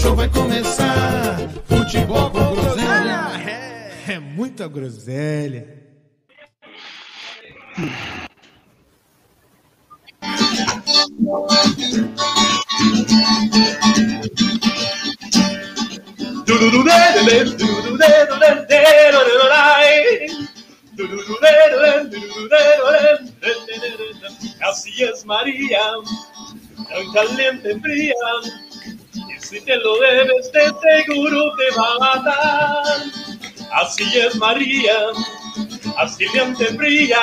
show vai começar. Futebol com groselha. É, é muita groselha. Así es María, tan caliente fría, si te lo debes de seguro te va a matar. Así es María, así caliente fría,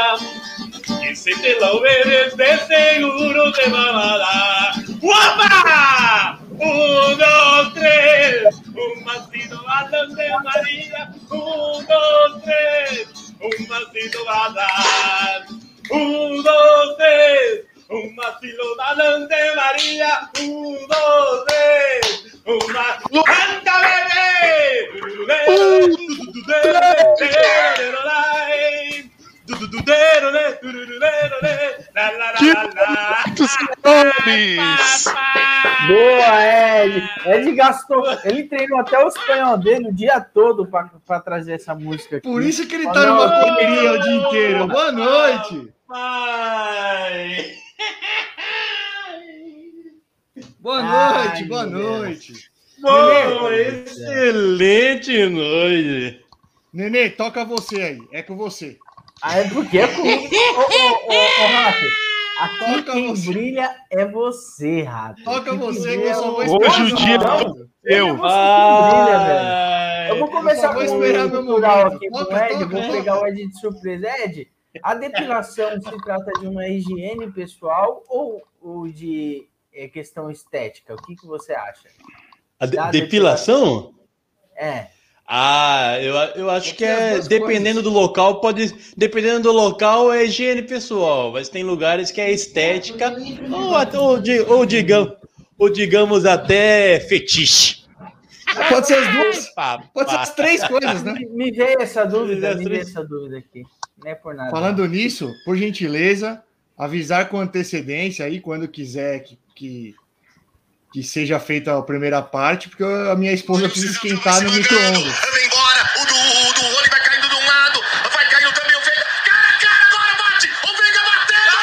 y si te lo bebes de seguro te va a matar. ¡Guapa! Un, dos, tres. Un masito balón de María. Un, dos, tres. Un masito balón. Un, dos, tres. Masito balón de María. Un, dos, tres. Un masito. ¡Canta, bebé! Boa, Ed. Ed gastou. Ele treinou até o espanhol dele o dia todo para trazer essa música aqui. Por isso que ele tá numa correria o dia inteiro. Boa noite. Pai. Boa noite, boa noite. Boa, excelente noite. Nenê, toca você aí. É com você. Ah, é porque é comigo. Ô, ô, ô, ô, Rato. Aqui Toca quem você. brilha é você, Rato. Toca Aqui você que eu só vou esperar. Hoje o dia Não, eu. Que brilha, velho. Eu vou Eu começar vou com esperar o meu cultural momento. aqui com Toca, o Ed, toca, vou toca. pegar o Ed de surpresa. Ed, a depilação se trata de uma higiene pessoal ou, ou de é, questão estética? O que, que você acha? A de- Da depilação? É. Ah, eu, eu acho que é dependendo do local, pode. Dependendo do local, é higiene pessoal, mas tem lugares que é estética, ou, até- ou, ou, digamos, ou digamos até fetiche. Pode ser as duas. Pode ser as três coisas, né? Me, me veio essa dúvida, me veio essa dúvida aqui. Não é por nada. Falando nisso, por gentileza, avisar com antecedência aí quando quiser que, que, que seja feita a primeira parte, porque a minha esposa precisa esquentar no micro-ondas. Vem embora, o do, o do Rony vai caindo de um lado, vai caindo também o Veiga. Cara, a cara, agora bate! O Veiga batendo!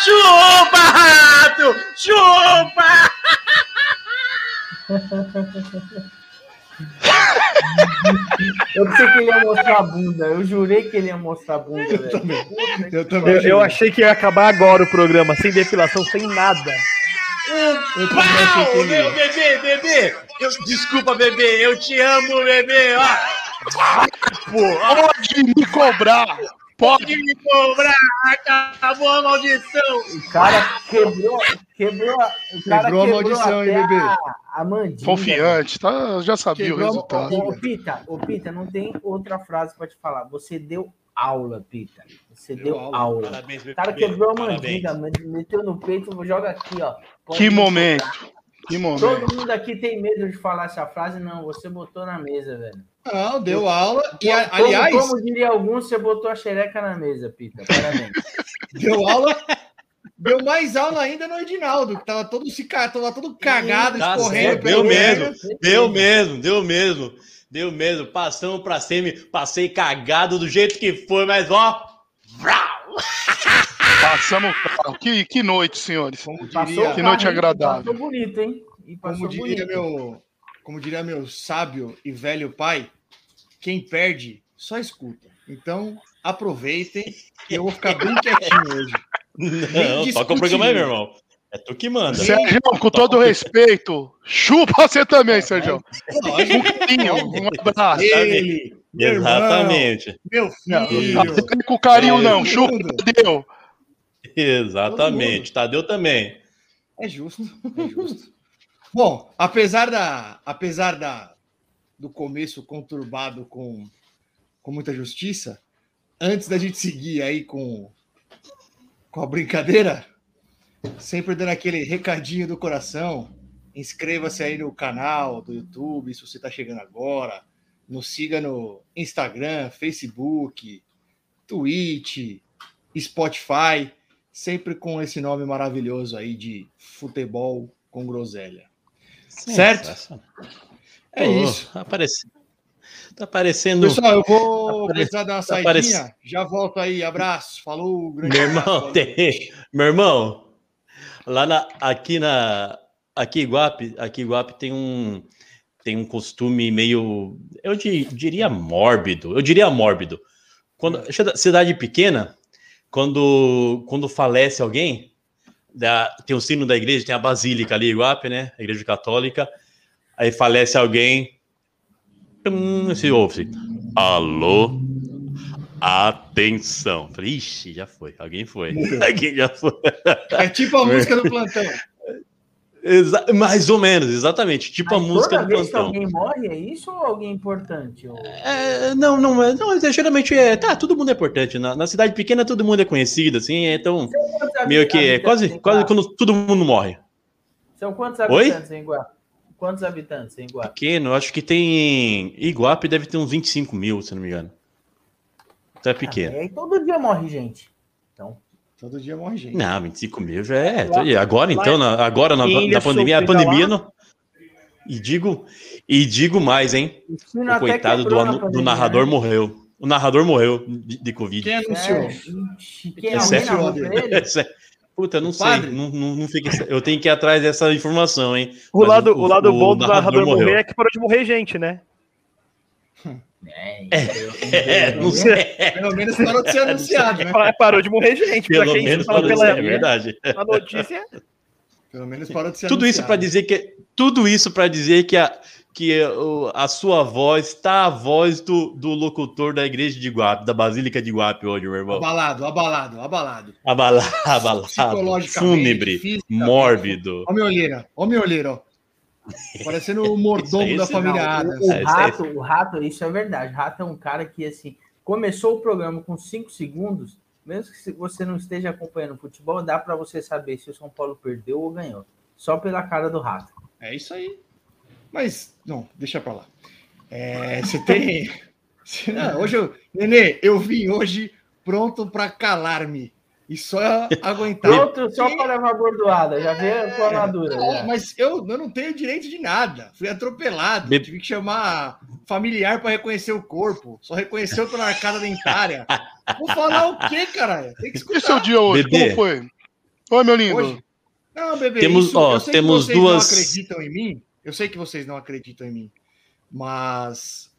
Chupa, rato! Chupa! Eu pensei que ele ia mostrar a bunda. Eu jurei que ele ia mostrar a bunda, velho. Eu também. Puta Eu também. Eu, eu achei que ia acabar agora o programa, sem depilação, sem nada. Que Pau! Meu ia. bebê, bebê! Eu, desculpa, bebê, eu te amo, bebê! Ó, Pode me cobrar! Pode! me cobrar! Acabou a maldição! O cara quebrou, quebrou, a- o cara Quebrou a maldição, hein, bebê? A, a mandíbula. Confiante, tá? Eu já sabia Quebrou o resultado. Ô, Pita, ô, Pita, não tem outra frase pra te falar. Você deu aula, Pita. Você deu, aula. aula. Parabéns, O cara quebrou a mandíbula, meteu no peito, joga aqui, ó. Pode Que me momento! cobrar. Que momento! Todo mundo aqui tem medo de falar essa frase, não. Você botou na mesa, velho. Não, deu aula. E, Como- aliás, como, diria alguns, você botou a xereca na mesa, Pita. Parabéns. deu aula. Deu mais aula ainda no Edinaldo, que tava todo, se, tava todo cagado, Tá escorrendo. deu terreno. mesmo, deu mesmo, deu mesmo, deu mesmo. Passamos pra semi, passei cagado do jeito que foi, mas ó. Passamos. Que, que noite, senhores. Diria, Que noite agradável. Passou bonito, hein? E passou como diria bonito. meu, como diria meu sábio e velho pai, quem perde só escuta. Então, aproveitem e eu vou ficar bem quietinho hoje. Não, toca o programa aí, meu irmão. É tu que manda. Sérgio, com todo respeito, chupa você também, Sérgio. Um um abraço. Ele, meu irmão, Exatamente. meu Não, filho. não tem com carinho, não. todo Chupa, mundo. deu. Exatamente. Tadeu também. É justo, é justo. Bom, apesar da, apesar da do começo conturbado com, com muita justiça, antes da gente seguir aí com, com a brincadeira, sempre dando aquele recadinho do coração, inscreva-se aí no canal do YouTube, se você está chegando agora, nos siga no Instagram, Facebook, Twitch, Spotify, sempre com esse nome maravilhoso aí de futebol com groselha. Certo? É Pô, isso. Aparece... Tá aparecendo. Pessoal, eu vou Apare- precisar dar uma tá saidinha. Já volto aí. Abraço. Falou, grande Meu irmão, tem... meu irmão, lá na, aqui na aqui Iguape, aqui Iguape tem um tem um costume meio, eu di- diria mórbido, eu diria mórbido. Quando cidade pequena, quando quando falece alguém, da- tem o sino da igreja, tem a basílica ali Iguape, né? A igreja católica. Aí falece alguém, tum, se ouve, alô, Atenção. Falei, ixi, já foi. Alguém foi. Alguém já foi. É tipo a música do plantão. Exa- mais ou menos, exatamente. Tipo a Mas música toda do vez que plantão. alguém morre, é isso ou alguém importante? Ou- É, não, não, é, não, é, geralmente é. Tá, todo mundo é importante. Na, na cidade pequena todo mundo é conhecido, assim, então. Meio que é quase, quase quando todo mundo morre. São quantos Oi? habitantes em Iguape? Quantos habitantes em Iguape? Pequeno, acho que tem. Iguape deve ter uns 25 mil, se não me engano. Então é pequeno. Ah, aí todo dia morre gente. Então, Todo dia morre gente. Não, 25 mil já é. Agora, então, na, agora na, na pandemia, a pandemia lá- não. E digo, e digo mais, hein? o coitado do, do narrador né? morreu. O narrador morreu de, de Covid. Quem anunciou? É, quem É narrou pra ele? Puta, eu não O sei. Não, não, não fiquei- eu tenho que ir atrás dessa informação, hein? O Mas lado, o- o, lado o bom do narrador narrador morrer é que parou de morrer gente, né? É, É, não sei. Pelo menos parou de ser anunciado, né? Pa- Parou de morrer gente. pra Pelo quem menos fala pode pela ser, é verdade. a notícia. Pelo menos parou de ser Tudo isso para anunciado. dizer que tudo isso para dizer que a que a sua voz tá a voz do, do locutor da igreja de Guape, da Basílica de Guape hoje, meu irmão. Abalado, abalado, abalado. Abalado, abalado, Psicologicamente, fúnebre, mórbido. Ó, minha olheira, ó, minha olheira, ó. Parecendo o mordomo da família Adams. o, o É, aí. rato, o rato, isso é verdade. O rato é um cara que assim começou o programa com cinco segundos. Mesmo que você não esteja acompanhando o futebol, dá para você saber se o São Paulo perdeu ou ganhou. Só pela cara do rato. É isso aí. Mas, não, deixa pra lá. É, você tem. Não, hoje eu. Nenê, eu vim hoje pronto pra calar-me. E só aguentar. Pronto, só para levar gordoada. Já com a armadura. Não, já. mas eu, eu não tenho direito de nada. Fui atropelado. Be- Tive que chamar familiar para reconhecer o corpo. Só reconheceu pela arcada dentária. Vou falar o quê, caralho? Tem que E seu escutar. dia hoje? Bebê. Como foi? Oi, meu lindo. Hoje? Não, bebê. Temos- isso, ó, eu sei temos que vocês duas- não acreditam em mim. Eu sei que vocês não acreditam em mim. Mas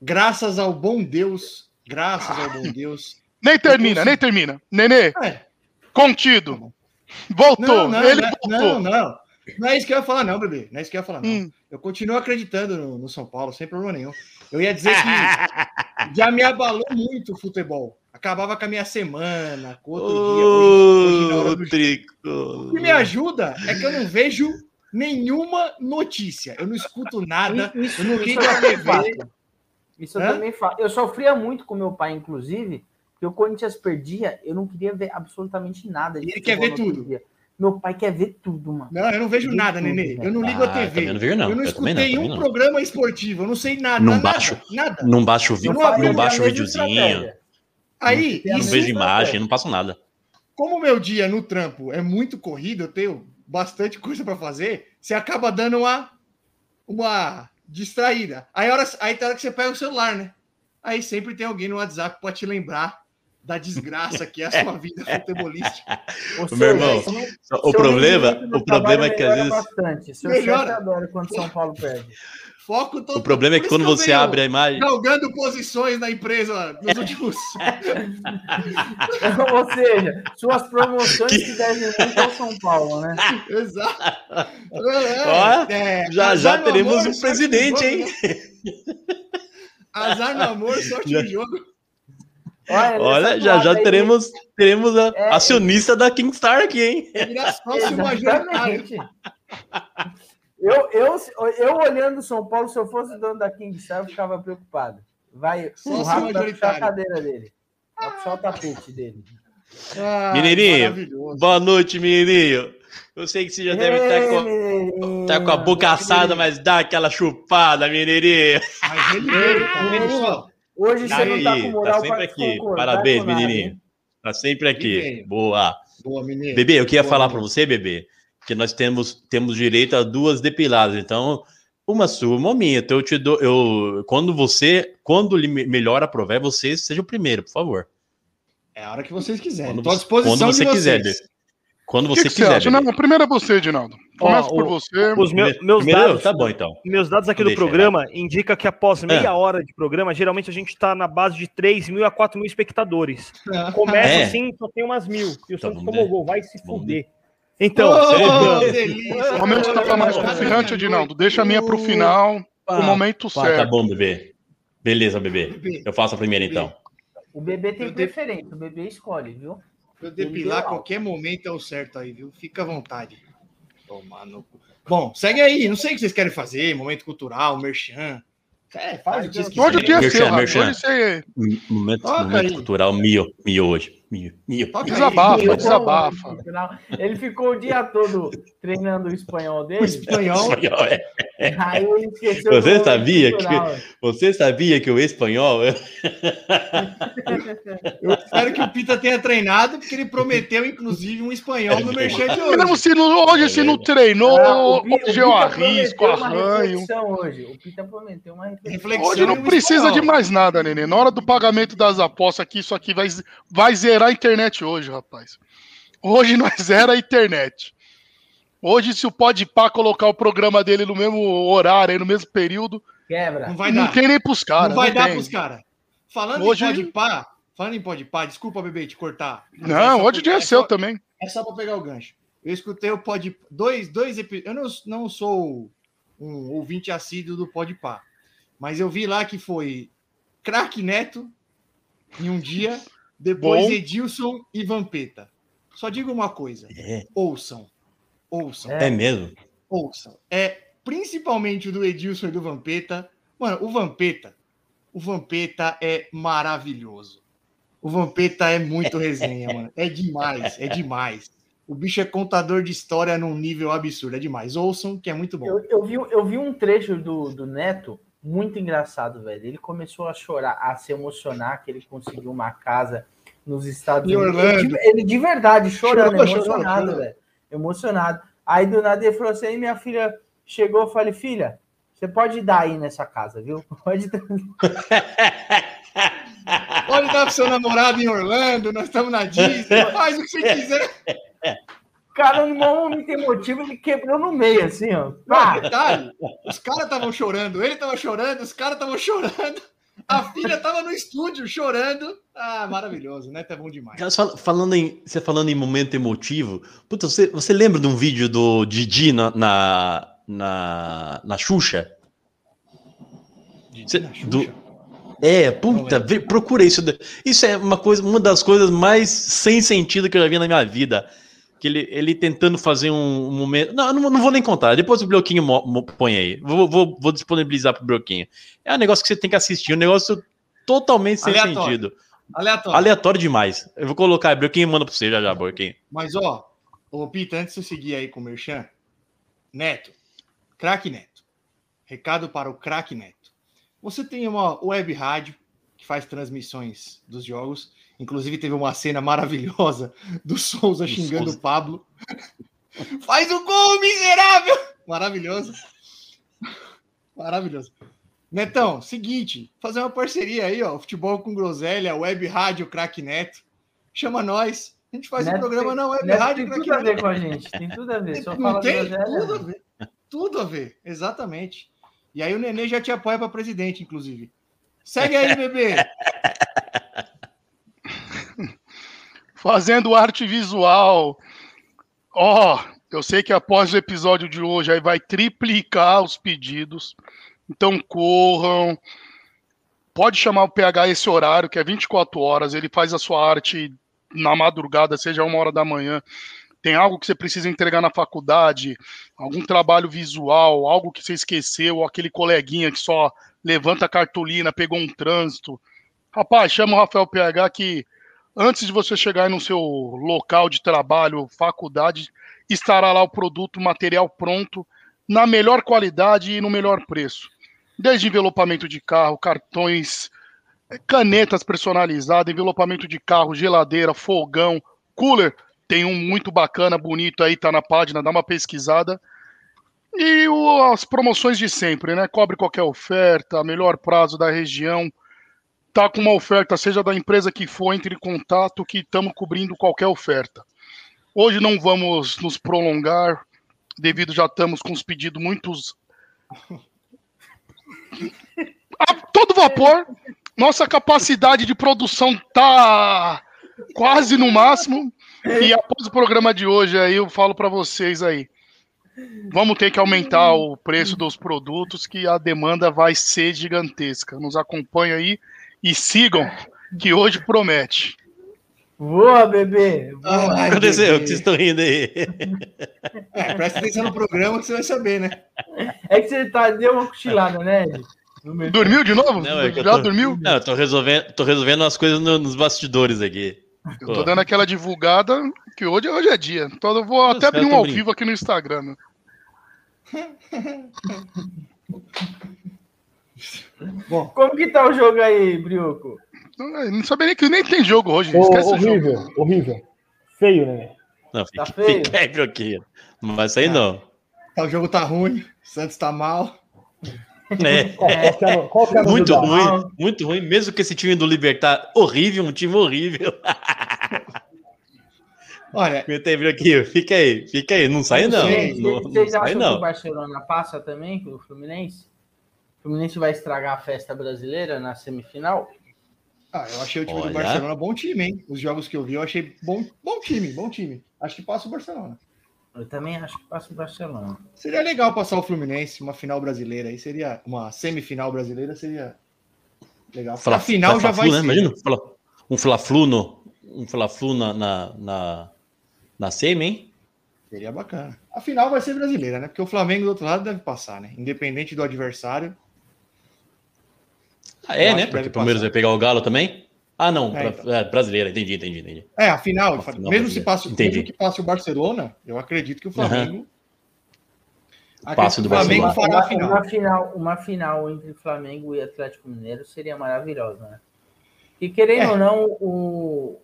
graças ao bom Deus, graças ao bom Deus. Nem termina, consigo- nem termina. Nenê, É, contido. Voltou. não, não, Ele não, voltou. não, não. Não é isso que eu ia falar, não, bebê. Não é isso que eu ia falar, não. Hum. Eu continuo acreditando no, no São Paulo, sem problema nenhum. Eu ia dizer que já me abalou muito o futebol. Acabava com a minha semana, com outro dia. Hoje, hoje na hora Ô, do. O que me ajuda é que eu não vejo nenhuma notícia. Eu não escuto nada. Isso, eu não ligo a também TV. Isso eu Hã? também faço. Eu sofria muito com meu pai, inclusive, que o Corinthians perdia, eu não queria ver absolutamente nada. E ele quer ver tudo. dia. Meu pai quer ver tudo, mano. Não, eu não vejo nada, tudo, Nenê. Eu não ligo Ah, a TV. também não vejo, não. Eu não Eu escutei não, um não. programa esportivo. Eu não sei nada. Não nada, baixo. Nada. Não baixa o vídeo, Eu não, não baixa o videozinho. Aí, não vejo imagem, não passo nada. como o meu dia no trampo é muito corrido, eu tenho bastante coisa para fazer, você acaba dando uma, uma distraída. Aí, a hora, aí tem hora que você pega o celular, né? Aí sempre tem alguém no WhatsApp para te lembrar da desgraça que é a sua vida futebolística. Ou Meu irmão, não- O problema, o problema é que às vezes Bastante. Seu Melhora. adora quando São Paulo perde. Foco total. o problema é que quando você abre a imagem, Galgando posições na empresa nos últimos. Ou seja, suas promoções que devem muito ao São Paulo, né? Exato. Ó, É, já azar já no teremos amor, um presidente, hein? né? Azar no amor, sorte Já- no jogo. Olha, Olha, já já aí- teremos, teremos a É. acionista da Kingstar aqui, hein? Sócio majoritário. Exatamente. Eu, eu, eu olhando o São Paulo, se eu fosse dono da Kingstar, eu ficava preocupado. Vai, o Rafa vai puxar a cadeira dele. Vai puxar o tapete dele. Meninoinho, maravilhoso. Boa noite, menininho. Eu sei que você já deve estar com, com, tá com a boca assada, mas dá aquela chupada, menininho. Mas ele veio, tá vendo só? Hoje você não tá com Aí, moral tá sempre aqui. Parabéns, menininho. Tá sempre aqui. Boa. Boa, menino. Bebê, eu queria Boa, falar para você, bebê, que nós temos, temos direito a duas depiladas. Então, uma sua, uma minha. Então, eu te dou. Eu, quando você, quando melhor aprover, você seja o primeiro, por favor. É a hora que vocês quiserem. Quando Tô à você- disposição quando você de quiser, vocês. Bebê. Quando O você que, que você quiser. acha? bebê. Não, primeiro é você, Edinaldo. Começa por o- você. Os meus, meus Primeiro, dados, tá bom, então. meus dados aqui do Deixa programa indica que após meia Ah. hora de programa, geralmente a gente está na base de 3 mil a 4 mil espectadores. Ah. Começa É. assim, só tem umas mil. E o Então, Santos tomou vai se Vamos fuder. Então, Oh, Você-. O momento estava mais confiante, Edinaldo. Deixa a minha pro final, o momento Pá, tá certo. bom, bebê. Beleza, bebê. Bebê, Eu faço a primeira, então. O bebê tem preferência, o bebê escolhe, viu? Eu depilar qualquer momento é o certo aí, viu? Fica à vontade. Tomar no cu. Bom, segue aí. Não sei o que vocês querem fazer. Momento cultural, merchan. É, faz o que vocês quiserem. dia é Merchan, seu, merchan. Você Momento, momento cultural mio, mio hoje. Mio, mio. Toca aí. desabafa, desabafa. Ele ficou o dia todo treinando o espanhol O dele. espanhol. Espanhol, é. Aí ele esqueceu. Você sabia cultural. Você sabia que o espanhol. Eu espero que o Pita tenha treinado, porque ele prometeu, inclusive, um espanhol no merchan de Não, se não- hoje se não treinou, Ah, o Pi- o hoje eu Pita arrisco, arranho. Hoje. O Pita prometeu uma reflexão. Reflexão. Hoje não precisa espanhol. de mais nada, Nenê. Na hora do pagamento das apostas aqui, isso aqui vai, vai zerar a internet hoje, rapaz. Hoje nós zera a internet. Hoje, se o Podpah colocar o programa dele no mesmo horário, aí, no mesmo período, Quebra. Não vai não dar. tem nem pros caras. não vai não dar tem. pros caras. Falando Hoje- em podpá, falando em podpá, desculpa, bebê, te cortar. É Não, só hoje o dia é seu só- também. É só pra pegar o gancho. Eu escutei o pod dois dois episódios. Eu não, não sou um ouvinte assíduo do Podpah, mas eu vi lá que foi Crack Neto em um dia, depois Bom. Edilson e Vampeta. Só digo uma coisa: É, ouçam, ouçam, é mesmo. ouçam. É principalmente o do Edilson e do Vampeta. Mano, o Vampeta, o Vampeta é maravilhoso. O Vampeta é muito resenha, mano. É demais, é demais. O bicho é contador de história num nível absurdo, é demais. Ouçam, que é muito bom. Eu, eu vi, eu vi um trecho do, do Neto muito engraçado, velho. Ele começou a chorar, a se emocionar que ele conseguiu uma casa nos Estados Em Unidos. Ele, de- ele de verdade chorando, emocionado, velho. Emocionado. Aí do nada ele falou assim: aí minha filha chegou, eu falei, filha, você pode dar aí nessa casa, viu? Pode dar. Pode dar pro seu namorado em Orlando, nós estamos na Disney, faz o que você quiser. Cara, no momento emotivo, ele quebrou no meio, assim, ó. Não, Pá! detalhe, os caras estavam chorando, ele estava chorando, os caras estavam chorando, a filha estava no estúdio chorando. Ah, maravilhoso, né? Tá bom demais. Cara, fal- falando em, você falando em momento emotivo, puta, você, você lembra de um vídeo do Didi na, na, na, na Xuxa? Cê- do- É, puta, vê- procura isso. Isso é uma coisa, uma das coisas mais sem sentido que eu já vi na minha vida. Que ele, ele tentando fazer um, um momento. Não, eu não, não vou nem contar. Depois o bloquinho põe aí. Vou, vou, vou disponibilizar pro bloquinho. É um negócio que você tem que assistir, um negócio totalmente sem Aleatório. sentido. Aleatório. Aleatório demais. Eu vou colocar bloquinho manda pra você já já, bloquinho. Mas, ó, ô Pita, antes de eu seguir aí com o Merchan, Neto, craque Neto. Recado para o craque Neto. Você tem uma web rádio que faz transmissões dos jogos. Inclusive, teve uma cena maravilhosa do Souza xingando o Pablo. Faz o gol, miserável! Maravilhoso. Maravilhoso. Netão, seguinte, fazer uma parceria aí, ó. Futebol com groselha, web rádio craque Neto. Chama nós. A gente faz um Neto programa tem- na web Neto rádio tem tudo a ver com a gente, tem tudo a ver. Só Não fala tem? groselha, Tudo a né? ver. Tudo a ver, exatamente. E aí o Nenê já te apoia para presidente, inclusive. Segue aí, bebê. Fazendo arte visual. Ó, eu sei que após o episódio de hoje aí vai triplicar os pedidos. Então corram. pode chamar o PH esse horário, que é 24 horas, ele faz a sua arte na madrugada, seja uma hora da manhã. Tem algo que você precisa entregar na faculdade, algum trabalho visual, algo que você esqueceu, aquele coleguinha que só levanta a cartolina, pegou um trânsito. Rapaz, chama o Rafael PH que antes de você chegar no seu local de trabalho, faculdade, estará lá o produto, material pronto, na melhor qualidade e no melhor preço. Desde envelopamento de carro, cartões, canetas personalizadas, envelopamento de carro, geladeira, fogão, cooler. Tem um muito bacana, bonito aí, tá na página, dá uma pesquisada. E o- as promoções de sempre, né? Cobre qualquer oferta, melhor prazo da região. Tá com uma oferta, seja da empresa que for, entre em contato que estamos cobrindo qualquer oferta. Hoje não vamos nos prolongar, devido já estamos com os pedidos muitos a todo vapor. Nossa capacidade de produção tá quase no máximo. E após o programa de hoje aí, eu falo para vocês aí. Vamos ter que aumentar o preço dos produtos, que a demanda vai ser gigantesca. Nos acompanhem aí e sigam, que hoje promete. Boa, bebê. Boa. Ai, Aconteceu, bebê. que vocês estão rindo aí. É, presta atenção no programa que você vai saber, né? É que você tá, deu uma cochilada, né, Ed? Dormiu de novo? Não, é Já tô- dormiu? Não, eu tô resolvendo, tô resolvendo as coisas no- nos bastidores aqui. Eu tô dando aquela divulgada que hoje, hoje é dia. Então eu vou até caras abrir um ao vivo aqui no Instagram. Bom, Como que tá o jogo aí, Brioco? Não, Não sabia nem que nem tem jogo hoje. Ô, o jogo. horrível, horrível. Feio, né? Não, Tá fica, feio? fica aí. Não vai sair, não. tá, o jogo tá ruim, o Santos tá mal. É. Qual, qual que é é Muito ruim, muito ruim. Mesmo que esse time do Libertar horrível, um time horrível. Olha, Broquinho. Fica aí, fica aí. Não sai, não. sei. Não, não Vocês sai, acham que o não. Barcelona passa também com o Fluminense? O Fluminense vai estragar a festa brasileira na semifinal? ah, eu achei o time Olha. do Barcelona bom time, hein? Os jogos que eu vi, eu achei bom, bom time, bom time. Acho que passa o Barcelona. Eu também acho que passa o Barcelona. Seria legal passar o Fluminense, uma final brasileira aí, seria uma semifinal brasileira, seria legal. Pra Fla- final já vai Fla-Flu, né? ser. Imagina, Fla- um Fla-Flu no, um Fla-Flu na, na, na, na semi, hein? Seria bacana. A final vai ser brasileira, né? Porque o Flamengo do outro lado deve passar, né? Independente do adversário. Ah, é, né? que Porque o Palmeiras passar. vai pegar o Galo também? Ah, não. É, pra- é, brasileira, entendi, entendi, entendi. É, a final, A final mesmo se passe, Entendi. mesmo que passe o Barcelona, eu acredito que o Flamengo. Acredito Passe que do o Flamengo Barcelona. fará a uma, final. uma final. Uma final entre Flamengo e Atlético Mineiro seria maravilhosa, né? E querendo É. ou não, o.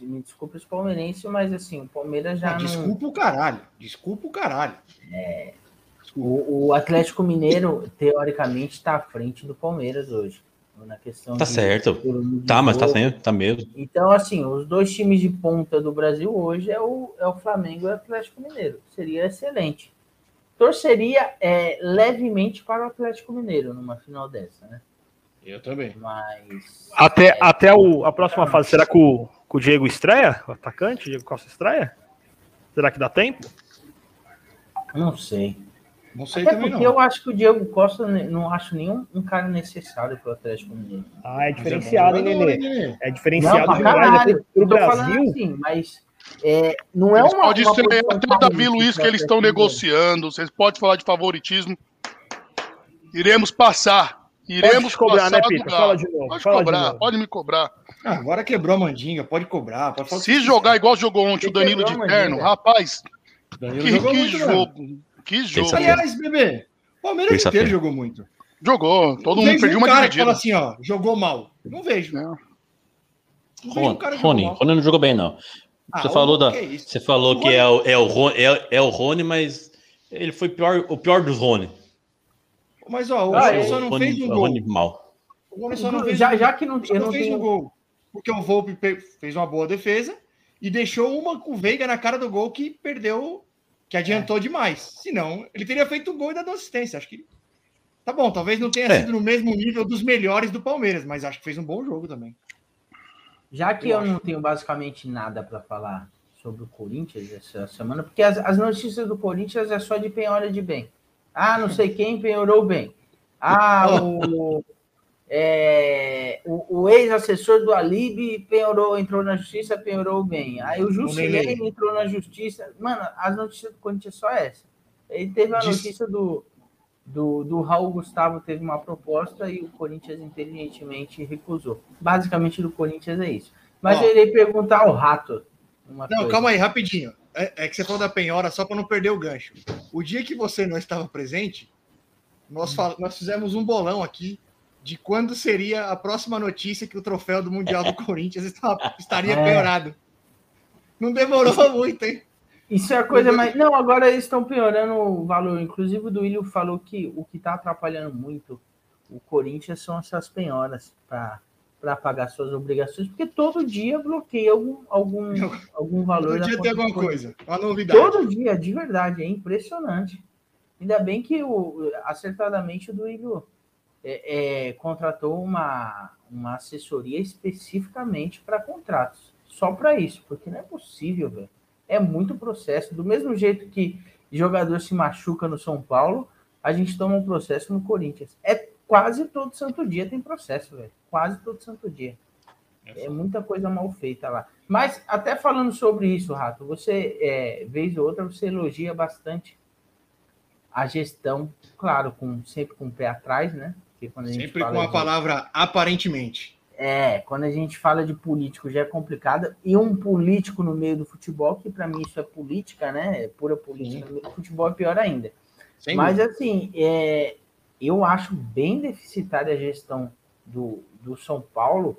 Me desculpe os palmeirenses, mas assim, o Palmeiras já Ah, não. desculpa o caralho. Desculpa o caralho. O, o Atlético Mineiro, teoricamente, está à frente do Palmeiras hoje. Na questão Tá de- certo. de Tá, mas tá sempre, tá mesmo. Então, assim, os dois times de ponta do Brasil hoje é o, é o Flamengo e o Atlético Mineiro. Seria excelente. Torceria é, levemente para o Atlético Mineiro numa final dessa, né? Eu também. Mas. Até, é, até o, a próxima fase, será que o, que o Diego estreia? O atacante, o Diego Costa estreia? Será que dá tempo? Não sei. Não sei Até também porque não. eu acho que o Diego Costa ne- não acho nenhum um cara necessário para o Atlético Mineiro. Ah, é é diferenciado, hein, Nenê? É Não, diferenciado pra demais. Pro Brasil, assim, mas é, não é Eles uma. estrear posição até o Davi Luiz, que eles estão negociando. Vocês podem falar de favoritismo. Iremos passar. Iremos Pode cobrar, passar né, Peter? Fala de novo, Pode fala cobrar, novo. pode me cobrar. Ah, agora quebrou a mandinga, pode cobrar. Pode Se jogar igual jogou ontem o Danilo de terno, rapaz. Danilo que, jogou que muito, né? Que jogo. Aliás, bebê, o Palmeiras inteiro jogou muito. Jogou. Todo mundo perdeu um uma cara que dividida. fala assim, ó, jogou mal. Não vejo. Não. Não vejo um Rony, cara Rony. Rony não jogou bem, não. Ah, Você o- falou, da, que é você falou O que é o, é, o Rony, é, é o Rony, mas ele foi pior, o pior dos Rony. Mas, ó, o Ah, Rony é, só não Rony, fez um o gol. Rony mal. O Rony só não fez já, já que não, eu não não fez tenho. um gol. Porque o Volpe pe- fez uma boa defesa e deixou uma com o Veiga na cara do gol que perdeu, que adiantou demais. Senão, ele teria feito o gol e dado assistência. Acho que. Tá bom, talvez não tenha É. sido no mesmo nível dos melhores do Palmeiras, mas acho que fez um bom jogo também. Já que Eu eu, não tenho basicamente nada para falar sobre o Corinthians essa semana, porque as, as notícias do Corinthians é só de penhora de bem. Ah, não sei quem penhorou bem. Ah, o, é, o, o ex-assessor do Alibi penhorou, entrou na justiça, penhorou bem. Aí o. Jusilene entrou na justiça. Mano, as notícias do Corinthians é só essa. Ele teve a Diz- notícia do, do, do Raul Gustavo, teve uma proposta e o Corinthians inteligentemente recusou. Basicamente, do Corinthians é isso. Mas Ó. eu irei perguntar ao Rato. Uma Não, coisa. calma aí, rapidinho. É, é que você falou da penhora só para não perder o gancho. O dia que você não estava presente, nós, fal- nós fizemos um bolão aqui de quando seria a próxima notícia que o troféu do Mundial do Corinthians estava- estaria É. penhorado. Não demorou muito, hein? Isso é a coisa mais. Não, agora eles estão piorando o valor. Inclusive, o Duílio falou que o que está atrapalhando muito o Corinthians são essas penhoras para pagar suas obrigações, porque todo dia bloqueia algum, algum, algum valor. Todo dia tem alguma coisa, uma novidade. Todo dia, de verdade, é impressionante. Ainda bem que o, acertadamente o Duílio é, é, contratou uma, uma assessoria especificamente para contratos. Só para isso, porque não é possível, velho. É muito processo. Do mesmo jeito que jogador se machuca no São Paulo, a gente toma um processo no Corinthians. É quase todo santo dia tem processo, velho. Quase todo santo dia. É muita coisa mal feita lá. Mas até falando sobre isso, Rato, você, é, vez ou outra, você elogia bastante a gestão, claro, com, sempre com o pé atrás, né? Sempre com a de- palavra aparentemente. É, quando a gente fala de político já é complicado. E um político no meio do futebol, que para mim isso é política, né? É pura política no meio do futebol, é pior ainda. Sem Mas dúvida. assim, é, eu acho bem deficitária a gestão do, do São Paulo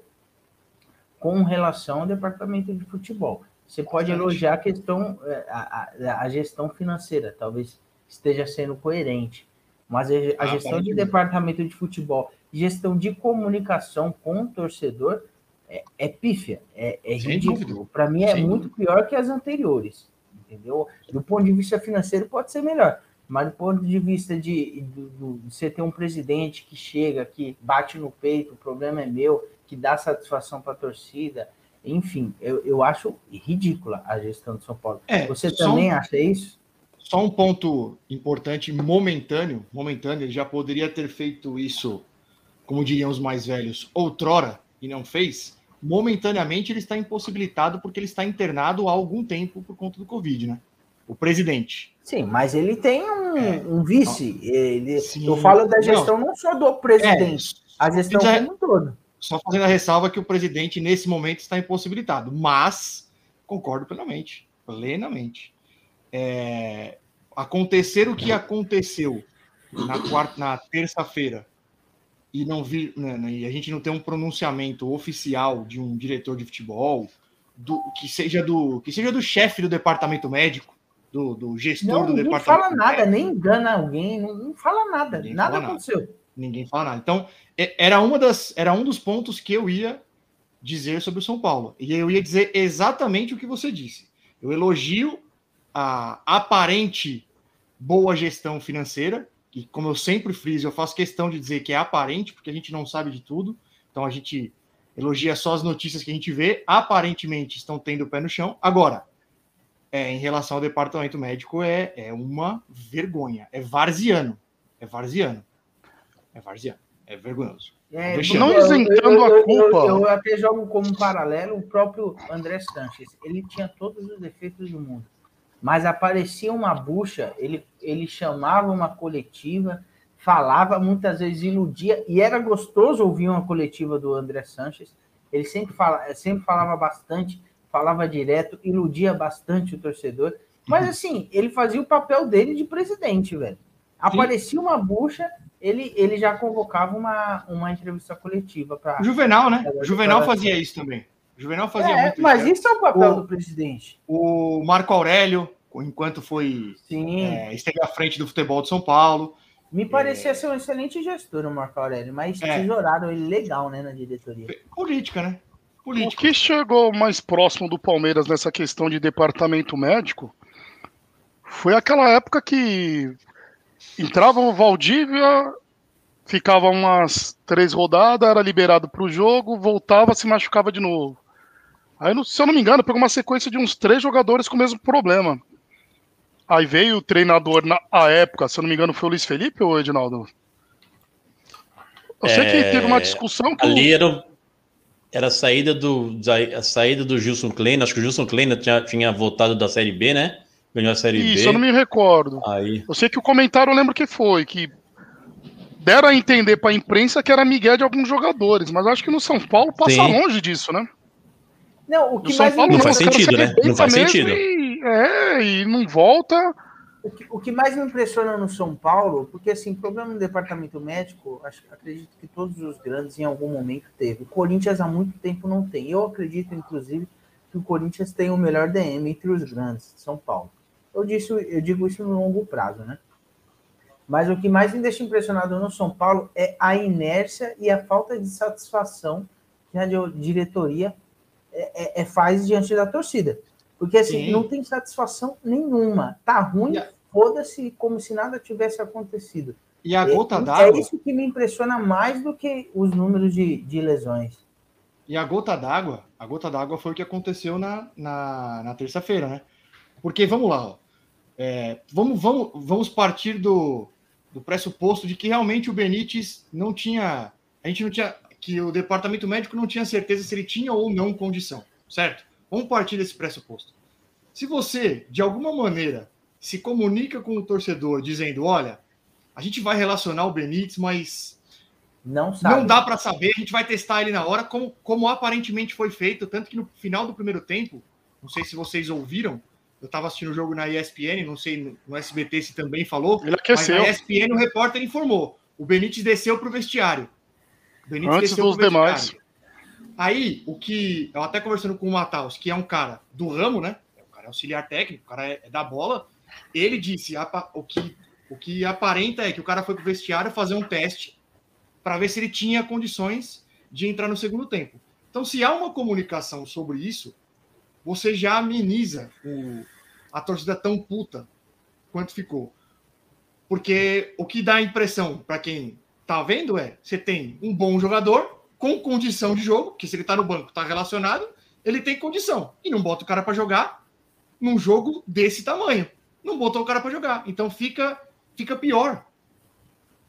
com relação ao departamento de futebol. Você pode Bastante. elogiar a questão, é, a, a- a gestão financeira, talvez esteja sendo coerente. Mas a, Ah, gestão de departamento de futebol, gestão de comunicação com o torcedor é, é pífia, é, é ridículo. dúvida. Para mim é Sem muito pior que as anteriores, entendeu? Do ponto de vista financeiro pode ser melhor, mas do ponto de vista de, do- de você ter um presidente que chega, que bate no peito, o problema é meu, que dá satisfação para a torcida, enfim, eu, eu acho ridícula a gestão de São Paulo. É, Você também um- acha isso? Só um ponto importante, momentâneo, momentâneo, ele já poderia ter feito isso, como diriam os mais velhos, outrora, e não fez. Momentaneamente ele está impossibilitado porque ele está internado há algum tempo por conta do Covid, né? O presidente. Sim, mas ele tem um, É. um vice. Ele, Sim. eu falo da Não. gestão não, só do presidente, a gestão já- como um todo. Só fazendo a ressalva que o presidente, nesse momento, está impossibilitado. Mas, concordo plenamente. Plenamente. É, acontecer o que aconteceu na, quarta, na terça-feira e não vir, né, né, e a gente não ter um pronunciamento oficial de um diretor de futebol, do, que seja do que seja do chefe do departamento médico, do, do gestor Não, do ninguém departamento fala nada, médico, nem engana alguém, não, não fala nada, Ninguém nada fala nada. aconteceu. Ninguém fala nada. Então, é- era, uma das, era um dos pontos que eu ia dizer sobre o São Paulo. E eu ia dizer exatamente o que você disse. Eu elogio a aparente boa gestão financeira, e como eu sempre friso, eu faço questão de dizer que é aparente, porque a gente não sabe de tudo. Então a gente elogia só as notícias que a gente vê. Aparentemente estão tendo o pé no chão. Agora, é, em relação ao departamento médico, é, é uma vergonha. É varziano. É varziano. É varziano. É vergonhoso. É, Vexame. Não eu- isentando eu- a eu- culpa. Eu, eu até jogo como paralelo o próprio André Sanches. Ele tinha todos os defeitos do mundo. Mas aparecia uma bucha, ele, ele chamava uma coletiva, falava, muitas vezes iludia, e era gostoso ouvir uma coletiva do André Sanches. Ele sempre, fala, sempre falava bastante, falava direto, iludia bastante o torcedor. Mas assim, ele fazia o papel dele de presidente, velho. Aparecia uma bucha, ele, ele já convocava uma, uma entrevista coletiva para. Juvenal, né? O Juvenal fazia isso também. Juvenal fazia É, muito mas isso. né? isso é o papel O- do presidente. O Marco Aurélio, enquanto foi Sim. é, esteve à frente do futebol de São Paulo. Me parecia ser um excelente gestor o Marco Aurélio, mas É. tesouraram ele legal, né, na diretoria. Política, né? O Política. que chegou mais próximo do Palmeiras nessa questão de departamento médico foi aquela época que entrava o Valdívia, ficava umas três rodadas, era liberado para o jogo, voltava, se machucava de novo. Aí, não- se eu não me engano, pegou uma sequência de uns três jogadores com o mesmo problema. Aí veio o treinador na a época, se eu não me engano, foi o Luiz Felipe ou o Edinaldo? Eu sei que É, teve uma discussão que o- Ali era, era a saída do a saída do Gilson Klein. Acho que o Gilson Klein tinha, tinha voltado da Série B, né? Ganhou a Série Isso, B. eu não me recordo. Aí, Eu sei que o comentário eu lembro que foi, que deram a entender pra imprensa que era Miguel de alguns jogadores, mas acho que no São Paulo passa Sim. longe disso, né? Não, o No que São mais Paulo Não me faz sentido, se né? Não faz mesmo sentido. E, é, e não volta. O que, o que mais me impressiona no São Paulo, porque assim, problema no departamento médico, acho, acredito que todos os grandes em algum momento teve. O Corinthians há muito tempo não tem. Eu acredito, inclusive, que o Corinthians tem o melhor DM entre os grandes de São Paulo. Eu, disse, eu digo isso no longo prazo, né? Mas o que mais me deixa impressionado no São Paulo é a inércia e a falta de satisfação que a di- diretoria é, é- é- faz diante da torcida. Porque assim, Sim. não tem satisfação nenhuma. Tá ruim, a- foda-se como se nada tivesse acontecido. E a gota é, d'água. é isso que me impressiona mais do que os números de, de lesões. E a gota d'água, a gota d'água foi o que aconteceu na, na, na terça-feira, né? Porque vamos lá, ó. É, vamos, vamos, vamos partir do, do pressuposto de que realmente o Benítez não tinha. A gente não tinha. Que o departamento médico não tinha certeza se ele tinha ou não condição, certo? Vamos partir desse pressuposto. Se você, de alguma maneira, se comunica com o torcedor dizendo: olha, a gente vai relacionar o Benítez, mas Não sabe. não dá para saber, a gente vai testar ele na hora, como, como aparentemente foi feito. Tanto que no final do primeiro tempo, não sei se vocês ouviram, eu estava assistindo o jogo na ESPN, não sei no- SBT se também falou, Ele mas aqueceu. na ESPN o repórter informou: o Benítez desceu para o vestiário. O Benítez Antes desceu dos pro vestiário. Aí, o que. Eu até conversando com o Mataus, que é um cara do ramo, né? O cara é auxiliar técnico, o cara é, é da bola. Ele disse: apa- o, que, o que aparenta é que o cara foi pro vestiário fazer um teste para ver se ele tinha condições de entrar no segundo tempo. Então, se há uma comunicação sobre isso, você já ameniza o- a torcida tão puta quanto ficou. Porque o que dá a impressão para quem tá vendo é: você tem um bom jogador com condição de jogo, que se ele tá no banco, tá relacionado, ele tem condição. E não bota o cara para jogar num jogo desse tamanho. Não botou o cara para jogar. Então fica fica pior.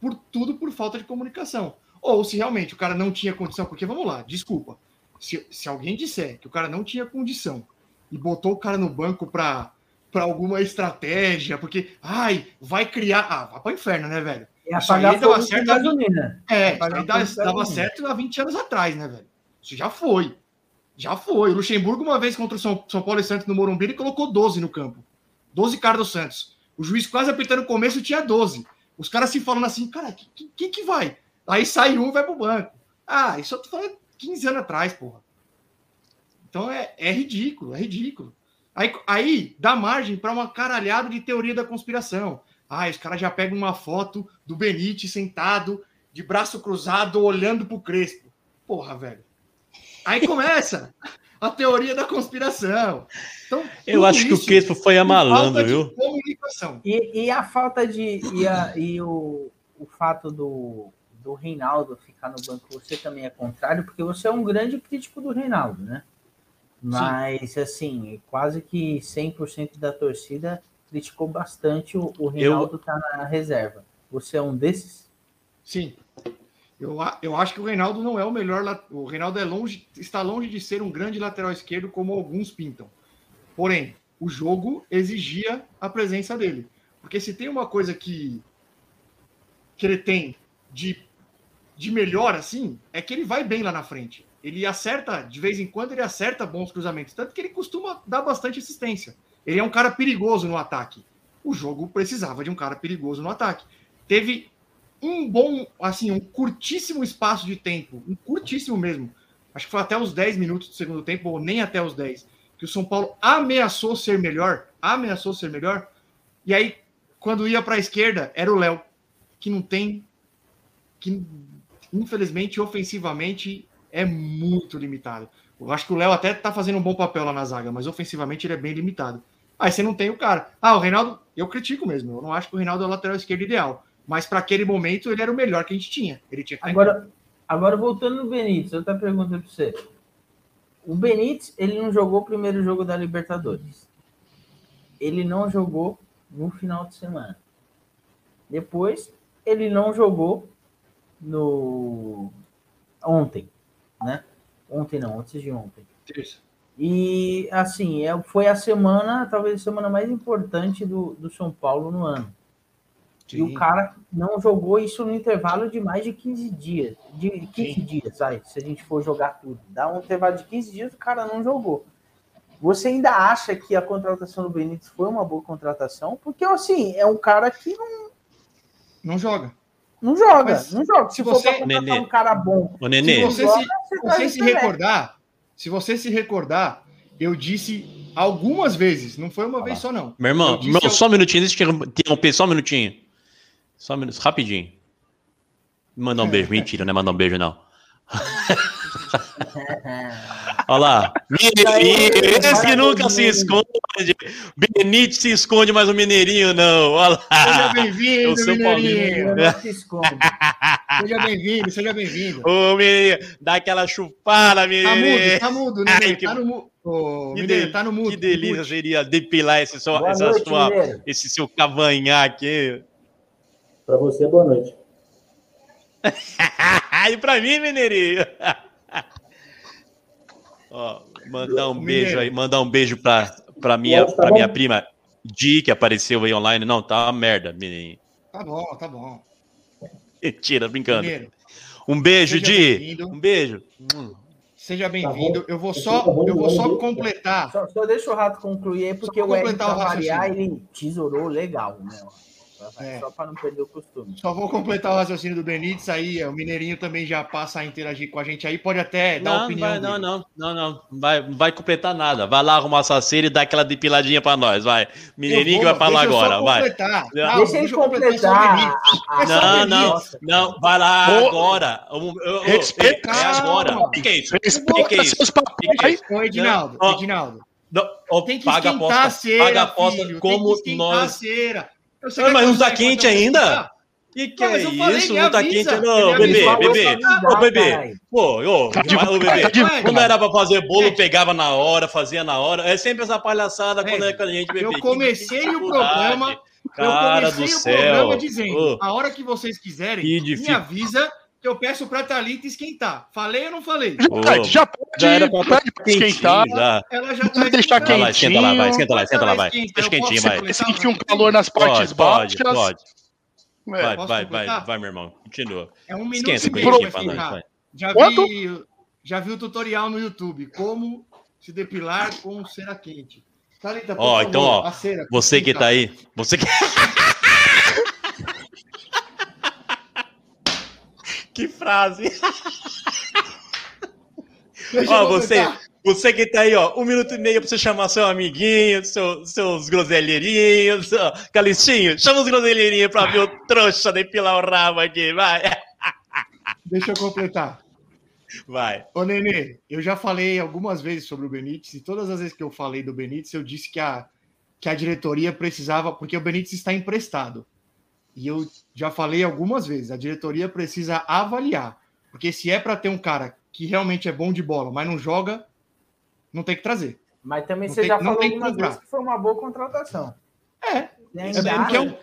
Por tudo por falta de comunicação. Ou se realmente o cara não tinha condição, porque vamos lá, desculpa. Se, se alguém disser que o cara não tinha condição e botou o cara no banco para alguma estratégia, porque ai, vai criar, ah, vai para inferno, né, velho? É Isso aí dava certo há gasolina. É, Apagar isso aí dava, dava certo há 20 anos atrás, né, velho? Isso já foi. Já foi. O Luxemburgo, uma vez contra o São, São Paulo e Santos no Morumbi, ele colocou 12 no campo. 12 caras do Santos. O juiz quase apitando no começo tinha 12. Os caras se falando assim, cara, quem que, que vai? Aí sai um e vai pro banco. Ah, isso eu tô falando 15 anos atrás, porra. Então é, é ridículo, é ridículo. Aí, aí dá margem para uma caralhada de teoria da conspiração. Ah, os caras já pegam uma foto do Benite sentado, de braço cruzado, olhando pro Crespo. Porra, velho. Aí começa a teoria da conspiração. Então, eu acho que o isso Crespo foi a por falta malandro, de viu? Comunicação. E, e a falta de. E, a- e o, o fato do, do Reinaldo ficar no banco, você também é contrário, porque você é um grande crítico do Reinaldo, né? Mas, assim, quase que 100% da torcida criticou bastante o, o Reinaldo estar na reserva. Você é um desses? Sim. Eu, eu acho que o Reinaldo não é o melhor. O Reinaldo é longe, está longe de ser um grande lateral esquerdo, como alguns pintam. Porém, o jogo exigia a presença dele. Porque se tem uma coisa que, que ele tem de, de melhor, assim, é que ele vai bem lá na frente. Ele acerta, de vez em quando, ele acerta bons cruzamentos. Tanto que ele costuma dar bastante assistência. Ele é um cara perigoso no ataque. O jogo precisava de um cara perigoso no ataque. Teve um bom, assim, um curtíssimo espaço de tempo, um curtíssimo mesmo. Acho que foi até os 10 minutos do segundo tempo, ou nem até os 10, que o São Paulo ameaçou ser melhor, ameaçou ser melhor. E aí, quando ia para a esquerda, era o Léo, que não tem, que infelizmente ofensivamente é muito limitado. Eu acho que o Léo até tá fazendo um bom papel lá na zaga, mas ofensivamente ele é bem limitado. Aí você não tem o cara. Ah, o Reinaldo, eu critico mesmo. Eu não acho que o Reinaldo é o lateral esquerdo ideal. Mas para aquele momento ele era o melhor que a gente tinha. Ele tinha Agora, agora voltando no Benítez, outra pergunta para você. O Benítez, ele não jogou o primeiro jogo da Libertadores. Ele não jogou no final de semana. Depois, ele não jogou no ontem, né? Ontem não, antes de ontem. Terça. E assim, é, foi a semana, talvez a semana mais importante do, do São Paulo no ano. E o Sim. cara não jogou isso no intervalo de mais de 15 dias. De 15 Sim. dias, sai, se a gente for jogar tudo. Dá um intervalo de 15 dias, o cara não jogou. Você ainda acha que a contratação do Benítez foi uma boa contratação? Porque, assim, é um cara que não, Não joga. não joga. Mas não joga. Se, se for você- pra contratar Nenê. um cara bom, Ô, Nenê, Se você joga, se, você se você se recordar, se você se recordar, eu disse algumas vezes, não foi uma vez só não. meu irmão, meu, ao- só um minutinho, deixa eu interromper, só um minutinho. Só um minuto, rapidinho. Mandar um beijo, mentira, não é mandar um beijo, não. Olha lá. Mineirinho, esse que nunca se esconde. Benítez se esconde, mas o Mineirinho não. Olha Seja lá. bem-vindo, Eu sou Mineirinho. Não se esconde. Seja bem-vindo, seja bem-vindo. Ô, Mineirinho, dá aquela chupada, Tá mudo, Mineirinho. tá mudo, Ai, Nenê. que- Tá no mudo. Ô, que Mineiro, tá no mudo. Que delícia Mute. seria depilar esse, só, Boa essa noite, sua, Mineiro. esse seu cavanhaque. Para você, boa noite. e pra mim, Mineirinho. Ó, mandar um beijo aí, mandar um beijo pra, pra, minha, Tá pra minha prima Di, que apareceu aí online. Não, tá uma merda, Mineirinho. Tá bom, tá bom. Mentira, brincando. Mineiro, Um beijo, Seja Di. bem-vindo. Um beijo. seja bem-vindo. bom. Eu vou Tá só, eu vou só completar. Só, só deixa o rato concluir aí, porque o completar pra raciocínio. variar, ele tesourou legal, né? É. Só para não perder o costume. Só vou completar o raciocínio do Benítez aí. O Mineirinho também já passa a interagir com a gente aí. Pode até dar a Não, opinião. vai, não, não, não, não. Vai, não vai completar nada. Vai lá arrumar sua cera e dá aquela depiladinha pra nós, vai. Mineirinho que vou, vai falar deixa eu só agora, vai. completar. Não. Deixa ele completar a- a- É Não, não, não, vai lá agora. Eu- respeita- é agora. O que, é isso? Que, Respeita é isso? seus é papéis. isso? Ô, Edinaldo, Edinaldo. Não, ó, Tem que paga a esquentar a aposta, cera, paga a aposta filho. como tem que esquentar a nós. cera. Eu sei Ah, que mas não tá quente ainda? Que que Não, mas é isso? Não tá quente, não, bebê, bebê. Ô, bebê. Pô, ô, Tá bebê. tá. Quando era pra fazer bolo, Gente. pegava na hora, fazia na hora. É sempre essa palhaçada quando é com a gente, bebê. eu comecei o programa, Cara eu do comecei o céu. programa dizendo, Ô, a hora que vocês quiserem, me avisa que eu peço pra Thalita esquentar. Falei ou não falei? Pede, já pode, já era pra pede pra quentinho, esquentar. já. Ela já Não tá deixar Vai lá, esquenta lá, vai, esquenta lá, esquenta lá, vai. Esquenta, Deixa quentinho, vai. Sente um calor nas partes Pode, pode, baixas. pode. É. Vai, Posso vai, vai, completar? vai, meu irmão. Continua. É um minuto Esquenta e meio quentinho pra vai. Já Quanto? vi, já vi o tutorial no YouTube, como se depilar com cera quente. Thalita, por Ó, favor, então, ó, a cera Você que tá aí, você que. que frase! Ó, você, você que tá aí, ó, um minuto e meio pra você chamar seu amiguinho, seu, seus groselheirinhos, seu- Calistinho, chama os groselheirinhos pra ver o trouxa depilar o rabo aqui, vai, Deixa eu completar. vai. Ô, Nenê, eu já falei algumas vezes sobre o Benítez, e todas as vezes que eu falei do Benítez, eu disse que a, que a diretoria precisava, porque o Benítez está emprestado. E eu já falei algumas vezes, a diretoria precisa avaliar. Porque se é para ter um cara que realmente é bom de bola, mas não joga, não tem que trazer. Mas também Não você tem- já não falou tem que algumas vezes que foi uma boa contratação. É, E é porque é um,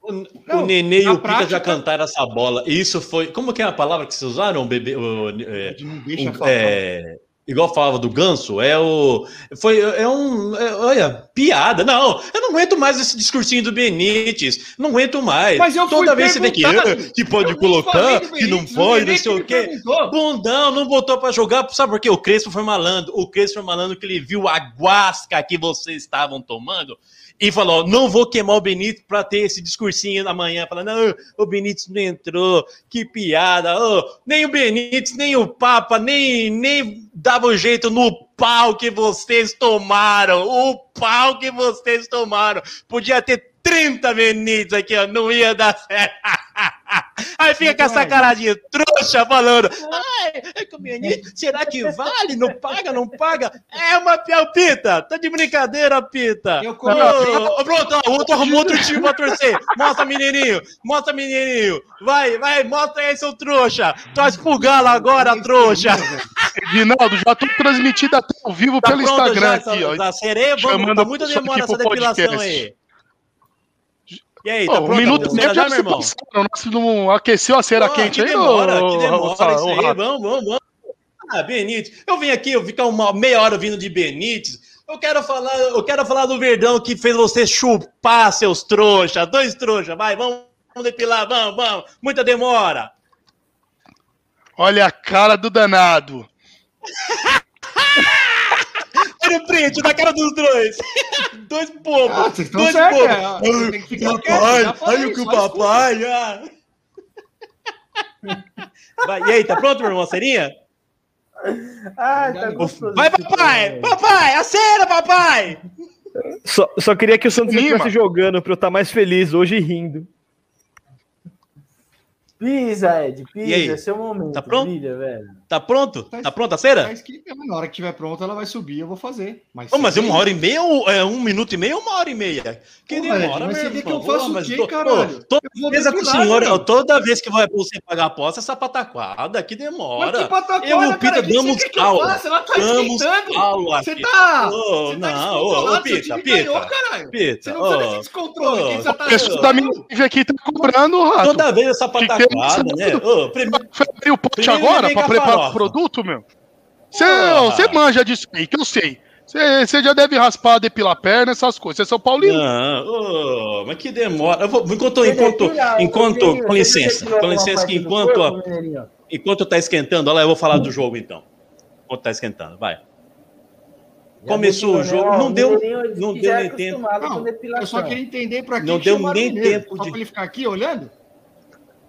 O, Não, o Nenê e o Pita já prática- cantaram essa bola. Isso foi. Como que é a palavra que vocês usaram, bebê? O, é, não deixa um- falar. é, igual falava do ganso, é o. Foi, é um. é, olha, piada. Não, eu não aguento mais esse discursinho do Benítez. Não aguento mais. Mas eu Toda vez você tem que. perguntado. "Ah, Que pode colocar, que não pode, não sei que o quê. perguntou. Bundão, não botou pra jogar, sabe por quê? O Crespo foi malandro. O Crespo foi malandro que ele viu a guasca que vocês estavam tomando e falou: não vou queimar o Benítez pra ter esse discursinho na manhã, falando: não, o Benítez não entrou, que piada. ô, nem o Benítez, nem o Papa, nem, nem dava jeito no pau que vocês tomaram. O pau que vocês tomaram. Podia ter 30 Benítez aqui, ó, não ia dar certo. Aí fica com essa caradinha trouxa falando: ai, é o Benítez, será que vale? Não paga, não paga? É uma piau, Pita. Tá de brincadeira, Pita. Eu Ô, comecei- ô, pronto, ó, outro arrumou outro time pra torcer. Mostra, menininho. Mostra, menininho. Vai, vai, mostra aí, seu trouxa. Torce pro Galo agora, trouxa. Edinaldo, já tô transmitido até ao vivo Tá pelo pronto Instagram já aqui, ó. essa sereia? Vamos, Chamando tá muita demora essa depilação podcast. aí. E aí, tá um pronto minuto meio já, meu irmão? passaram. Nós não aqueceu a cera Pô, quente que aí, demora, que demora ô, isso ô, aí. Vamos, vamos, vamos. Ah, Benítez. Eu vim aqui, eu ficar uma meia hora vindo de Benítez. Eu quero falar, eu quero falar do Verdão que fez você chupar seus trouxas, dois trouxas. Vai, vamos, vamos depilar, vamos, vamos. Muita demora. Olha a cara do danado. Olha o print da cara dos dois. Dois bobos. Ah, vocês estão dois certos, bobos. é, tem que ficar quieto, olha o que o papai. ah. Vai, e aí, tá pronto, meu irmão? Serinha? Ah, tá gostoso. Vai, papai! Papai, acera, papai! Só, só queria que o Santos estivesse jogando pra eu estar mais feliz hoje e rindo. Pisa, Ed, pisa, é seu momento. Tá pronto? Brilha, velho. Tá pronto? Tá Tá pronta a cera? Mas que na hora que tiver pronta, ela vai subir, eu vou fazer. Mas, Ô, mas é uma hora e meia ou é um minuto e meio ou uma hora e meia? Que Ed, demora, mas meu você quer que eu faça Ô, o mas quê, tô- caralho? ô, Toda Eu vou vez senhor, meu. toda vez que vai você pagar a aposta, essa pataquada, que Mas demora. que pataquada, Eu e o Pita que damos que eu aula. faça? Ela tá Damos esquentando. aula Você tá. Ô, você tá não, ô, seu Pita, Pita. Pita, Você não precisa desse descontrole. você tá O pessoal da minha live aqui tá cobrando, rato. Toda vez essa Que que é pataquada, né? Primeiro, Foi abrir o pote agora pra preparar o produto, meu? Você você manja disso aí, que eu sei. Você já deve raspar, depilar a perna, essas coisas. Você é São Paulino. Não, ô, mas que demora. Eu vou, enquanto, enquanto, enquanto, com licença, com licença que enquanto, corpo, enquanto tá esquentando, olha lá, eu vou falar do jogo então. Enquanto tá esquentando, vai. Já Começou o jogo, né? Ó, não deu- não deu é nem tempo. Não, eu só queria entender pra que Não deu nem tempo Só de- pra ele ficar aqui olhando?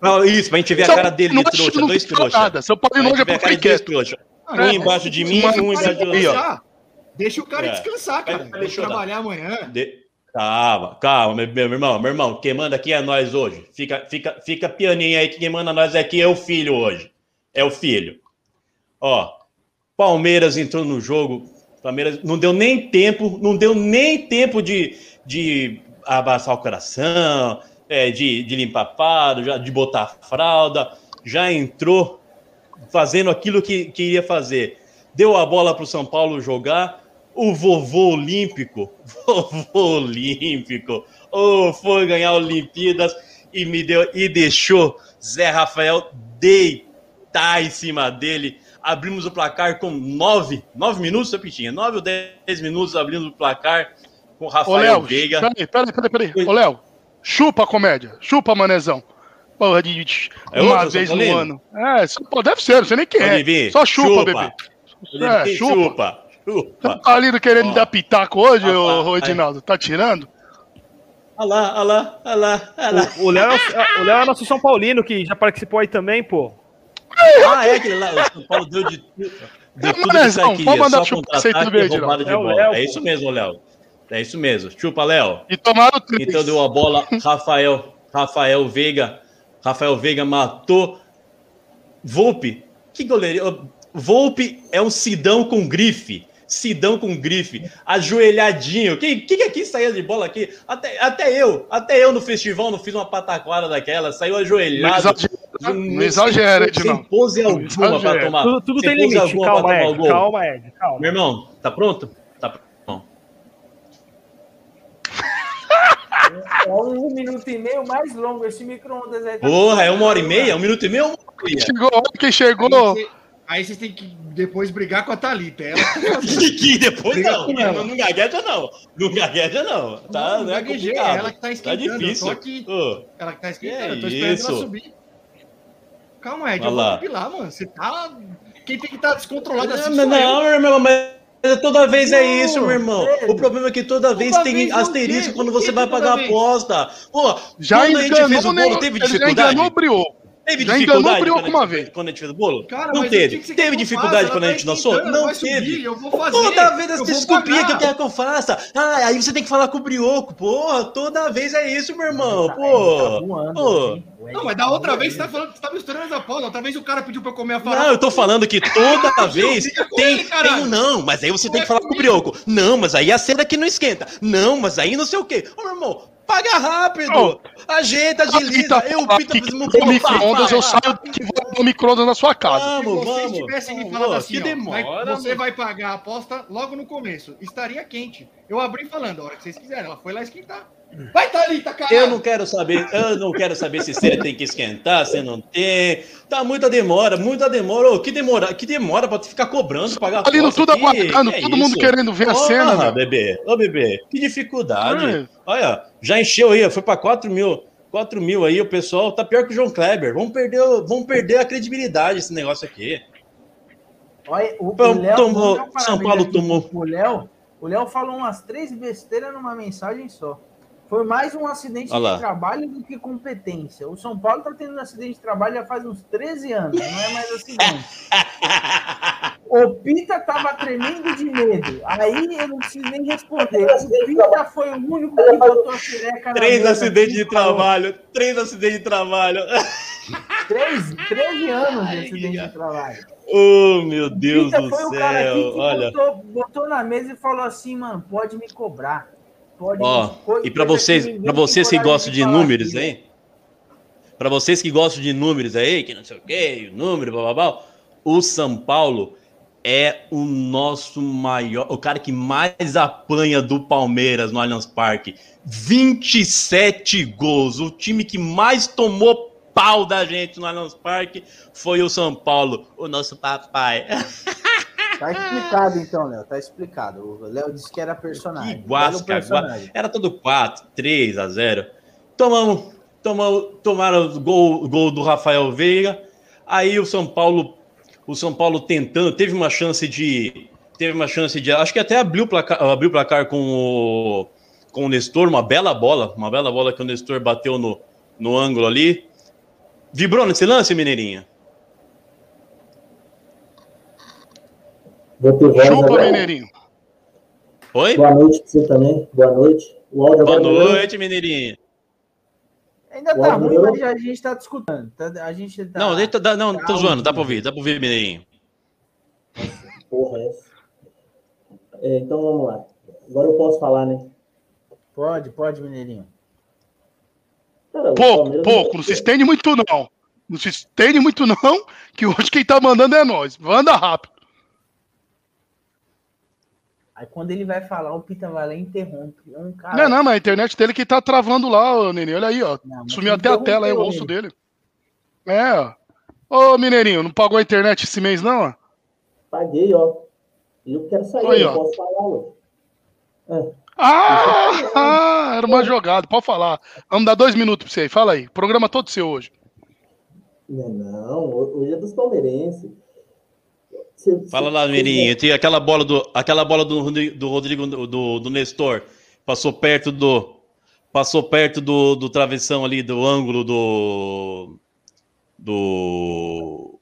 Ah, isso, pra gente ver a cara dele de não trouxa, não dois trouxas. São Paulo não gente é pra cara quieto. Um embaixo de deixa mim, o um embaixo de você. descansar. Deixa o cara É. descansar, cara. Vai chorar. trabalhar amanhã. Calma, calma, meu, meu irmão, meu irmão, quem manda aqui é nós hoje. Fica, fica, fica pianinho aí que quem manda nós aqui é o filho hoje. É o filho. Ó, Palmeiras entrou no jogo. Palmeiras não deu nem tempo, não deu nem tempo de, de abraçar o coração, é, de, de limpar pado, já, de botar fralda. Já entrou fazendo aquilo que queria fazer. Deu a bola para o São Paulo jogar. O vovô olímpico, vovô olímpico, oh, foi ganhar Olimpíadas e me deu e deixou Zé Rafael deitar em cima dele. Abrimos o placar com nove, nove minutos, Pitinha, nove ou dez minutos abrimos o placar com o Ô, Rafael Léo, Veiga. peraí, peraí, peraí, peraí. Ô, Léo, chupa a comédia. Chupa, manezão. Porra, de, de- É uma outro, vez no ano. É, pô, deve ser, não sei nem quem é. Só chupa, Chupa. bebê. É, chupa. chupa, chupa. Tá ali querendo Ó. dar pitaco hoje, ô, Rapaz. ô, Edinaldo? Tá tirando? Olha lá, olha lá, olha lá, olha lá. O Léo é o Léo é nosso São Paulino, que já participou aí também, pô. Ah, é aquele lá. O São Paulo deu de, deu É, tudo que Manezão, você pode mandar chupar essa aí contra-ataque tudo e bem, roubada de É o É isso mesmo, Léo. É isso mesmo. Chupa, Léo. E tomaram três. Então deu a bola, Rafael, Rafael Veiga, Rafael Veiga matou Volpe. Que goleiro? Volpe é um Sidão com grife. Sidão com grife, ajoelhadinho. Quem, quem aqui saía de bola aqui? Até, até eu, até eu no festival não fiz uma pataquara daquela, saiu Não ajoelhado. exagera, Não- não exagera, sem, sem Edinaldo. pose Não alguma para tomar. Tudo, tudo sem tem limite. Calma, Ed. Calma, Ed. Calma. Meu irmão? Tá pronto. É um minuto e meio mais longo esse micro-ondas aí. tá- Porra, é uma hora e meia? Um minuto e meio? é meia. Chegou, quem chegou. Aí, cê- aí vocês têm que depois brigar com a Thalita. Ela que depois Briga não, não, não gagueja não, não gagueja não, tá, Não, não, é complicado, ela que tá tá esquentando, eu tô difícil. aqui. Ô, ela que tá esquentando, Que eu tô esperando isso? ela subir. Calma, Ed, eu vou lá. mano. Você tá. Quem tem que estar descontrolado assim não, não, meu irmão, mas toda vez é isso, meu irmão. velho. O problema é que toda vez Toda tem vez asterisco quê? quando você vai pagar a aposta. Pô, Já quando a gente enganou, fez o bolo, teve ele já dificuldade? enganou o. Teve Já dificuldade enganou o Brioco quando a gente- uma vez. Quando a gente fez o bolo? Cara, não teve. Teve dificuldade faça? quando a gente tá lançou? esquentando, Não vai subir, teve. Eu vou fazer. Toda vez essa desculpinha que eu quero que eu faça. Ah, aí você tem que falar com o Brioco. Porra, toda vez é isso, meu irmão. Tá- Pô. tá voando, pô. Ed Não, mas da outra vez você tá falando você tá misturando as apostas. Outra vez o cara pediu pra eu comer a farofa. Não, eu tô falando que toda vez tem, tem um não, mas aí você Não tem é que falar com o comigo. Brioco. Não, mas aí a cera que não esquenta. Não, mas aí não sei o quê. Ô, meu irmão, paga rápido. Ô, Ajeita, agiliza. Eu, Pita, que um com micro-ondas, eu saio daqui e vou no micro-ondas na sua casa. Se Vamos, vocês vamos. tivessem me falado assim, Que ó, vai- demora, você mano. vai pagar a aposta logo no começo, estaria quente. Eu abri falando, a hora que vocês quiserem. Ela foi lá esquentar. Vai, Thalita, caralho! Eu não quero saber, eu não quero saber se você tem que esquentar, se não tem. Tá muita demora, muita demora. Ô, que demora, que demora pra tu ficar cobrando, pagar Ali no tudo aqui? aguardando, Que é todo mundo isso? querendo ver a cena, velho. bebê. Ô, bebê, que dificuldade. É. Olha, já encheu aí, foi pra 4 mil. 4 mil aí, o pessoal tá pior que o João Kleber. Vamos perder, o- vamos perder a credibilidade esse negócio aqui. Olha, o, o Léo, tomou- São Paulo aqui tomou. pro Léo, o Léo falou umas três besteiras numa mensagem só. Foi mais um acidente Olha lá. de trabalho do que competência. O São Paulo tá tendo um acidente de trabalho já faz uns 13 anos, não é mais acidente. O Pita tava tremendo de medo. Aí eu não preciso nem responder. O Pita foi o único que botou a xereca na Três acidentes de trabalho, três acidentes de trabalho. Três, 13 anos de acidente de trabalho. Oh, meu Deus do foi o cara aqui céu. que Olha. botou, botou na mesa e falou assim, mano, pode me cobrar. Pode Ó, e para coisa vocês, para vocês que gostam de números aqui, né? aí, para vocês que gostam de números aí, que não sei o quê, número, blá, blá, blá, o São Paulo é o nosso maior, o cara que mais apanha do Palmeiras no Allianz Parque. 27 gols. O time que mais tomou pau da gente no Allianz Parque foi o São Paulo, o nosso papai. Tá explicado então, Léo, tá explicado. O Léo disse que era personagem. Que guasca, Belo personagem. Era tudo 4, 3 a 0. Tomamos, tomamos, tomaram o gol, gol do Rafael Veiga. Aí o São Paulo, o São Paulo tentando, teve uma chance de, teve uma chance de, acho que até abriu o placar, abriu placar com o com o Nestor, uma bela bola, uma bela bola que o Nestor bateu no, no ângulo ali. Vibrou nesse lance, Mineirinho? Vou ter voz Chupa, agora. Mineirinho. Oi? Boa noite pra você também. Boa noite. O áudio Boa melhorou? noite, Mineirinho. Ainda O tá áudio ruim, melhorou? mas a gente tá discutindo. Tá- a gente tá... Não, deixa- dá- não, tô tá zoando, dá pra ouvir, dá pra ouvir, Mineirinho. Porra, essa. É, então vamos lá. Agora eu posso falar, né? Pode, pode, Mineirinho. Cara, Pouco, pouco. Não se estende muito, não. Não se estende muito, não, que hoje quem tá mandando é nós. Manda rápido. Aí quando ele vai falar, o Pita vai lá e interrompe. É um cara... Não, não, mas a internet dele que tá travando lá, ô Nenê. Olha aí, ó. Não, Sumiu até a tela aí, o ele. dele. É, ó. Ô, Mineirinho, não pagou a internet esse mês, não? ó? Paguei, ó. E eu quero sair, Aí, eu ó. posso falar hoje. É. Ah, ah, era uma jogada, pode falar. Vamos dar dois minutos pra você aí. Fala aí. Programa todo seu hoje. Não, não, hoje é dos palmeirenses. Fala lá, Mirinho. Tem aquela bola do, aquela bola do, do Rodrigo do, do Nestor. Passou perto do. Passou perto do, do travessão ali, do ângulo do. Do.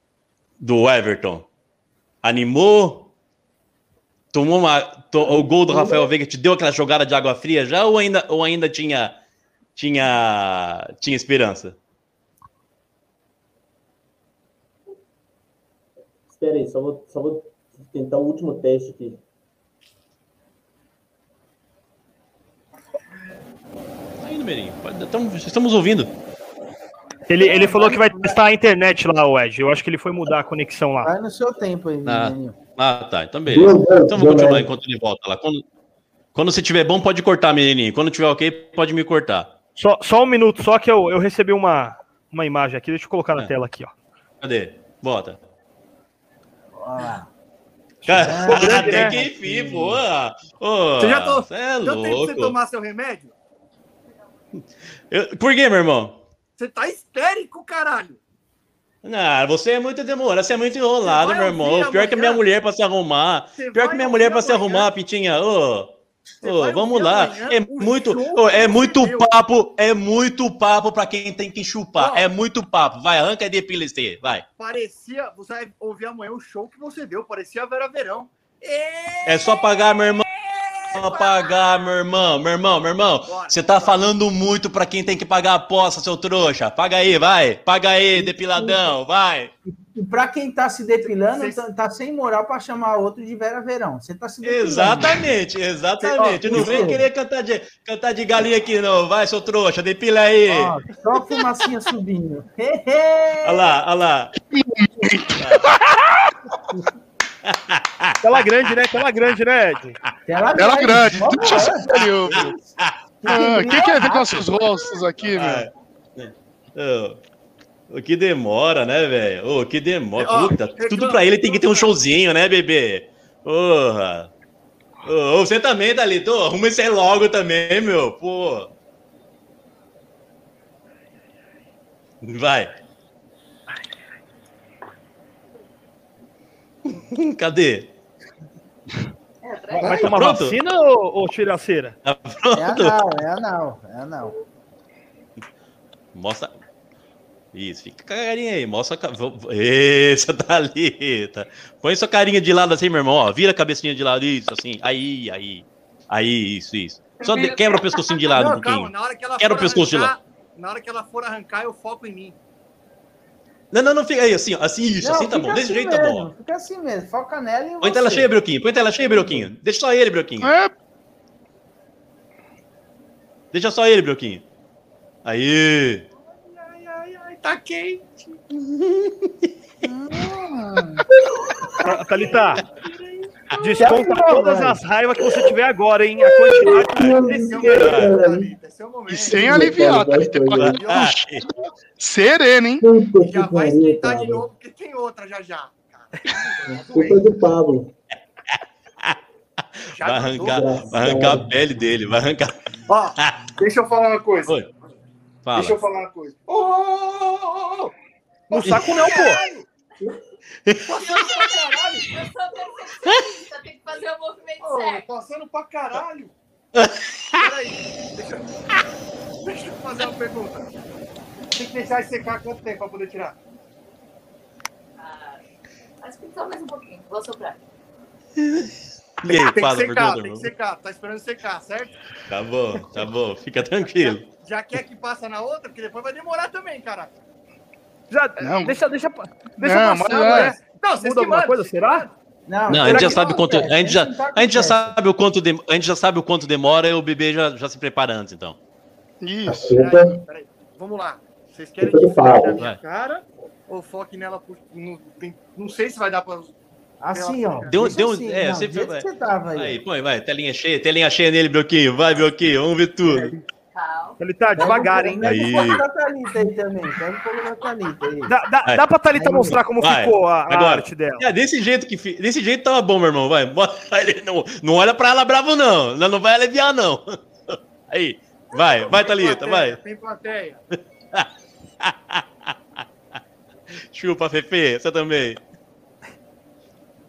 Do Everton. Animou. Tomou uma. to- o gol do Rafael Veiga te deu aquela jogada de água fria já ou ainda, ou ainda tinha. Tinha. Tinha esperança? Espera aí, só vou, só vou tentar o último teste aqui. Tá indo, Mirinho. Pode- Estamos, estamos ouvindo. Ele, ele falou que vai testar a internet lá, o Ed. Eu acho que ele foi mudar a conexão lá. Vai no seu tempo aí, Ah. Ah, tá. Então beleza. Então vou continuar enquanto ele volta lá. Quando, quando você tiver bom, pode cortar, menininho. Quando tiver ok, pode me cortar. Só, só um minuto, só que eu, eu recebi uma, uma imagem aqui. Deixa eu colocar na É. tela aqui, ó. Cadê? Bota. Lá. Cara, grande, tem né? que enfim, pô. Você já cê é Deu tempo você louco. tomar seu remédio? Eu- por quê, meu irmão? Você tá histérico, caralho. Não, você é muito demorado, você é muito enrolado, meu irmão. Pior que a minha amanhã? mulher pra se arrumar. Você Pior que minha mulher pra se amanhã? arrumar, Pitinha. Ô, Você vamos lá. É muito, é muito papo, é muito papo pra quem tem que chupar. É muito papo. Vai, arranca e aí, vai. Parecia. Você vai ouvir amanhã o show que você deu. Parecia Vera Verão. É só pagar, meu irmão. Só pagar, meu irmão, meu irmão, meu irmão. Você tá falando muito pra quem tem que pagar a aposta, seu trouxa. Paga aí, vai. Paga aí, depiladão, vai. E pra quem tá se depilando, Vocês- tá, sem moral pra chamar outro de Vera Verão. Você tá se depilando. Exatamente, exatamente. Ó, Não vem querer cantar de, cantar de galinha aqui, não. Vai, seu trouxa, depila aí. Ó, só a fumacinha subindo. Olha lá, olha lá. Tela grande, né? Tela grande, né, Ed? Tela Tela grande. Vamos Deixa meu Deus. Ah, O que, que é ver com esses rostos aqui, Ah, velho? Ô, O que demora, né, velho? O que demora. Ó, Puta, tudo pra ele tem que ter um showzinho, né, bebê? Porra. Ô, você também, Thalito. Ô, Arruma isso aí logo também, meu. Pô. Vai. Cadê? Vai, vai tomar Pronto. vacina ou, ou tira a cera? Tá É anal, é anal, é anal. Mostra. Isso, fica com a carinha aí. Mostra a. vo- Essa Thalita. Põe sua carinha de lado assim, meu irmão. Ó. Vira a cabecinha de lado. Isso, assim. Aí, aí. Aí, isso, isso. Só de- quebra o pescocinho de lado um Não, calma, pouquinho. na hora que ela Quero for o pescoço de arrancar, na hora que ela for arrancar, eu foco em mim. Não, não, não, fica aí, assim, ó. Assim, isso, Não, assim tá bom. Desse assim jeito tá mesmo, bom. Fica assim mesmo, foca nela e Põe tela cheia, Brioquinho. Põe tela cheia, Brioquinho. Deixa só ele, Brioquinho. É, Deixa só ele, Brioquinho. Aí. Tá quente. Tá- Thalita, desconta todas as raivas que você tiver agora, hein? A quantidade. Esse é o momento, Thalita, esse é o e sem aliviar, tá? Pra- Ah, Sereno, hein? Que Já vai esquentar de novo, porque tem outra já já. Culpa do Pablo. Já vai arrancar, vai arrancar a pele dele. Vai arrancar. Ó, deixa eu falar uma coisa. Oi. Fala. Deixa eu falar uma coisa. Ô, ô, ô. No saco não, pô. Passando pra caralho. Eu sou perfeccionista, tem que fazer o movimento Ô, certo. passando pra caralho. Peraí, deixa, eu- deixa eu fazer uma pergunta. Tem que deixar secar quanto tempo pra poder tirar? Ah, acho que só mais um pouquinho. Vou soprar. E aí, Tem que fala, secar, pergunta, tem que secar. Tá esperando secar, certo? Tá bom, tá bom. Fica tranquilo. Já quer que passa na outra? Porque depois vai demorar também, cara. Já, Não. deixa, deixa, deixa Não, passar, mas é. né? Não, vocês Muda que alguma coisa, será? que. Não, Não, a gente já que sabe não quanto. A gente já, tá a gente já sabe o quanto de- a gente já sabe o quanto demora e o bebê já, já se prepara antes, então. Isso. Culpa, Peraí, peraí. Vamos lá. Vocês querem que foque na minha cara ou foque nela por... Não, tem- não sei se vai dar pra... Assim, ó. Deu- deu- assim, é, não, você que você tava aí. Aí, põe, vai, telinha cheia, telinha cheia nele, Brioquinho. Vai, Brioquinho, vamos ver tudo. Calma. Thalita, devagar, hein? Aí. da Thalita aí também. Pega um pouco da Thalita aí. Dá, dá, Vai. dá pra Thalita mostrar como vai. ficou a, a Agora. arte dela. É, desse jeito que desse jeito tava bom, meu irmão. Vai, bota ele, não, não olha pra ela bravo, não. Ela não vai aliviar, não. Aí, vai, vai, Tem Thalita, plateia, vai. Tem plateia. Chupa, Fefe, você também.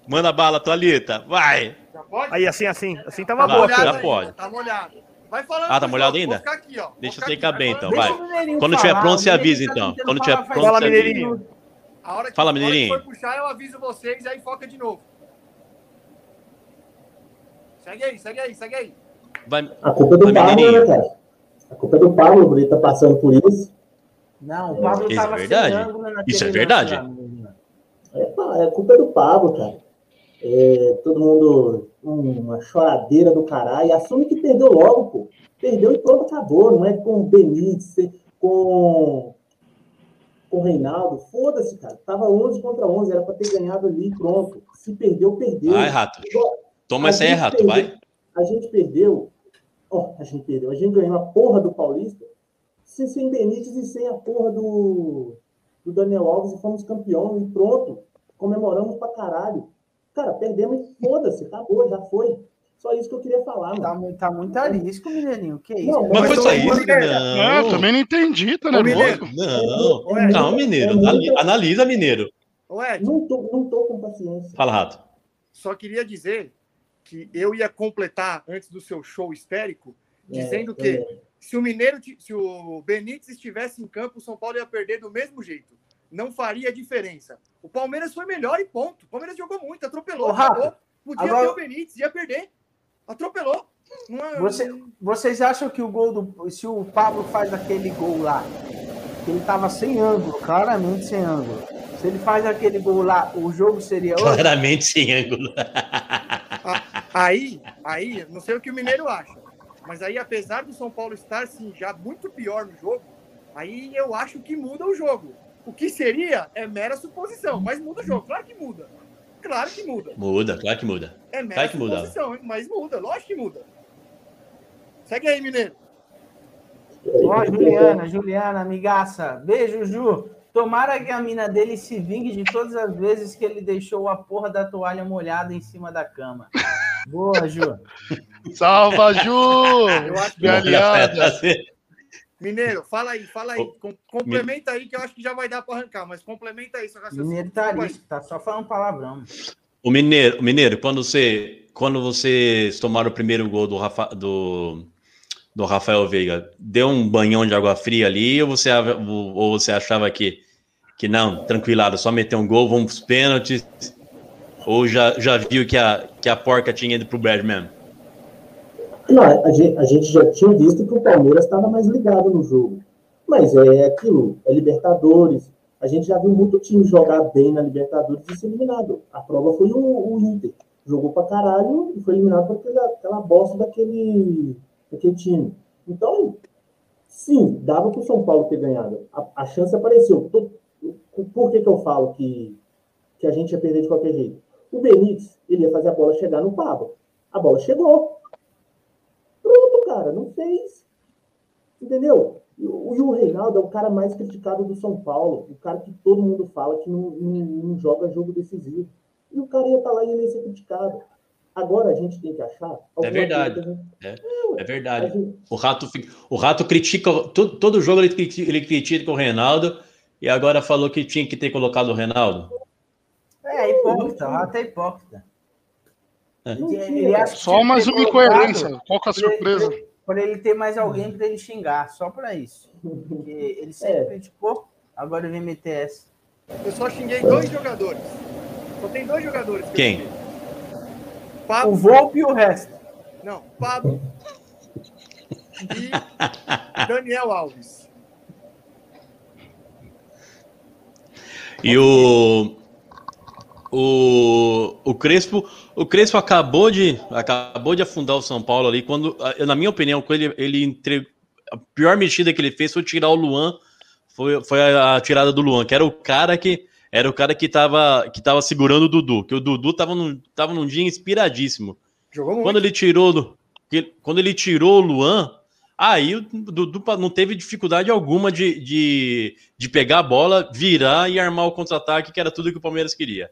Manda bala, Thalita, vai. Já pode? Aí, assim, assim. Assim tava Vai, boa, já pode. Tá molhado. Vai falando. Ah, tá molhado ainda? Vou ficar aqui, ó. Vou Deixa ficar secar aqui. bem, então, vai. Quando tiver falar, pronto, o você avisa, tá então. Quando tiver pronto, Fala, você avisa. Mineirinho. A hora que, Fala, Mineirinho. for puxar, eu aviso vocês e aí foca de novo. Segue aí, segue aí, segue aí. Vai, A culpa é do Vai, Pablo, né, cara? A culpa é do Pablo, ele tá passando por isso. Não, o Pablo Isso é tava verdade. ângulo naquele Isso é lance verdade. Mineirinho. É, a culpa é do Pablo, cara. É, todo mundo, hum, uma choradeira do caralho. Assume que perdeu logo, pô. Perdeu e pronto, acabou. Não é com o Benítez, com, com o Reinaldo. Foda-se, cara. Tava 11 contra 11, era pra ter ganhado ali, pronto. Se perdeu, perdeu. vai, rato. Toma essa aí, rato, perdeu- vai. A gente perdeu. Ó, a gente perdeu. A gente ganhou a porra do Paulista sem, sem Benítez e sem a porra do, do Daniel Alves e fomos campeão e pronto. Comemoramos pra caralho. Cara, perdemos e foda-se, acabou, já foi. Só isso que eu queria falar, Tá, mano. tá muito arisco, Mineirinho. Que isso? Não? Mas foi só isso? Mineiro, É, eu Não. também não entendi, tá Mineiro. nervoso? Não. É Calma, muito- mineiro. é muito- Anali- Analisa, mineiro. Ed, Não tô, não tô com paciência. Fala, rato. só queria dizer que eu ia completar antes do seu show histérico, dizendo É, que é. se o Mineiro, se o Benítez estivesse em campo, o São Paulo ia perder do mesmo jeito. Não faria diferença. O Palmeiras foi melhor e ponto. O Palmeiras jogou muito, atropelou, acabou. Podia agora- ter o Benítez, ia perder. Atropelou. É- Você- Vocês acham que o gol do. Se o Pablo faz aquele gol lá, que ele tava sem ângulo, claramente sem ângulo. Se ele faz aquele gol lá, o jogo seria outro? Claramente sem ângulo. Aí, aí, não sei o que o Mineiro acha, mas aí, apesar do São Paulo estar, sim, já muito pior no jogo, aí eu acho que muda o jogo. O que seria é mera suposição, mas muda o jogo. Claro que muda. Claro que muda. Muda, claro que muda. É mera Claro que muda. suposição, mas muda. Lógico que muda. Segue aí, Mineiro. Ó, Juliana, Juliana, amigaça. Beijo, Ju. Tomara que a mina dele se vingue de todas as vezes que ele deixou a porra da toalha molhada em cima da cama. Boa, Ju. Salva, Ju! Eu acho que. Mineiro, fala aí, fala aí. Com- complementa aí que eu acho que já vai dar para arrancar, mas complementa aí seu raciocínio. Mineiro tá ali, tá só falando palavrão. O Mineiro, Mineiro, quando você, quando vocês tomaram o primeiro gol do, Rafa, do, do Rafael Veiga, deu um banhão de água fria ali ou você, ou você achava que, que não, tranquilado, só meter um gol, vamos pros pênaltis? Ou já, já viu que a, que a porca tinha ido pro Brad mesmo? Não, a gente, a gente já tinha visto que o Palmeiras estava mais ligado no jogo. Mas é aquilo, é Libertadores. A gente já viu muito time jogar bem na Libertadores e ser eliminado. A prova foi o, o Inter. Jogou pra caralho e foi eliminado por aquela, aquela bosta daquele, daquele time. Então, sim, dava pro São Paulo ter ganhado. A, a chance apareceu. Por que, que eu falo que, que a gente ia perder de qualquer jeito? O Benítez, ele ia fazer a bola chegar no Pablo. A bola chegou. Cara, não fez. Entendeu? E o, o Reinaldo é o cara mais criticado do São Paulo. O cara que todo mundo fala que não, não, não joga jogo decisivo. E o cara ia estar lá e ele ia ser criticado. Agora a gente tem que achar. É verdade. coisa, né? É, é verdade. gente- O Rato, o Rato critica, todo, todo jogo ele, criti- ele critica o Reinaldo e agora falou que tinha que ter colocado o Reinaldo. É, hipócrita, o rato é hipócrita. É. Ele- ele Só mais uma incoerência. Qual que é a pra ele- Pra ele ter mais alguém pra ele xingar, só pra isso. Porque ele sempre É. criticou, agora ele vem meter essa. Eu só xinguei dois jogadores. Só tem dois jogadores. que eu Quem? xinguei. Pablo, O Volpe e o resto. Não, Pablo e Daniel Alves. E o, o, o Crespo, o Crespo acabou de, acabou de afundar o São Paulo ali quando, na minha opinião, quando ele, ele entre, a pior mexida que ele fez foi tirar o Luan, foi, foi a, a tirada do Luan, que era o cara que era o cara que tava, que tava segurando o Dudu, que o Dudu tava num, tava num dia inspiradíssimo. Jogou muito. Quando ele tirou, quando ele tirou o Luan, aí o Dudu não teve dificuldade alguma de, de, de pegar a bola, virar e armar o contra-ataque, que era tudo que o Palmeiras queria.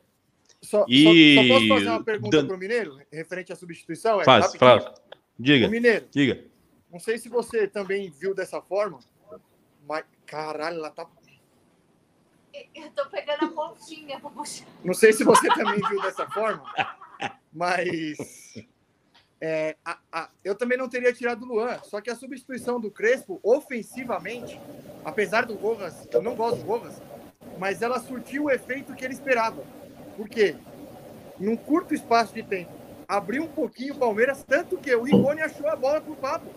Só, E- só, só posso fazer uma pergunta Dan- pro Mineiro, referente à substituição? É, Faz, rapidinho. faz. Diga, Ô, Mineiro, diga. não sei se você também viu dessa forma, mas caralho, ela tá. Eu tô pegando a pontinha pra puxar. Não sei se você também viu dessa forma, mas é, a- a- eu também não teria tirado o Luan. Só que a substituição do Crespo, ofensivamente, apesar do Rojas, eu não gosto do Rojas, mas ela surtiu o efeito que ele esperava. Por quê? Num curto espaço de tempo, abriu um pouquinho o Palmeiras, tanto que o Rigoni achou a bola pro Pablo.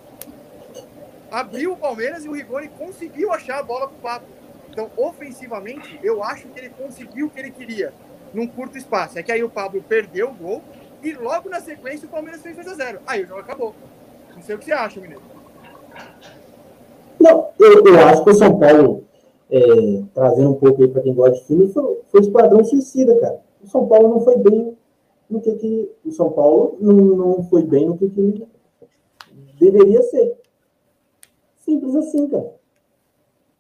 Abriu o Palmeiras e o Rigoni conseguiu achar a bola pro Pablo. Então, ofensivamente, eu acho que ele conseguiu o que ele queria num curto espaço. É que aí o Pablo perdeu o gol e logo na sequência o Palmeiras fez 2x0. Aí o jogo acabou. Não sei o que você acha, Mineiro. Não, eu, eu acho que o São Paulo, é, trazendo um pouco aí para quem gosta de filme, foi, foi esquadrão suicida, cara. O São Paulo não foi bem no que, que o São Paulo não, não foi bem no que, que deveria ser. Simples assim, cara.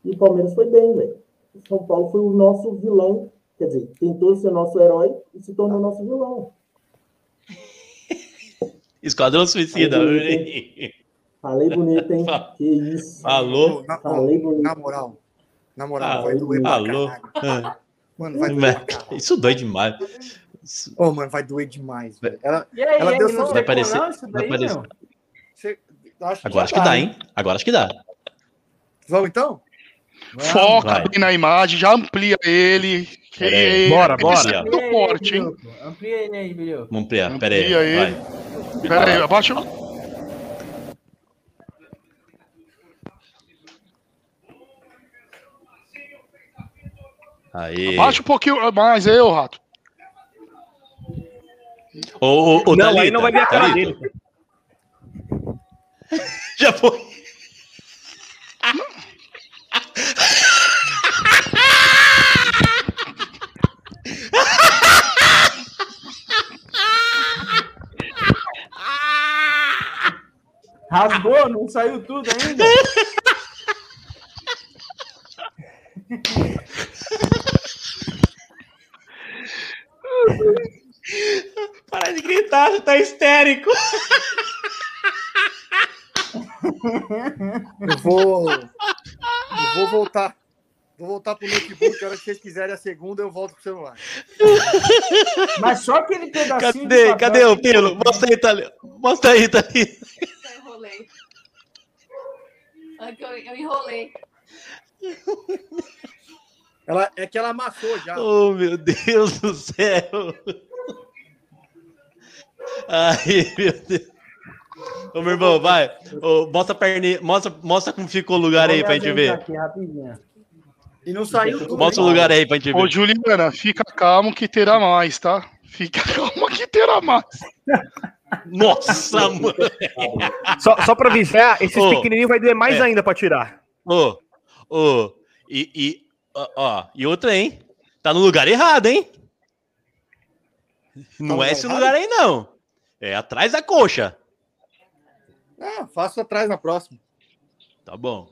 E o Palmeiras foi bem, velho. O São Paulo foi o nosso vilão, quer dizer, tentou ser nosso herói e se tornou nosso vilão. Esquadrão Suicida. Falei bonito, hein? Que isso. Falou. Na, Falei bonito. na moral. Na moral, Ah, vai doer pra caralho. Mano, vai doer. Isso dói demais. Isso- Ô, mano, vai doer demais, velho. Ela, E aí, Ela aí, deu não. Vai aparecer- não isso vai aparecer. você, acho Agora acho que dá, tá, hein? Agora acho que dá. Vamos então? Foca Vai. bem na imagem, já amplia ele. que ele- Bora, ele bora. é muito forte, hein? Amplia ele aí, Bilhão. Vamos ampliar. Pera aí. Amplia ele. Vai. Pera aí, abaixa. Aí. Baixa um pouquinho eh, mais aí, ô rato. O, o, o não, Thalita, aí não vai ver a cara dele. Já foi. Rasgou, não saiu tudo ainda. Guacha tá histérico. Eu vou. Eu vou voltar. Vou voltar pro notebook. A hora que vocês quiserem a segunda, eu volto pro celular. Mas só aquele pedacinho. de Cadê? Cadê o pelo? Mostra aí, Thalita. Mostra aí, Thalita. Eu enrolei. Eu enrolei. Ela, é que ela amassou já. Oh, meu Deus do céu. Ai, meu Deus. Ô, meu irmão, vai. Ô, mostra, a perninha, mostra, mostra como ficou o lugar aí pra gente ver. Aqui, rapidinho. E não saiu tudo. Mostra o lugar aí pra gente Ô, ver. Juliana, fica calmo que terá mais, tá? Fica calma que terá mais. Nossa, mano. Só, só pra avisar, esses Ô, pequenininhos vai doer mais é. ainda pra tirar. Ô, ô, e, e, ó, ó, e outra, hein? Tá no lugar errado, hein? Não no é esse errado? lugar aí, não. É atrás da coxa. Ah, faço atrás na próxima. Tá bom.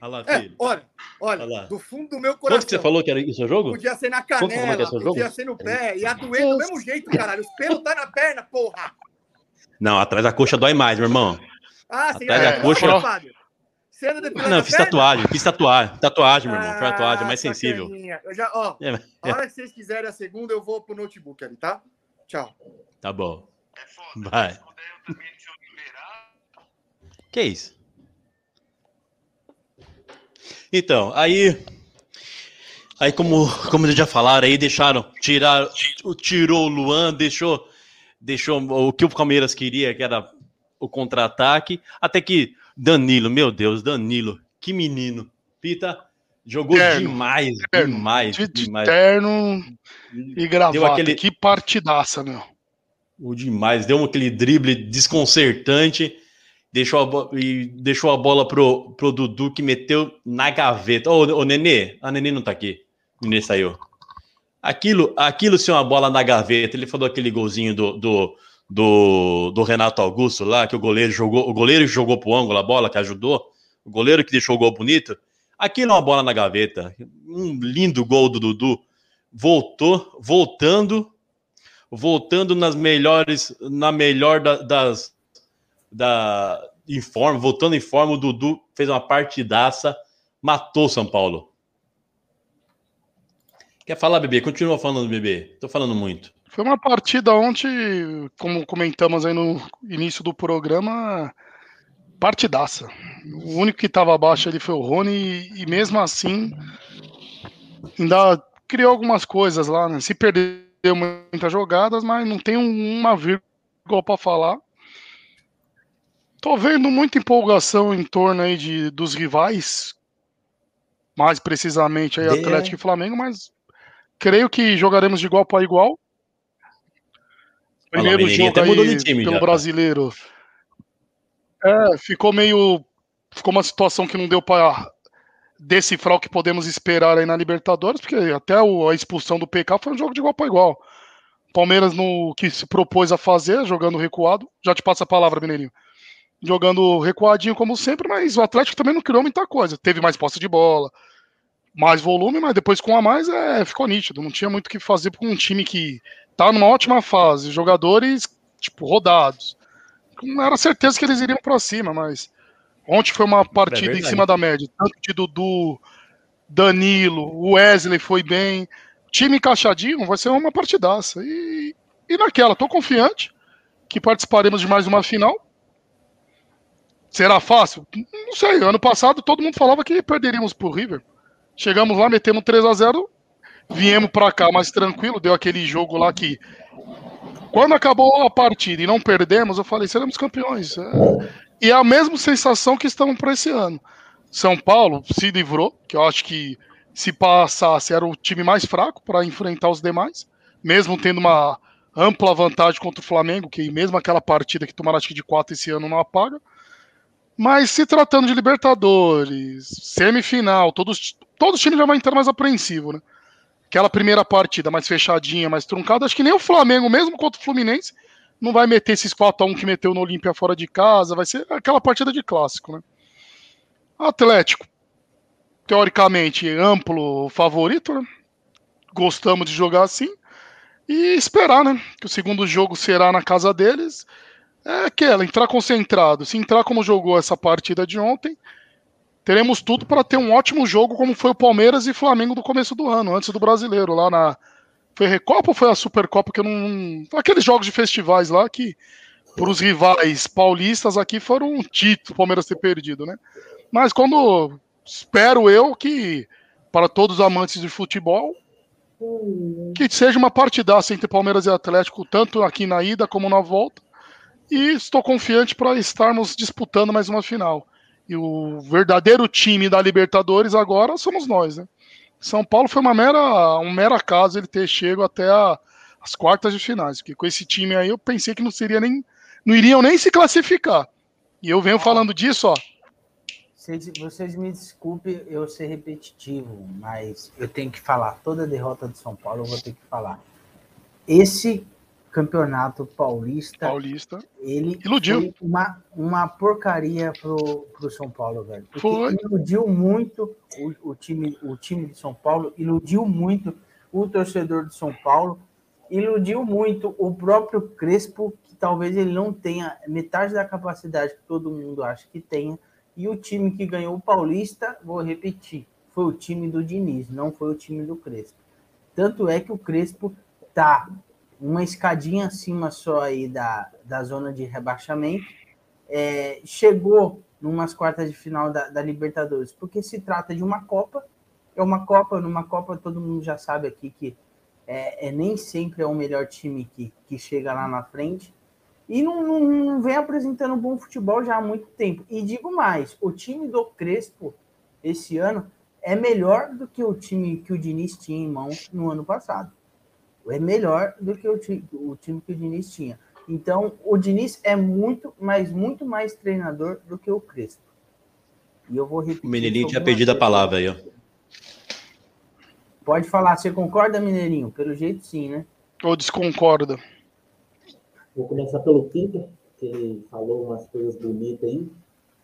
Olha lá, É, filho. olha, olha, Olha do fundo do meu coração. Quanto que você falou que era isso o jogo? Podia ser na canela, é podia ser no pé, ia doer do mesmo jeito, caralho. Os pelos tá na perna, porra. Não, atrás da coxa dói mais, meu irmão. Ah, você Atrás ia da coxa- safado. Você anda depilando Não, fiz perna? tatuagem, fiz tatuagem. Tatuagem, meu irmão. Ah, tatuagem, é mais sensível. Eu já, ó, É, a hora que vocês quiserem a segunda, eu vou pro notebook ali, tá? Tchau. Tá bom. Vai. Que isso? Então, aí. Aí, como, como eles já falaram, aí deixaram. Tirar, tirou o Luan, deixou, deixou o que o Palmeiras queria, que era o contra-ataque. Até que Danilo, meu Deus, Danilo, que menino. Pita jogou Terno, demais, terno, demais, De, de demais. terno e gravata. Deu aquele- Que partidaça, meu. O demais, deu aquele drible desconcertante, deixou a, e deixou a bola pro, pro Dudu que meteu na gaveta. Ô, ô Nenê, a Nenê não tá aqui. O Nenê saiu. Aquilo, aquilo se é uma bola na gaveta. Ele falou aquele golzinho do, do, do, do Renato Augusto lá, que o goleiro jogou, o goleiro jogou pro ângulo a bola, que ajudou, o goleiro que deixou o gol bonito. Aquilo é uma bola na gaveta. Um lindo gol do Dudu. Voltou, voltando voltando nas melhores, na melhor da- das da em forma, voltando em forma, o Dudu fez uma partidaça, matou São Paulo. Quer falar, bebê? Continua falando, bebê. Tô falando muito. Foi uma partida ontem, como comentamos aí no início do programa, partidaça. O único que estava abaixo ali foi o Rony, e, mesmo assim ainda criou algumas coisas lá, né? Se perdeu muitas jogadas, mas não tem um- uma vírgula para falar. Tô vendo muita empolgação em torno aí de, dos rivais, mais precisamente aí Atlético e Flamengo, mas creio que jogaremos de igual para igual. Primeiro jogo até mudou aí de time pelo já, brasileiro. É, ficou meio. Ficou uma situação que não deu para decifrar o que podemos esperar aí na Libertadores, porque até a expulsão do PK foi um jogo de igual para igual. Palmeiras no que se propôs a fazer, jogando recuado. Já te passo a palavra, Mineirinho. Jogando recuadinho como sempre, mas o Atlético também não criou muita coisa. Teve mais posse de bola, mais volume, mas depois com a mais é, ficou nítido. Não tinha muito o que fazer com um time que tá numa ótima fase, jogadores tipo rodados. Não era certeza que eles iriam para cima, mas ontem foi uma partida em verdade. cima da média, tanto de Dudu, Danilo, o Wesley foi bem, time encaixadinho, vai ser uma partidaça. E, e naquela, tô confiante que participaremos de mais uma final. Será fácil? Não sei. Ano passado todo mundo falava que perderíamos pro River. Chegamos lá, metemos 3 a 0 viemos pra cá mais tranquilo, deu aquele jogo lá que quando acabou a partida e não perdemos, eu falei, seremos campeões. É, E é a mesma sensação que estamos para esse ano. São Paulo se livrou, que eu acho que se passasse era o time mais fraco para enfrentar os demais, mesmo tendo uma ampla vantagem contra o Flamengo, que mesmo aquela partida que tomaram de 4 esse ano não apaga. Mas se tratando de Libertadores, semifinal, todos, todos os times já vão entrar mais apreensivo, né? Aquela primeira partida mais fechadinha, mais truncada, acho que nem o Flamengo, mesmo contra o Fluminense, não vai meter esses 4x1 que meteu no Olímpia fora de casa, vai ser aquela partida de clássico, né? Atlético, teoricamente, amplo favorito, né? Gostamos de jogar assim. E esperar, né? Que o segundo jogo será na casa deles. É aquela, entrar concentrado. Se entrar como jogou essa partida de ontem, teremos tudo para ter um ótimo jogo, como foi o Palmeiras e Flamengo do começo do ano, antes do brasileiro, lá na. Foi Recopa ou foi a Supercopa que eu não. Aqueles jogos de festivais lá que, para os rivais paulistas aqui, foram um título, o Palmeiras ter perdido, né? Mas quando. Espero eu que, para todos os amantes de futebol, que seja uma partidaça entre Palmeiras e Atlético, tanto aqui na ida como na volta. E estou confiante para estarmos disputando mais uma final. E o verdadeiro time da Libertadores agora somos nós, né? São Paulo foi uma mera, um mero acaso ele ter chego até a- as quartas de finais, porque com esse time aí eu pensei que não seria nem, não iriam nem se classificar. E eu venho falando disso, ó. Vocês, vocês me desculpem eu ser repetitivo, mas eu tenho que falar. Toda derrota do São Paulo eu vou ter que falar. Esse campeonato paulista, Paulista. ele Iludiu. foi uma, uma porcaria pro, pro São Paulo, velho. Porque Foi. iludiu muito o, o time, o time de São Paulo, iludiu muito o torcedor de São Paulo, iludiu muito o próprio Crespo, que talvez ele não tenha metade da capacidade que todo mundo acha que tenha. E o time que ganhou o Paulista, vou repetir, foi o time do Diniz, não foi o time do Crespo. Tanto é que o Crespo tá uma escadinha acima só aí da, da zona de rebaixamento. É, chegou numas quartas de final da, da Libertadores, porque se trata de uma Copa. É uma Copa, numa Copa todo mundo já sabe aqui que é, é nem sempre é o melhor time que, que chega lá na frente. E não, não, não vem apresentando bom futebol já há muito tempo. E digo mais, o time do Crespo esse ano é melhor do que o time que o Diniz tinha em mãos no ano passado. É melhor do que o, ti- o time que o Diniz tinha. Então, o Diniz é muito, mas muito mais treinador do que o Crespo. E eu vou repetir. O Mineirinho tinha perdido a vezes. palavra aí, ó. Pode falar, você concorda, Mineirinho? Pelo jeito, sim, né? Ou desconcorda? Vou começar pelo Peter, que ele falou umas coisas bonitas aí.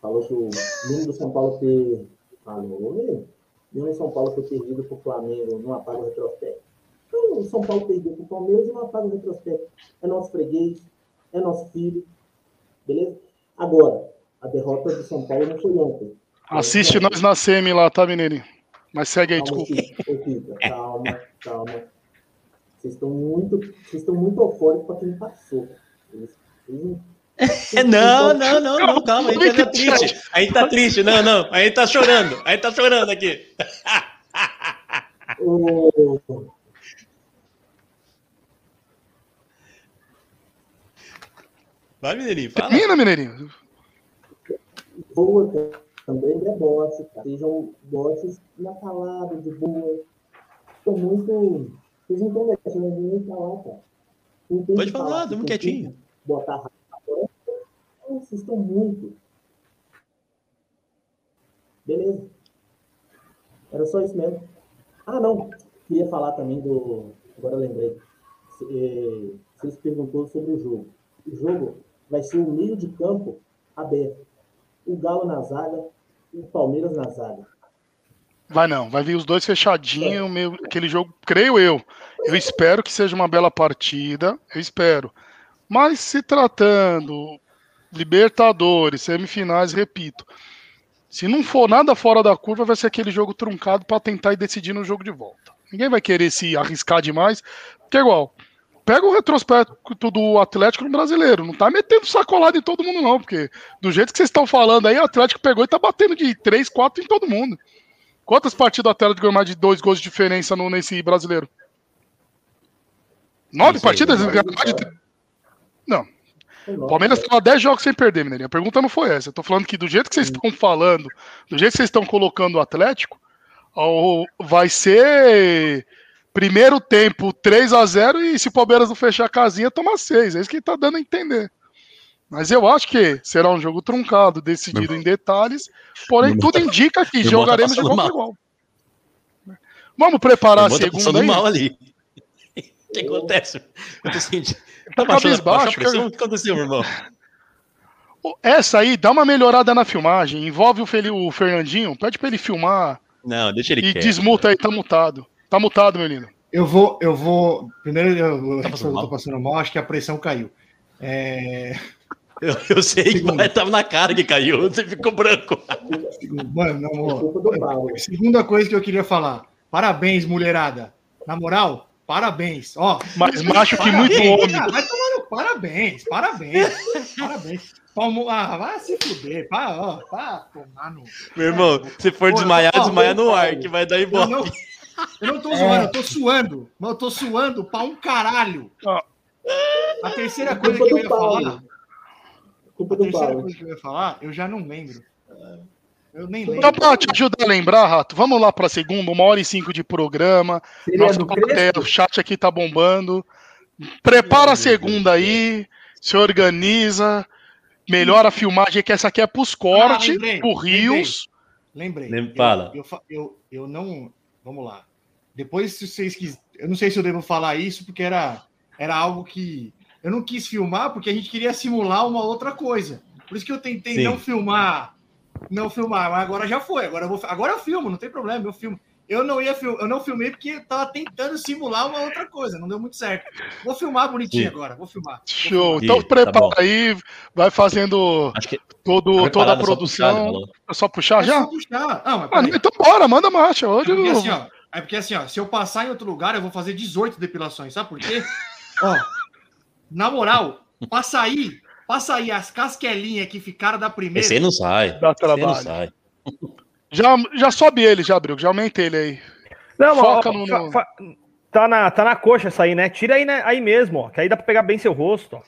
Falou que o menino do São Paulo ter. Falou? O menino do São Paulo ter perdido pro Flamengo não apaga o retrospecto. Então, o São Paulo perdeu pro Palmeiras e não apaga o retrospecto. É nosso freguês, é nosso filho. Beleza? Agora, a derrota do São Paulo não foi ontem. Assiste nós na semi lá, tá, Mineirinho? Mas segue aí, Calma, desculpa. Chico. Calma, calma. Vocês estão muito, vocês estão muito eufóricos para quem passou. Eles, É, não, não, não, não, calma, a gente tá triste. A gente tá triste, não, não, a gente tá chorando, a gente tá chorando aqui. O- Vai, Mineirinho, fala. Termina, Mineirinho. boa também é bosta, cara. Sejam bosses na calada, de boa. Estão muito. Vocês não estão deixando ninguém falar, cara. Não tem Pode falar, tem quietinho. Botar raiva Vocês estão muito. Beleza. Era só isso mesmo. Ah, não. Queria falar também do. Agora eu lembrei. Eh, Vocês perguntou sobre o jogo. O jogo vai ser o meio de campo aberto. O Galo na zaga, o Palmeiras na zaga. Vai não, vai vir os dois fechadinhos, meio, aquele jogo, creio eu. Eu espero que seja uma bela partida, eu espero. Mas se tratando Libertadores, semifinais, repito. Se não for nada fora da curva, vai ser aquele jogo truncado para tentar ir decidir no jogo de volta. Ninguém vai querer se arriscar demais, porque é igual. Pega o retrospecto do Atlético no brasileiro. Não tá metendo sacolada em todo mundo, não, porque do jeito que vocês estão falando aí, o Atlético pegou e tá batendo de 3, 4 em todo mundo. Quantas partidas o Atlético ganhou mais de dois gols de diferença no, nesse brasileiro? Nove partidas? mais de três? Não. O Palmeiras tava 10 jogos sem perder, Mineirinho. A pergunta não foi essa. Eu tô falando que do jeito que vocês estão falando, do jeito que vocês estão colocando o Atlético, vai ser primeiro tempo 3 a 0 e se o Palmeiras não fechar a casinha, toma 6. É isso que tá dando a entender. Mas eu acho que será um jogo truncado, decidido em detalhes, porém Meu tudo tá- indica que meu irmão tá jogaremos de igual para igual. Vamos preparar a Meu tá segunda passando aí? mal ali. O que acontece? Eu tô sentindo. Tá Tá baixando pressão? cara. O que aconteceu, meu irmão? Essa aí, dá uma melhorada na filmagem, envolve o, Fel- o Fernandinho, pede pra ele filmar Não, deixa ele e quieto. desmuta aí, tá mutado. Tá mutado, meu lindo. Eu vou, eu vou. Primeiro, eu, Tá eu passando tô mal? passando mal, acho que a pressão caiu. É, Eu, eu sei que vai, tava na cara que caiu, você ficou branco. Mano, na moral. Segunda coisa que eu queria falar. Parabéns, mulherada. Na moral, parabéns. Ó, Mais macho que muito homem. Ah, vai tomar no parabéns, parabéns. Parabéns. Palmo, ah, vai se fuder. Pá, ó, pá, tomar no. Meu irmão, se for desmaiar, desmaia no ar, que vai dar Eu embora. Eu não tô zoando, eu tô suando. Mas eu tô suando pra um caralho. Ó. A terceira É coisa que eu ia Paulo. falar. Culpa A terceira Paulo. coisa que eu ia falar, eu já não lembro. Eu nem lembro. pra te ajudar a lembrar, Rato, vamos lá pra segunda, uma hora e cinco de programa. Seria plateia, Crespo? o chat aqui tá bombando. Prepara a segunda aí, se organiza, melhora a filmagem, que essa aqui é pros cortes, Ah, lembrei, pro Rios. Lembrei. Lem- Eu- fala. Eu, eu, eu não. Vamos lá. Depois, se vocês quiserem. Eu não sei se eu devo falar isso, porque era, era algo que. Eu não quis filmar, porque a gente queria simular uma outra coisa. Por isso que eu tentei Sim. não filmar. Não filmar, mas agora já foi. Agora eu, vou, agora eu filmo, não tem problema, eu filmo. Eu não ia fil- eu não filmei porque eu tava tentando simular uma outra coisa, não deu muito certo. Vou filmar bonitinho Sim. agora, vou filmar. Show. Então tá prepara bom. aí, vai fazendo Acho que todo, Tá toda a preparado, só puxar, produção. É só puxar É já? só puxar. Não, mas Ah, então bora, manda marcha. Hoje É eu- assim, ó, é porque assim, ó, se eu passar em outro lugar, eu vou fazer 18 depilações, sabe por quê? ó, na moral, pra sair, pra sair as casquelinhas que ficaram da primeira. esse aí não sai. Dá Esse aí não trabalho. sai. já, já sobe ele, já abriu, já aumenta ele aí. Não, mas, Foca ó, no- fa- no- fa- tá, na, tá na coxa essa aí, né? Tira aí, né, aí mesmo, ó. Que aí dá pra pegar bem seu rosto, ó.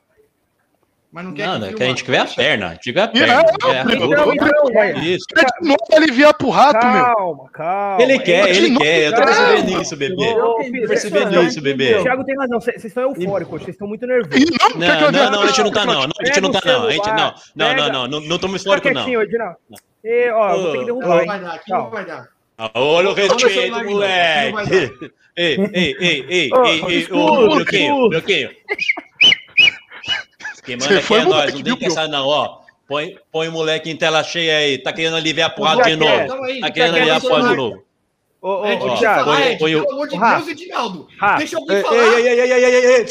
Mas não quer Não, não, é filme que a gente quer ver a perna. A gente quer ver a perna. Isso. Quer de novo aliviar pro rato, meu. Calma, calma. Ele quer, ele de quer. Eu tô percebendo calma. isso, bebê. Ô, Eu filho, percebendo vocês- isso, bebê. O Thiago tem razão, vocês vocês estão eufóricos, vocês estão muito nervosos. Não, que Não, não, não, a gente não tá, não. não, A gente não tá, não. A gente não. Não, não, não. Não, não estamos não. E, ó, vou ter que Não, derrubar, não vai dar, aqui Calma. não vai dar. Ah, Olha o respeito, moleque. não Ei, ei, ei, ei, ei, ei, ô, Brioquinho, escuta. Quem Você manda aqui foi é nós, não tem que essa não, ó. Põe, põe o moleque em tela cheia aí. Tá querendo aliviar a porrada de novo. Aí, Tá já querendo quer aliviar a porrada de novo. Ô, ô, Ed, ô, deixa eu Thiago. pelo amor de. Deus, Edinaldo. Deixa alguém falar. ei, ei, ei, ei, ei,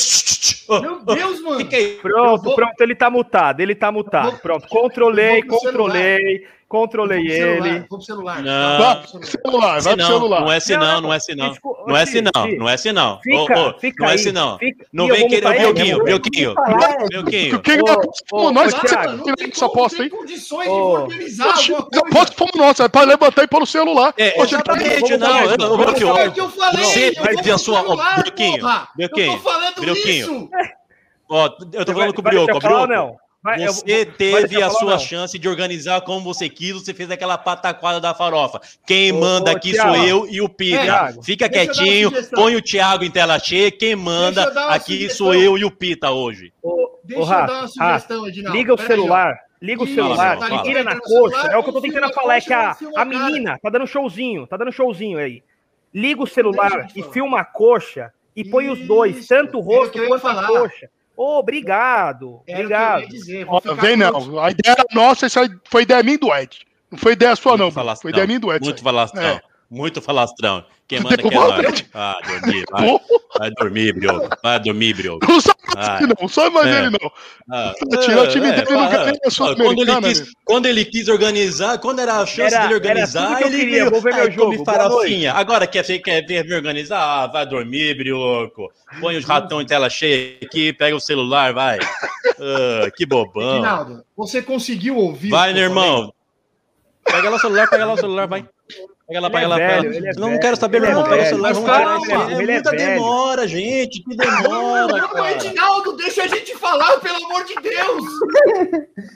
Meu Deus, mano. é? Pronto, vou- pronto, ele tá mutado, ele tá mutado. vou- Pronto, controlei, controlei, controlei Vou pro celular, ele. Vou pro celular. Não. Vai Vou pro celular. vai pro não, celular. não é assim Não, é assim não. É assim Fih, não, é assim não. É aí, assim não. fica- Não Ih, eu vem querer Belquinho, Belquinho, Belquinho. É nós que essa aposta tem aí? condições de organizar aposta fomos nós, é pra levantar e pôr no celular. É, tá exatamente, não. Belquinho, falar o que eu falei. Você ver a sua- Belquinho. Belquinho, Eu tô falando isso. Ó, eu tô falando com o Brioco, Brioco. Vai, eu- Você teve a sua não? chance de organizar como você quis, você fez aquela pataquada da farofa. Quem Ô, manda ô, aqui Thiago. sou eu e o Pita. Thiago, Fica eu quietinho, põe o Thiago em tela cheia. Quem manda eu aqui sugestão. sou eu e o Pita hoje. Ô, Deixa ô, eu Rafa, dar uma sugestão, Edinaldo. Liga o Pera aí, celular, liga o celular, e ligado? mira na coxa. É o que eu tô tentando falar, é que a, a menina tá dando showzinho, tá dando showzinho aí. Liga o celular eu e filma a coxa e põe os dois, tanto o o rosto eu quanto a coxa. Ô, obrigado, Era o que eu obrigado. ia dizer. Vem não, a ideia era nossa, essa foi ideia minha do Ed. Não foi ideia sua não, Muito Bruno. falastrão, foi ideia minha do Ed. Muito falastrão. É. Muito falastrão. Quem manda aqui é nós. Ah, dormir, vai. Vai dormir, Brioco. Vai dormir, Brioco. aí. Não só Ah, não, só mais é. ele não. Ah, Tirar o time é, dele não fala- ganha a fala, quando, ele quis, né? quando ele quis organizar, quando era a chance Era- dele organizar, que eu ele queria, vou ver meu "Ai, come jogo, farofinha. Agora quer, quer ver me organizar? Ah, vai dormir, Brioco. Põe os ratão em tela cheia aqui, pega o celular, vai. Ah, que bobão. Edinaldo, você conseguiu ouvir? Vai, meu irmão. Pega lá o celular, pega lá o celular, vai. Pega lá, Ele pega é lá, velho, pega lá. é Não, quero saber, meu irmão. Pega o celular, vamos tirar isso aí. É é muita demora, gente. Que demora, Não. Edinaldo, deixa a gente falar, pelo amor de Deus.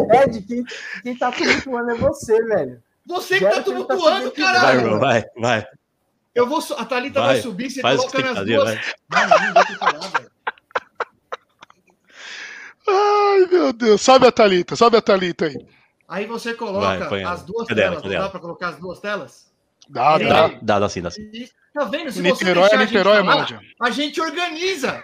Ed, quem, quem tá tumultuando é você, velho. Você que tá tá tumultuando, subindo. Vai, caralho. irmão, vai, vai. Eu vou, a Thalita vai, Vai, subir, você coloca nas fazer, duas. vai. Não, não, falar. Ai, meu Deus. Sobe a Thalita, sobe a Thalita aí. Aí você Vai, coloca põe ela. as duas Cadê ela? telas. Cadê dá ela? pra colocar as duas telas? Dá, Ele- dá. Dá, dá sim, dá sim. E- Tá vendo? Se você Niterói deixar é a gente Niterói, falar, manja. a gente organiza.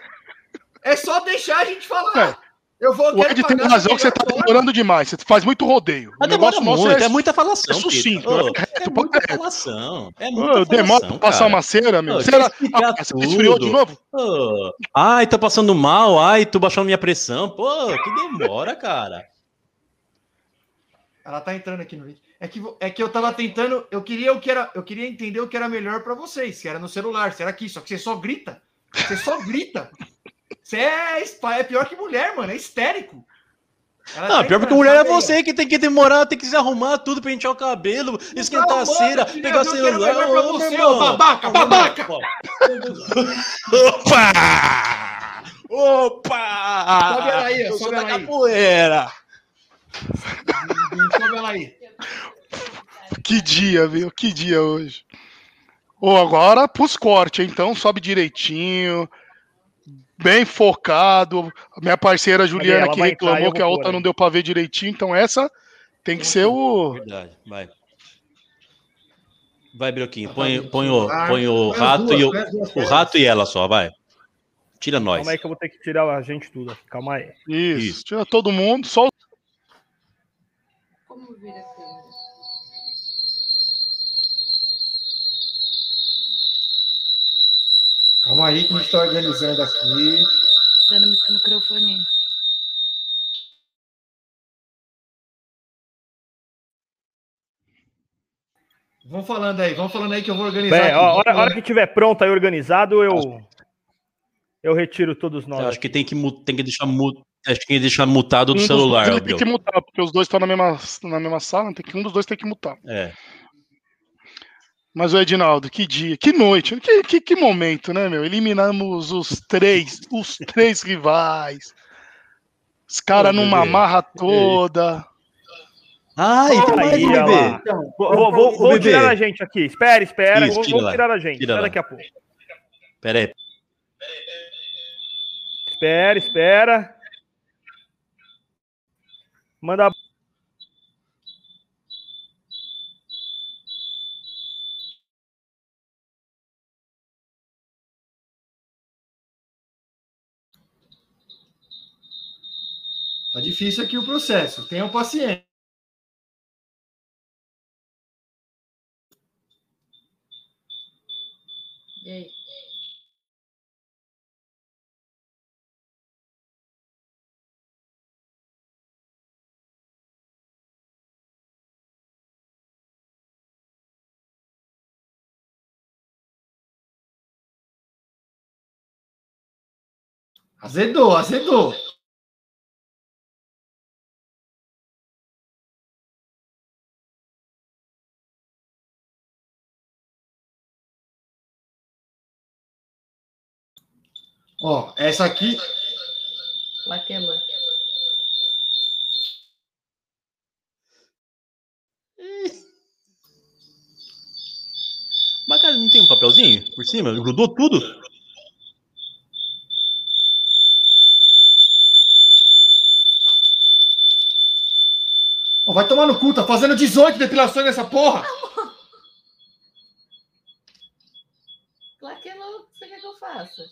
É só deixar a gente falar. É. Eu vou, O Ed tem razão que você tá demorando demais. Você faz muito rodeio. Mas o negócio demora nosso muito, é, é muita falação, é sucinto. Ô, é reto, é muita falação. É muita demoro falação, pra passar cara. uma cera, meu. Ô, Cera, ah, você esfriou de novo? Ô, Ai, tô passando mal. Ai, tô baixando minha pressão. Pô, que demora, cara. Ela tá entrando aqui no vídeo. É que, é que eu tava tentando, eu queria o que era, eu queria entender o que era melhor pra vocês, se era no celular, se era aqui, só que você só grita. Você só grita. Você é, é pior que mulher, mano, é histérico. Ela Não, tá pior porque entrando, mulher é aí, ó. você que tem que demorar, tem que se arrumar tudo, pentear o cabelo, esquentar a mano, cera, filha, pegar o eu quero celular. melhor pra você, ô, babaca, babaca! Opa! Opa! Sobe ela aí, Eu sobe da ela aí. capoeira. Sobe ela aí. Que dia, viu? Que dia hoje. Ô, agora pros cortes, então sobe direitinho, bem focado. A minha parceira Juliana que reclamou que a pôr outra aí. não deu pra ver direitinho, então essa tem que ser o. Verdade, vai. Vai, Brioquinho, põe, põe, o, Ah, põe o rato duas, e o, o rato e ela só, vai. Tira nós. Calma aí que eu vou ter que tirar a gente tudo. aqui. Calma aí. Isso, Isso. tira todo mundo, só a câmera? Calma aí que a gente tá organizando aqui. Dando mic- microfone. Vamos falando aí, vamos falando aí que eu vou organizar. Bem, aqui. a Vamos hora, hora que tiver pronto aí organizado, eu eu retiro todos nós. Eu acho que tem que, tem que deixar mu- acho que tem que deixar mutado um do celular, tem que mutar, porque os dois estão na mesma, na mesma sala, tem que, um dos dois tem que mutar. É. Mas o Edinaldo, que dia, que noite, que, que, que momento, né, meu? Eliminamos os três, os três rivais. Os caras numa bebê. marra toda. Ai, tem mais Aí, bebê. lá. Então, Vou, vou, vou, vou bebê. tirar a gente aqui. Espera, espera. Isso, vou, tira vou lá. tirar a gente. Tira Espera daqui a pouco. Pera aí. Espera, espera. Manda. Tá difícil aqui o processo. Tenham paciência. Azedou, azedou. Ó, essa aqui, Laquela. Mas, cara, não tem um papelzinho por cima? Grudou tudo? Vai tomar no cu, tá fazendo 18 depilações nessa porra. Laquela, o que você quer que eu faça?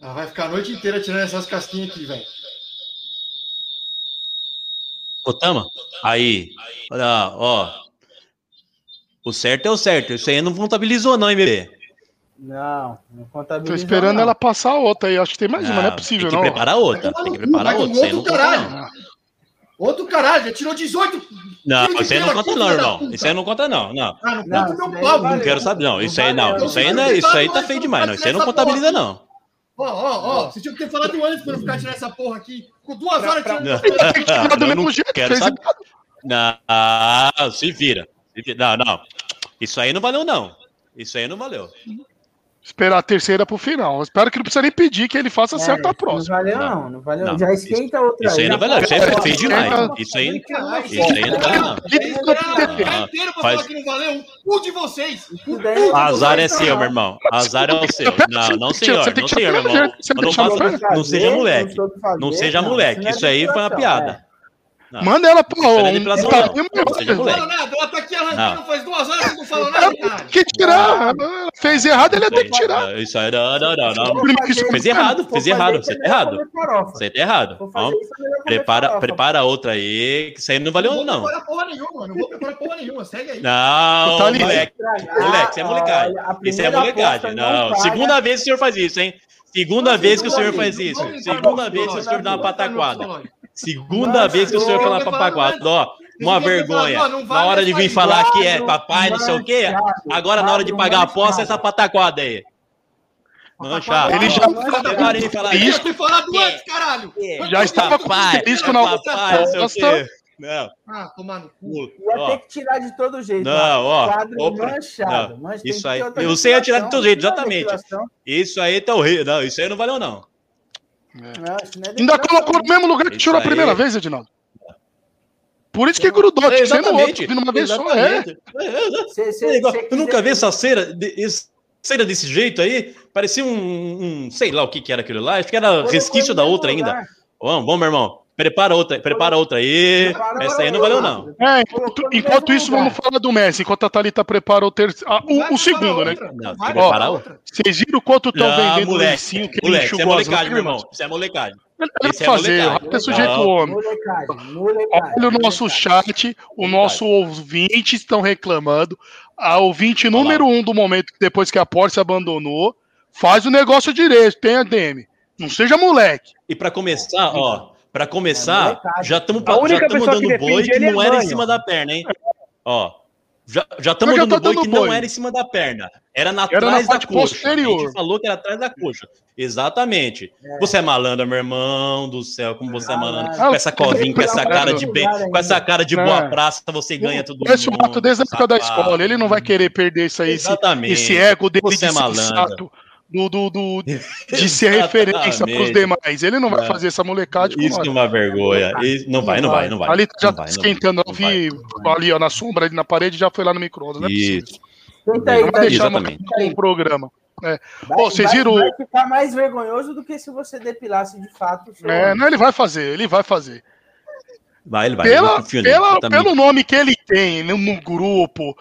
Ela vai ficar a noite inteira tirando essas casquinhas aqui, velho. Otama? Aí. Olha, ó. O certo é o certo. Isso aí não contabilizou, não, hein, bebê? Não, não Tô contabiliza. esperando não. ela passar a outra aí. Acho que tem mais uma, não é Ah, possível, tem que não. preparar outra. Tem que preparar outra. não outro conta, caralho. não. Outro caralho, já tirou 18. Não, isso aí não conta, não, irmão. Isso aí não conta, não. Não. Ah, não, Não, pau, vale. Não quero saber, não. Isso aí não. Isso aí não é. Isso aí tá feio demais, não. Isso aí não contabiliza, não. Ó, ó, ó, vocês tinham que ter falado antes pra não ficar tirando essa porra aqui. Com duas horas tirando Não, eu mesmo não jeito, quero saber. Não, se vira. Se vira. Não, não. Isso aí não valeu, não. Isso aí não valeu. Esperar a terceira pro final. Espero que não precisa nem pedir que ele faça É, certo a Não próxima. valeu, não. Não valeu. Não, Já esquenta outra Isso aí não valeu. Isso aí foi demais. Esquenta- Isso aí, isso aí não valeu, não. Tá Ah, inteiro pra falar que não valeu um de vocês. Isso Azar é seu, meu irmão. Azar é o seu. Não, não, senhor. Você tem Não, que senhor, meu saber, irmão. você tem Não, que faça- saber. não seja moleque. soube fazer, Não seja não, moleque. não é Isso aí foi uma depilação, piada. Não. Manda ela pra Isso não é um. depilação, tá, não. e, Não seja Não moleque. fala nada, ela tá aqui arrancando Não. Faz duas horas que não fala nada, caralho. Que tirar. Fez errado, ele ia ter que tirar. Isso aí, não, não, não, não. Vou Fez errado, vou fez errado. isso, Você é tá errado. Você tá errado. Vou Prepara, prepara outra aí, que isso aí não valeu, Não vou não. preparar porra nenhuma, não vou preparar porra nenhuma. Segue aí. Não, Tá ali. moleque. Moleque, isso é molecagem. Isso é molecagem. Não, segunda vez que o senhor faz isso, hein? Segunda Não, vez que o senhor faz isso. Segunda vez que o senhor dá uma pataquada. Segunda vez que o senhor fala pataquada. Ó, uma vergonha. fala, não, não Na hora de vir falar que é papai, não sei o quê. Agora, na hora de pagar a aposta, essa pataquada aí. Manchado. Ele já- Prepare de falar Isso. Eu tinha falado antes, caralho. Já estava com Papai, asterisco é na papai, não sei o aposta. quê. Não. Ah, tomar no cu. Ia Ó, ter que tirar de todo jeito. Não, ó, Quadro opa, manchado. não, tem isso que aí- ter outra você ia tirar de todo jeito, exatamente. Isso aí tá horrível. Não, isso aí não valeu, não. Não, isso não é Ainda colocou no mesmo lugar que Isso tirou a aí. primeira vez, Edinaldo. Por isso que grudou, tinha que ser no outro. Vindo uma vez só, é. Exatamente. Cê- cê- É igual- cê Eu nunca vi essa cera, de- esse- cera desse jeito aí. Parecia um, um- sei lá o que que era aquilo lá. Acho que era resquício da outra ainda. Bom, bom, meu irmão. Prepara outra, prepara outra aí. Prepara Essa aí não valeu, não. É, enquanto, enquanto isso, vamos falar do Messi. Enquanto a Thalita prepara o, terceiro, ah, o, o segundo, né? Não, Ó, preparar outra. Vocês viram quanto estão vendendo o moleque, lencinho que ele moleque, isso é enxugou as molecagem, meu irmão. Isso é molecagem. Ele vai Isso é fazer, é sujeito homem. Molecagem, molecagem. Olha o nosso chat, o nosso ouvinte estão reclamando. A ouvinte número um do momento, depois que a Porsche abandonou, faz o negócio direito, tem a DM. Não seja moleque. E pra começar, ó, pra começar, molecagem. já estamos dando boi que é não era em cima da perna, hein? Ó, já estamos já dando tá boi que não era em cima da perna, era na Era na trás da parte coxa. A posterior. gente falou que era atrás da coxa. Exatamente. Você é malandro, meu irmão do céu, como você é malandro. Ah, Com essa covinha, com essa cara de bem, com essa cara de boa É. praça, você ganha tudo. Conhece o Rato desde a época da escola. Ele não vai querer perder isso aí, esse, Exatamente. esse ego dele Você de é malandro. Do, do, do- de ser referência para os demais. Ele não vai É. fazer essa molecagem com Isso nós. é uma vergonha. Isso- Não vai, não vai, não vai. Ali já Não tá vai, não esquentando. vai, Eu vi ali ó, na sombra, ali na parede, já foi lá no micro-ondas. Não é possível. Isso. Tenta aí, Não vai deixar no, Exatamente. no programa. É. Vai- Pô, vocês vai- viram. Vai ficar mais vergonhoso do que se você depilasse de fato É, não, ele vai fazer, ele vai fazer. Vai, ele vai. Pela, confio nele, pela, pelo nome que ele tem no, no grupo,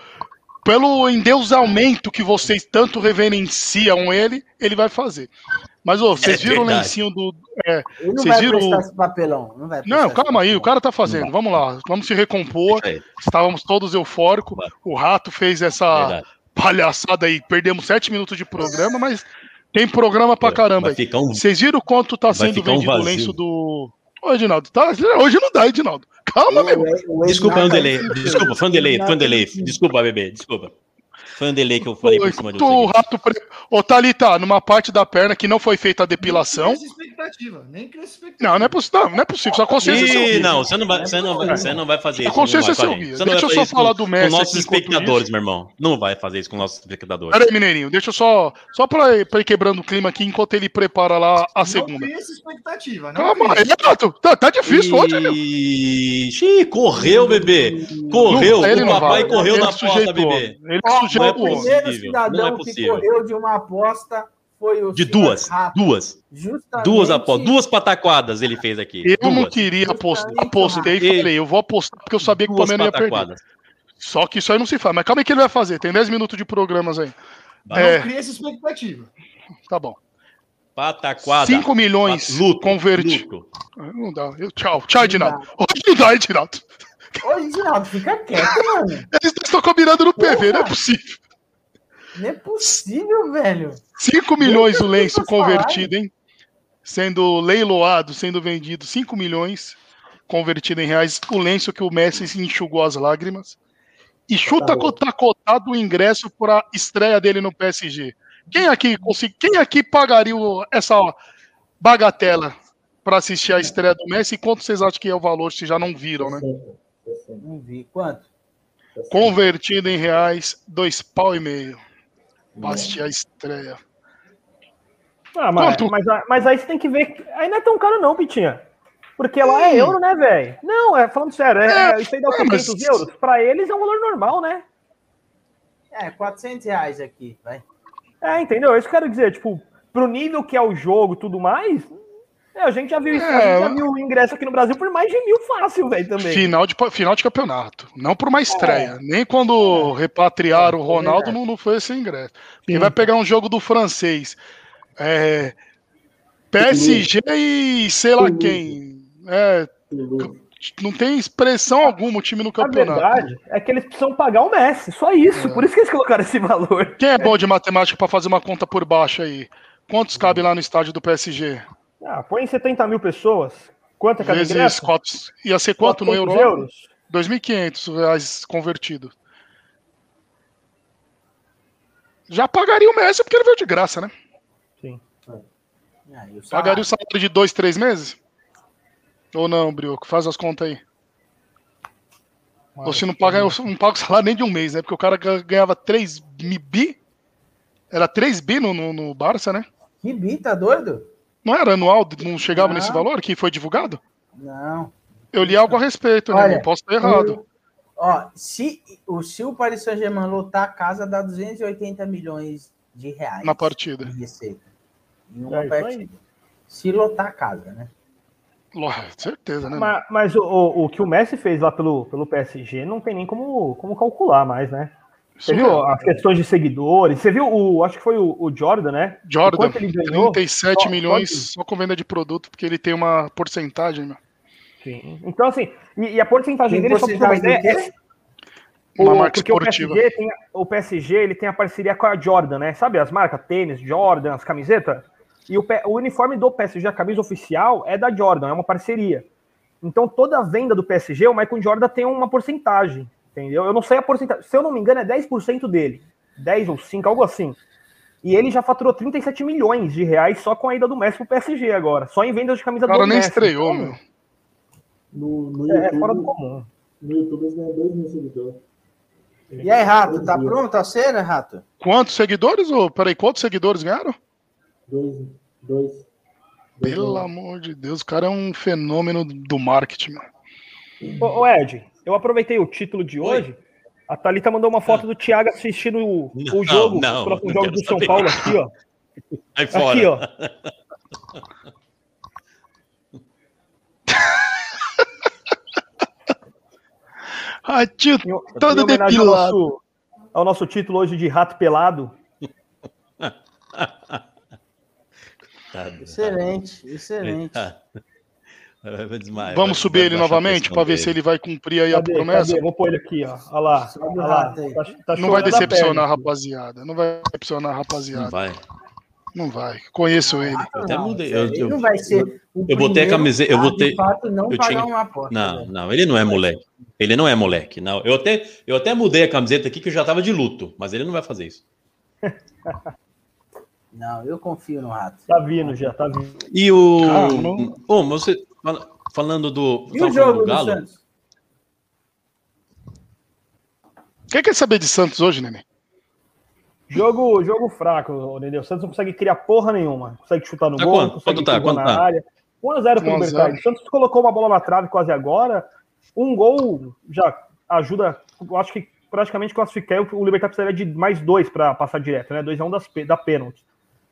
pelo endeusamento que vocês tanto reverenciam ele, ele vai fazer. Mas, ô, vocês É viram o verdade. lencinho do. é, Ele não vocês vai viram. prestar o- esse papelão. Não, vai Não, calma aí, o cara tá fazendo. Vamos lá, vamos se recompor. Estávamos todos eufóricos. O rato fez essa verdade. palhaçada aí. Perdemos sete minutos de programa, mas tem programa pra caramba Vai aí. ficar um. Vocês viram quanto tá Vai sendo ficar um vendido o lenço do. Ô, Edinaldo, tá? Hoje não dá, Edinaldo. Calma, meu. Desculpa, foi um delay. Desculpa, foi um delay, foi um delay. Ednardo- Desculpa, bebê, desculpa. Foi um delay que eu falei por cima de Enquanto o você. rato. Pre... Ô, Thalita, numa parte da perna que não foi feita a depilação. Nem expectativa. Nem expectativa. Não, não é possível. Não, não é possível. Sua consciência é Ih, não, você não vai, você não vai, você não vai fazer A isso. não consciência é seu a guia. Você não Deixa vai eu só falar do Messi Com nossos espectadores, meu irmão. Não vai fazer isso com nossos espectadores. Pera aí, Mineirinho, deixa eu só. Só pra, pra ir quebrando o clima aqui enquanto ele prepara lá a Não segunda. cria essa expectativa. Não Calma. Renato, tá, tá difícil hoje, meu. Ixi, correu, bebê. Correu. Não, o não papai correu na sujeitou. bebê. Ele Ó, sujeitou. o primeiro possível, cidadão não é que possível. correu de uma aposta foi o De duas, Rato. duas. Justamente, Duas apostas, duas pataquadas ele fez aqui. Eu não duas. queria apostar. Apostei e falei, eu vou apostar porque eu sabia que o Palmeiras ia perder. Só que isso aí não se faz. Mas calma aí que ele vai fazer. Tem 10 minutos de programas aí. É. Não cria essa expectativa. Tá bom. Pataquada. 5 milhões Lucro, converte. lucro. Não dá. Eu- tchau. Tchau, Edinaldo. Hoje não dá, Edinaldo. Ô, Edinaldo, fica quieto, mano. Eles estão combinando no PV, não é Porra. possível. Não é possível, velho. 5 milhões o lenço falar, convertido, hein? Sendo leiloado, sendo vendido 5 milhões convertido em reais. O lenço que o Messi se enxugou as lágrimas. E chuta bom. tá cotado o ingresso para a estreia dele no PSG. Quem aqui quem aqui pagaria essa bagatela para assistir a estreia do Messi? Quanto vocês acham que é o valor, se já não viram, né? Não vi. Quanto? Convertido em reais, dois pau e meio. Basti a estreia. Ah, mas, Quanto? mas, mas aí você tem que ver. Aí não é tão caro, não, Pitinha. Porque lá é euro, né, velho? Não, é falando sério, é, É, isso aí dá é, mas- 500 euros? Pra eles é um valor normal, né? É, 400 reais aqui, vai. É, entendeu? É isso que eu quero dizer. Tipo, pro nível que é o jogo e tudo mais, é, a gente já viu isso. a É, já viu o ingresso aqui no Brasil por mais de mil fácil, velho, também. Final de, final de campeonato. Não por uma É. estreia. Nem quando repatriaram o Ronaldo, não, não foi esse ingresso. Quem vai pegar um jogo do francês. É, PSG e sei lá quem. É, não tem expressão alguma o time no A campeonato. verdade é que eles precisam pagar o Messi, só isso. Por isso que eles colocaram esse valor. Quem é bom de matemática pra fazer uma conta por baixo aí? Quantos cabe lá no estádio do PSG? Ah, põe 70 mil pessoas. Quanto é cada Vezes ingresso? quatro, ia ser quanto no 400 euro? euros? 2.500 reais convertido. Já pagaria o Messi porque ele veio de graça, né? Sim. Ah, e o? Pagaria o salário de dois, três meses? Ou não, Brioco? Faz as contas aí. Ou se não paga, não pago salário nem de um mês, né? Porque o cara ga- ganhava 3 bi. Era 3 bi no, no, no Barça, né? Que bi, tá doido? Não era anual? Não chegava Não. nesse valor que foi divulgado? Não. Eu li algo a respeito, né? Olha, Não posso estar errado. Ó, se o, se o Paris Saint-Germain lotar a casa, dá 280 milhões de reais. Na partida. De receita. Em É uma aí. partida. Se lotar a casa, né? Lógico, certeza, né? Mas, mas o, o, o que o Messi fez lá pelo, pelo PSG não tem nem como, como calcular mais, né? Você Isso viu é. as questões de seguidores? Você viu o. Acho que foi o, o Jordan, né? Jordan, ele ganhou? 37 Só- milhões só só com venda de produto, porque ele tem uma porcentagem, meu. Sim. Então, assim, e, e a porcentagem Tem dele, só pra uma porcentagem ideia, é- Uma o- marca porque esportiva. O PSG, tem, o PSG ele tem a parceria com a Jordan, né? Sabe as marcas? Tênis, Jordan, as camisetas? E o, o uniforme do PSG, a camisa oficial, é da Jordan, é uma parceria. Então toda a venda do PSG, o Michael Jordan tem uma porcentagem, entendeu? Eu não sei a porcentagem, se eu não me engano é 10% dele, 10 ou 5, algo assim. E ele já faturou 37 milhões de reais só com a ida do Messi pro PSG agora, só em vendas de camisa O cara do nem Messi. estreou, Então, meu. No, no É, YouTube, fora do comum. no YouTube eles ganham 2 mil seguidores. E aí, Rato, tá pronto a cena, Rato? Quantos seguidores? Ô, peraí, quantos seguidores ganharam? 2, 2. Pelo amor de Deus, o cara é um fenômeno do marketing. Ô, ô, Ed, eu aproveitei o título de Oi. hoje. A Thalita mandou uma foto do Thiago assistindo o, o jogo, não, os próximos não jogos do São saber. Paulo aqui, ó. Aí fora. Aqui, ó. Ai, tio, Em, todo em homenagem ao depilado. nosso, ao nosso título hoje de Rato Pelado. Tá, Excelente, excelente. Vai desmaiar, Vamos vai- subir vai ele a novamente pra ver dele. se ele vai cumprir aí a Cadê? promessa. Cadê? Vou pôr ele aqui, ó. Olha lá. Sobe o Olha lá. Tá, tá Não vai a decepcionar a rapaziada. Não vai decepcionar a Não rapaziada. vai. Não vai. Conheço ele. Eu até mudei. Eu, ele eu, não vai ser eu botei a camiseta- eu a, botei- fato, não eu tinha- uma aposta. Não, velho. não, ele não é moleque. Ele não é moleque. Não. Eu, até, eu até mudei a camiseta aqui que eu já tava de luto, mas ele não vai fazer isso. Não, eu confio no Rato. Tá vindo já, tá vindo. E o. Ah, não. Ô, mas você. Fala- Falando do. E o jogo do Galo? Santos? Quem quer saber de Santos hoje, Nenê? Jogo, jogo fraco, entendeu? O Santos não consegue criar porra nenhuma. Não consegue chutar no Tá gol, quanto? não consegue Quanto tá? Quanto na tá? área. 1x0 pro 1 a 0. Libertad. O Santos colocou uma bola na trave quase agora. Um gol já ajuda, eu acho que praticamente classificar. O Libertad precisaria de mais dois para passar direto, né? 2x1 das, pe- da pênalti.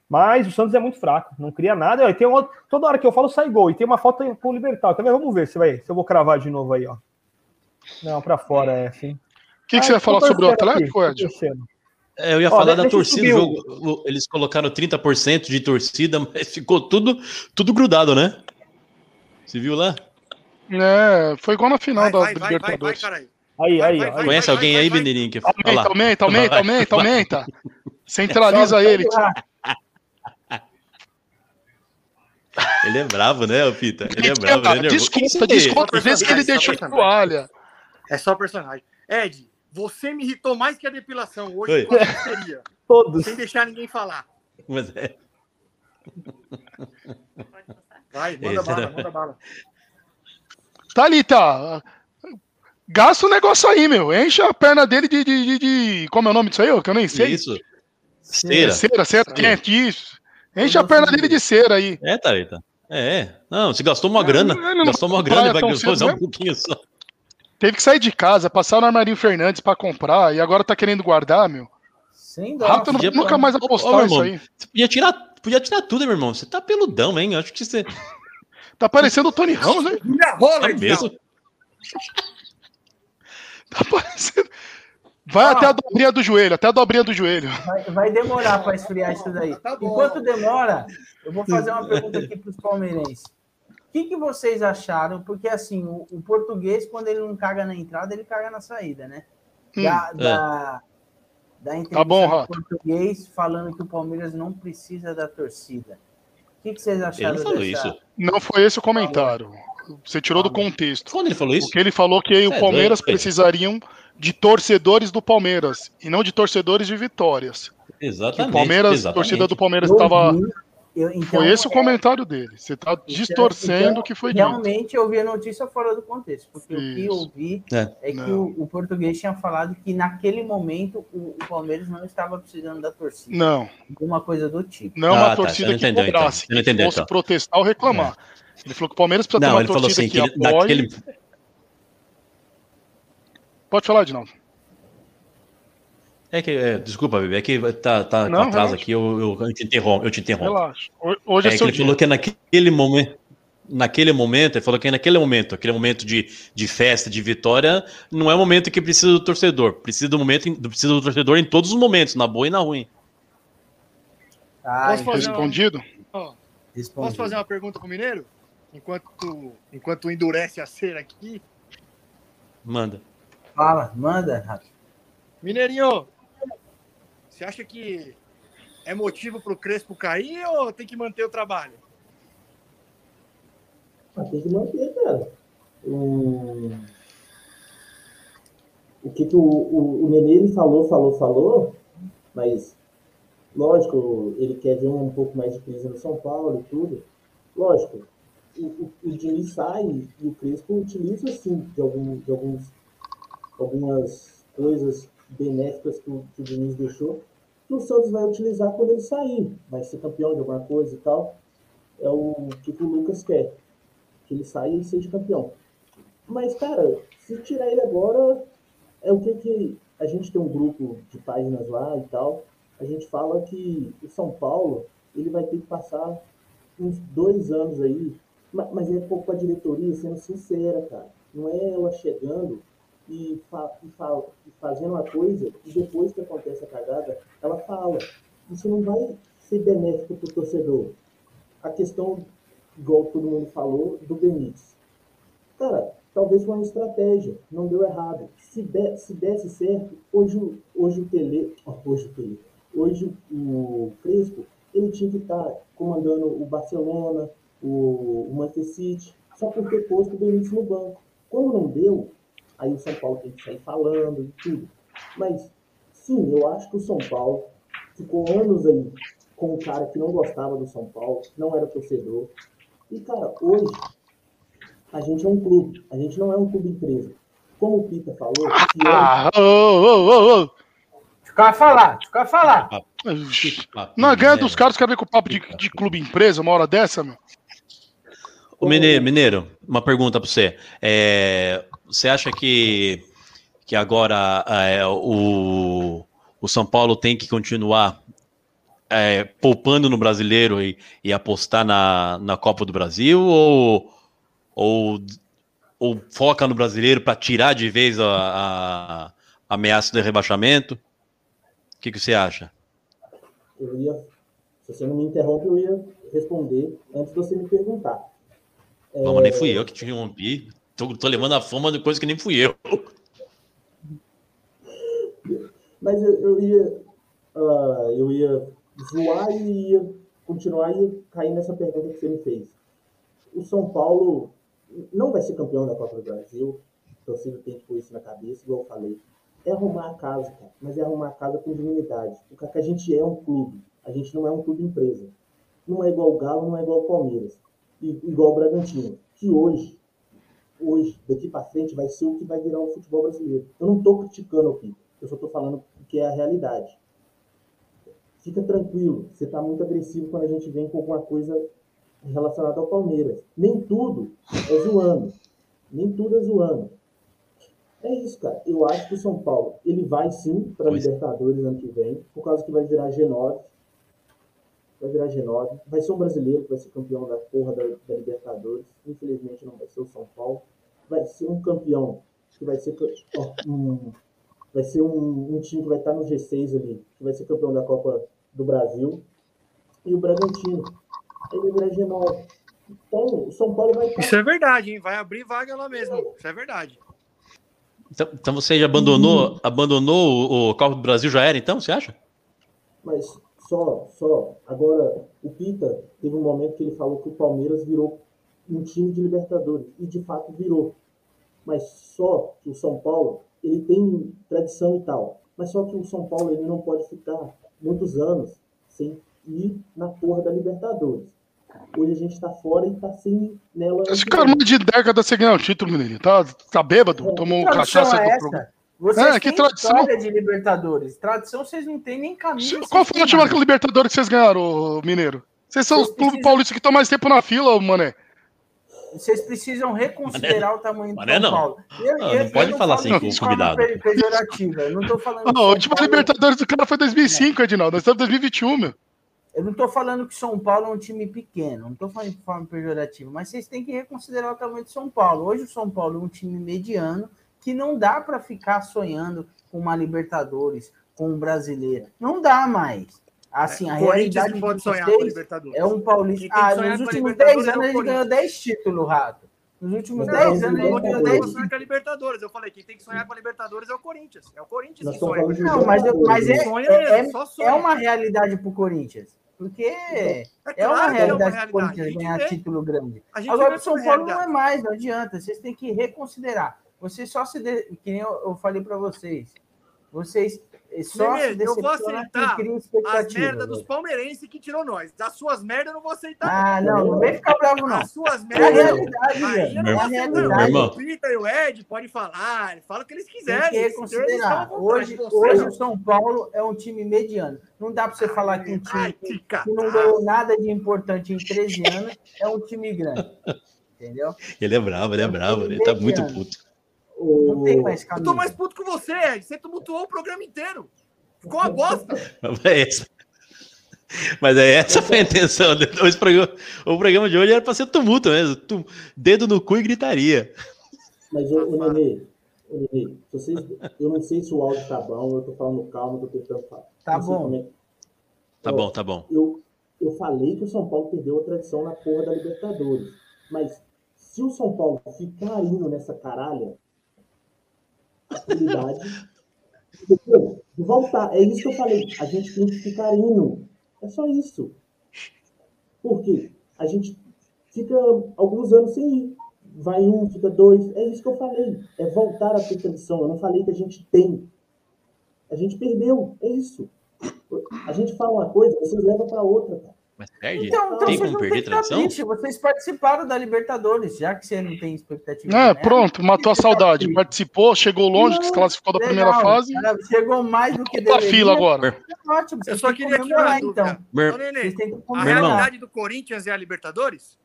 Mas o Santos é muito fraco, não cria nada. E tem um outro- toda hora que eu falo sai gol. E tem uma falta com o Libertad. Também vamos ver se, vai, se eu vou cravar de novo aí, ó. Não, pra fora é, sim. O que, que você vai falar sobre o Atlético, Ed? É, eu ia Ó, falar da torcida. jogo, eles colocaram 30% de torcida, mas ficou tudo, tudo grudado, né? Você viu lá? É, foi igual na final Vai, da vai, vai, vai, vai, Libertadores. Aí, aí, vai. Conhece alguém aí, Benedinho? Aumenta, aumenta, aumenta, aumenta, aumenta. Centraliza ele. sobe o Rato. Ele é bravo, né, Pita? Ele é bravo, ele é nervoso. Desculpa, desculpa. Às vezes que ele deixou toalha. É só personagem. Ed, você me irritou mais que a depilação hoje Oi. com a seria, Todos. sem deixar ninguém falar. Mas é. Vai, manda Esse bala, era- manda bala. Thalita, Gasta o negócio aí, meu. Enche a perna dele de. de, de, de- Como é o nome disso aí, que eu nem sei. Isso. Cera. cera, cera, isso. Enche a perna dele de cera aí. É, Tareta. É, é. Não, você gastou uma grana. ele não Gastou uma grana e vai usar um pouquinho só. Teve que sair de casa, passar no Armarinho Fernandes pra comprar e agora tá querendo guardar, meu. Sem Rato não- Podia- nunca mais Ô, ô, apostar meu isso irmão, aí. Você podia tirar, podia tirar tudo, meu irmão. Você tá peludão, hein? Eu Acho que você. Tá parecendo o Tony Ramos, hein? Minha rola, Tá Edinaldo. mesmo? Tá parecendo. Vai Ó. até a dobrinha do joelho, até a dobrinha do joelho. Vai, vai demorar para esfriar isso daí. Tá. Enquanto demora, eu vou fazer uma pergunta aqui para os palmeirenses. O que, que vocês acharam? Porque assim, o, o português, quando ele não caga na entrada, ele caga na saída, né? Da, Hum, da, da entrevista Tá bom, do Rato. português falando que o Palmeiras não precisa da torcida. O que, que vocês acharam Ele não falou dessa- isso. Não foi esse o comentário. Você tirou do contexto. Quando ele falou isso? O que ele falou que Cê o é Palmeiras doido, precisariam de torcedores do Palmeiras e não de torcedores de vitórias. Que Exatamente. o Palmeiras, a exatamente. torcida do Palmeiras estava. então, Foi esse o é, comentário dele. Você tá distorcendo então, o que foi dito. Realmente eu vi a notícia fora do contexto, porque o que eu Isso. vi É. é que o, o português tinha falado que naquele momento o, o Palmeiras não estava precisando da torcida, Não, alguma coisa do tipo. não é Ah, uma tá, torcida não que entendeu, então. cobrasse. Não que entendeu, fosse então. protestar ou reclamar. Ele falou que o Palmeiras precisa ter Não, uma ele falou torcida assim que que ele- apoie. naquele. Pode falar, Edinaldo. É que, é, desculpa, bebê, é que tá, tá Não, com atraso relaxa. aqui, eu, eu, eu te interrompo. Eu te interrompo. Relaxa. Ho- Hoje é, É que seu ele dia. falou que naquele momento, naquele momento, ele falou que naquele momento, aquele momento de, de festa, de vitória, não é o momento que precisa do torcedor. Precisa do momento, precisa do torcedor em todos os momentos, na boa e na ruim. Ah, Posso fazer uma- Respondido? Ó, respondi. Posso fazer uma pergunta pro Mineiro? Enquanto, enquanto endurece a cera aqui. Manda. Fala, manda, Rato. Mineirinho, você acha que é motivo pro Crespo cair ou tem que manter o trabalho? Mas tem que manter, cara. O, o que, que o, o, o Nenê ele falou, falou, falou, mas lógico, ele quer ver um pouco mais de crise no São Paulo e tudo. Lógico, o, o, o Diniz sai e o Crespo utiliza sim de, algum, de alguns, algumas coisas benéficas que o, que o Diniz deixou, que o Santos vai utilizar quando ele sair, vai ser campeão de alguma coisa e tal. É o que, o Lucas quer que ele saia e seja campeão. Mas, cara, se tirar ele agora, é o que que a gente tem um grupo de páginas lá e tal. A gente fala que o São Paulo ele vai ter que passar uns dois anos aí, ma- mas é pouco a diretoria sendo sincera, cara. Não é ela chegando e, fa e, fa e uma coisa e depois que acontece a cagada, ela fala. Isso não vai ser benéfico para o torcedor. A questão igual todo mundo falou, do Benítez. Cara, talvez foi uma estratégia, não deu errado. Se, der, se desse certo, hoje, hoje o Tele, hoje o Tele, hoje o Crespo, ele tinha que estar comandando o Barcelona, o, o Manchester City, só por ter posto o Benítez no banco. Como não deu, aí o São Paulo tem que sair falando e tudo. Mas, sim, eu acho que o São Paulo ficou anos aí com um cara que não gostava do São Paulo, não era torcedor, e, cara, hoje a gente é um clube, a gente não é um clube empresa. Como o Pita falou, que Ah, ô, ô, ô, ô. Deixa o cara falar, deixa o cara falar. Não ganha dos caras, quer ver com o papo de, de clube empresa, uma hora dessa, meu? Ô, Mineiro, Mineiro, uma pergunta para você. É, você acha que, que agora é, o, o São Paulo tem que continuar é, poupando no brasileiro e, e apostar na, na Copa do Brasil? Ou, ou, ou foca no brasileiro para tirar de vez a, a, a ameaça de rebaixamento? O que, que você acha? eu ia, se você não me interrompe, eu ia responder antes de você me perguntar. Não, mas nem fui eu que te interrompi. Tô, tô levando a fama de coisa que nem fui eu. Mas eu, eu ia, ah, eu ia zoar e ia continuar e cair nessa pergunta que você me fez. O São Paulo não vai ser campeão da Copa do Brasil. A torcida tem que pôr isso na cabeça, igual eu falei. É arrumar a casa, cara, mas é arrumar a casa com dignidade. Porque a gente é um clube, a gente não é um clube empresa. Não é igual o Galo, não é igual o Palmeiras, igual o Bragantino, que hoje hoje, daqui para frente, vai ser o que vai virar o futebol brasileiro. Eu não estou criticando o Pinto, eu só estou falando que é a realidade. Fica tranquilo, você está muito agressivo quando a gente vem com alguma coisa relacionada ao Palmeiras. Nem tudo é zoando. Nem tudo é zoando. É isso, cara. Eu acho que o São Paulo, ele vai sim para. Libertadores ano que vem, por causa que vai virar G9. Vai virar G9. Vai ser um brasileiro que vai ser campeão da porra da, da Libertadores. Infelizmente não vai ser o São Paulo. Vai ser um campeão que vai ser um, vai ser um, um time que vai estar no G6 ali, que vai ser campeão da Copa do Brasil. E o Bragantino. Aí vai virar G9. Então, o São Paulo vai estar Isso é verdade, hein? Vai abrir vaga lá mesmo. Isso é verdade. Então, então você já abandonou, abandonou o, o Copa do Brasil, já era então, você acha? Mas só, só. Agora, o Pita teve um momento que ele falou que o Palmeiras virou um time de Libertadores. E de fato virou. Mas só que o São Paulo, ele tem tradição e tal. Mas só que o São Paulo, ele não pode ficar muitos anos sem ir na porra da Libertadores. Hoje a gente tá fora e tá sem nela. Esse cara não de década sem ganhar o título, menino. Tá, tá bêbado? Tomou um cachaça é do programa. Vocês É, que tradição. história de Libertadores. Tradição vocês não têm nem camisa. Qual foi a última. Libertadores que vocês ganharam, Mineiro? Vocês são Vocês os clubes precisam- paulistas que estão mais tempo na fila, mané. Vocês precisam reconsiderar o tamanho do Mané São não. Paulo. Eu- Ah, eu- não pode eu falar assim com de o forma convidado. pe- pejorativa. Eu não tô falando. Não, a São última Paulo- Libertadores do cara foi 2005, Edinaldo. Nós estamos em 2021, meu. Eu não tô falando que São Paulo é um time pequeno. Não tô falando de forma pejorativa. Mas vocês têm que reconsiderar o tamanho de São Paulo. Hoje o São Paulo é um time mediano que não dá para ficar sonhando com uma Libertadores, com um brasileiro. Não dá mais. Assim, a O Corinthians realidade não pode sonhar com a Libertadores. é um paulista. Ah, nos últimos Libertadores 10 é o anos a gente Corinthians. ganhou 10 títulos, Rato. Nos últimos Não, 10 não, anos gente ganhou não, 10 não. títulos. com a Libertadores. Eu falei, quem tem que sonhar com a Libertadores é o Corinthians. É o Corinthians Nós que sonha. Não, mas, eu- mas é, Sonha é, é, é uma realidade pro Corinthians. Porque é claro uma que é uma realidade pro realidade. Corinthians ganhar vê. título grande. Agora o São é Paulo não é mais, não adianta. Vocês têm que reconsiderar. Vocês só se. De... Que nem eu, eu falei para vocês. Vocês só Nenê, se eu vou aceitar que As merdas dos velho. palmeirenses que tirou nós. Das suas merdas eu não vou aceitar. Ah, não, não vem ficar bravo, não. As suas É a merdas. realidade, Aí eu não É vou aceitar. Irmão. O Pita e o Ed podem falar, falam o que eles Tem quiserem. que estão à vontade. Hoje, hoje não. o São Paulo é um time mediano. Não dá para você falar que um Ai, time que que não ganhou nada de importante em 13 anos é um time grande. Entendeu? Ele é bravo, ele é bravo, ele tá muito puto. Não tem mais Eu caminho. tô mais puto que você, Ed. Você tumultuou o programa inteiro. Ficou uma bosta. Mas é essa. Mas é essa foi a intenção. programa- o programa de hoje era para ser tumulto mesmo. tum- dedo no cu e gritaria. Mas, ô, ô Nenê, ô, Nenê, vocês, eu não sei se o áudio tá bom, eu tô falando calmo, eu tô tentando falar. Tá bom. é- Tá bom, tá bom. Eu, eu falei que o São Paulo perdeu a tradição na porra da Libertadores. Mas se o São Paulo ficar indo nessa caralha, prioridade. Entendeu? Voltar. É isso que eu falei. A gente tem que ficar indo. É só isso. Por quê? A gente fica alguns anos sem ir. Vai um, fica dois. É isso que eu falei. É voltar a ter tradição. Eu não falei que a gente tem. A gente perdeu. É isso. A gente fala uma coisa, vocês levam para outra, cara. Mas perde? Então, então tem vocês como não perder tradição? triste. Vocês participaram da Libertadores, já que você não tem expectativa. É, né? pronto, matou a saudade. Participou, chegou longe, se classificou da primeira Legal, fase. cara, Chegou mais do que Tá deveria. fila agora. É ótimo. Eu só queria tirar então. Meu- Ô, Nenê, Vocês têm que a realidade do Corinthians é a Libertadores?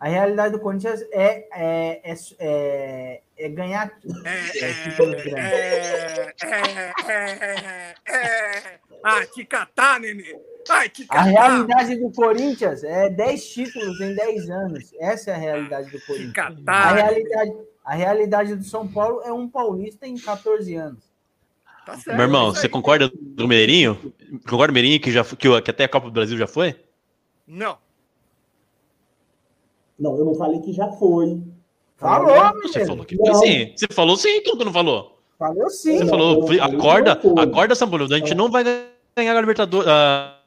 A realidade do Corinthians é, é, é, é, é ganhar É, é, títulos grandes. é, é, é, é. Ah, te catar, Nenê. Ai, A realidade do Corinthians é 10 títulos em 10 anos. Essa é a realidade do Corinthians. A realidade, a realidade do São Paulo é um paulista em 14 anos. Tá certo. Meu irmão, é você concorda com o Mineirinho? Concorda com o Mineirinho que, já, que, que até a Copa do Brasil já foi? Não. Não, eu não falei que já foi. Falou, Você falou que foi sim. Você falou sim, aquilo que não falou. Falou sim. Você falou, não acorda, acorda, São Paulo. A gente não vai ganhar a Libertadores. A,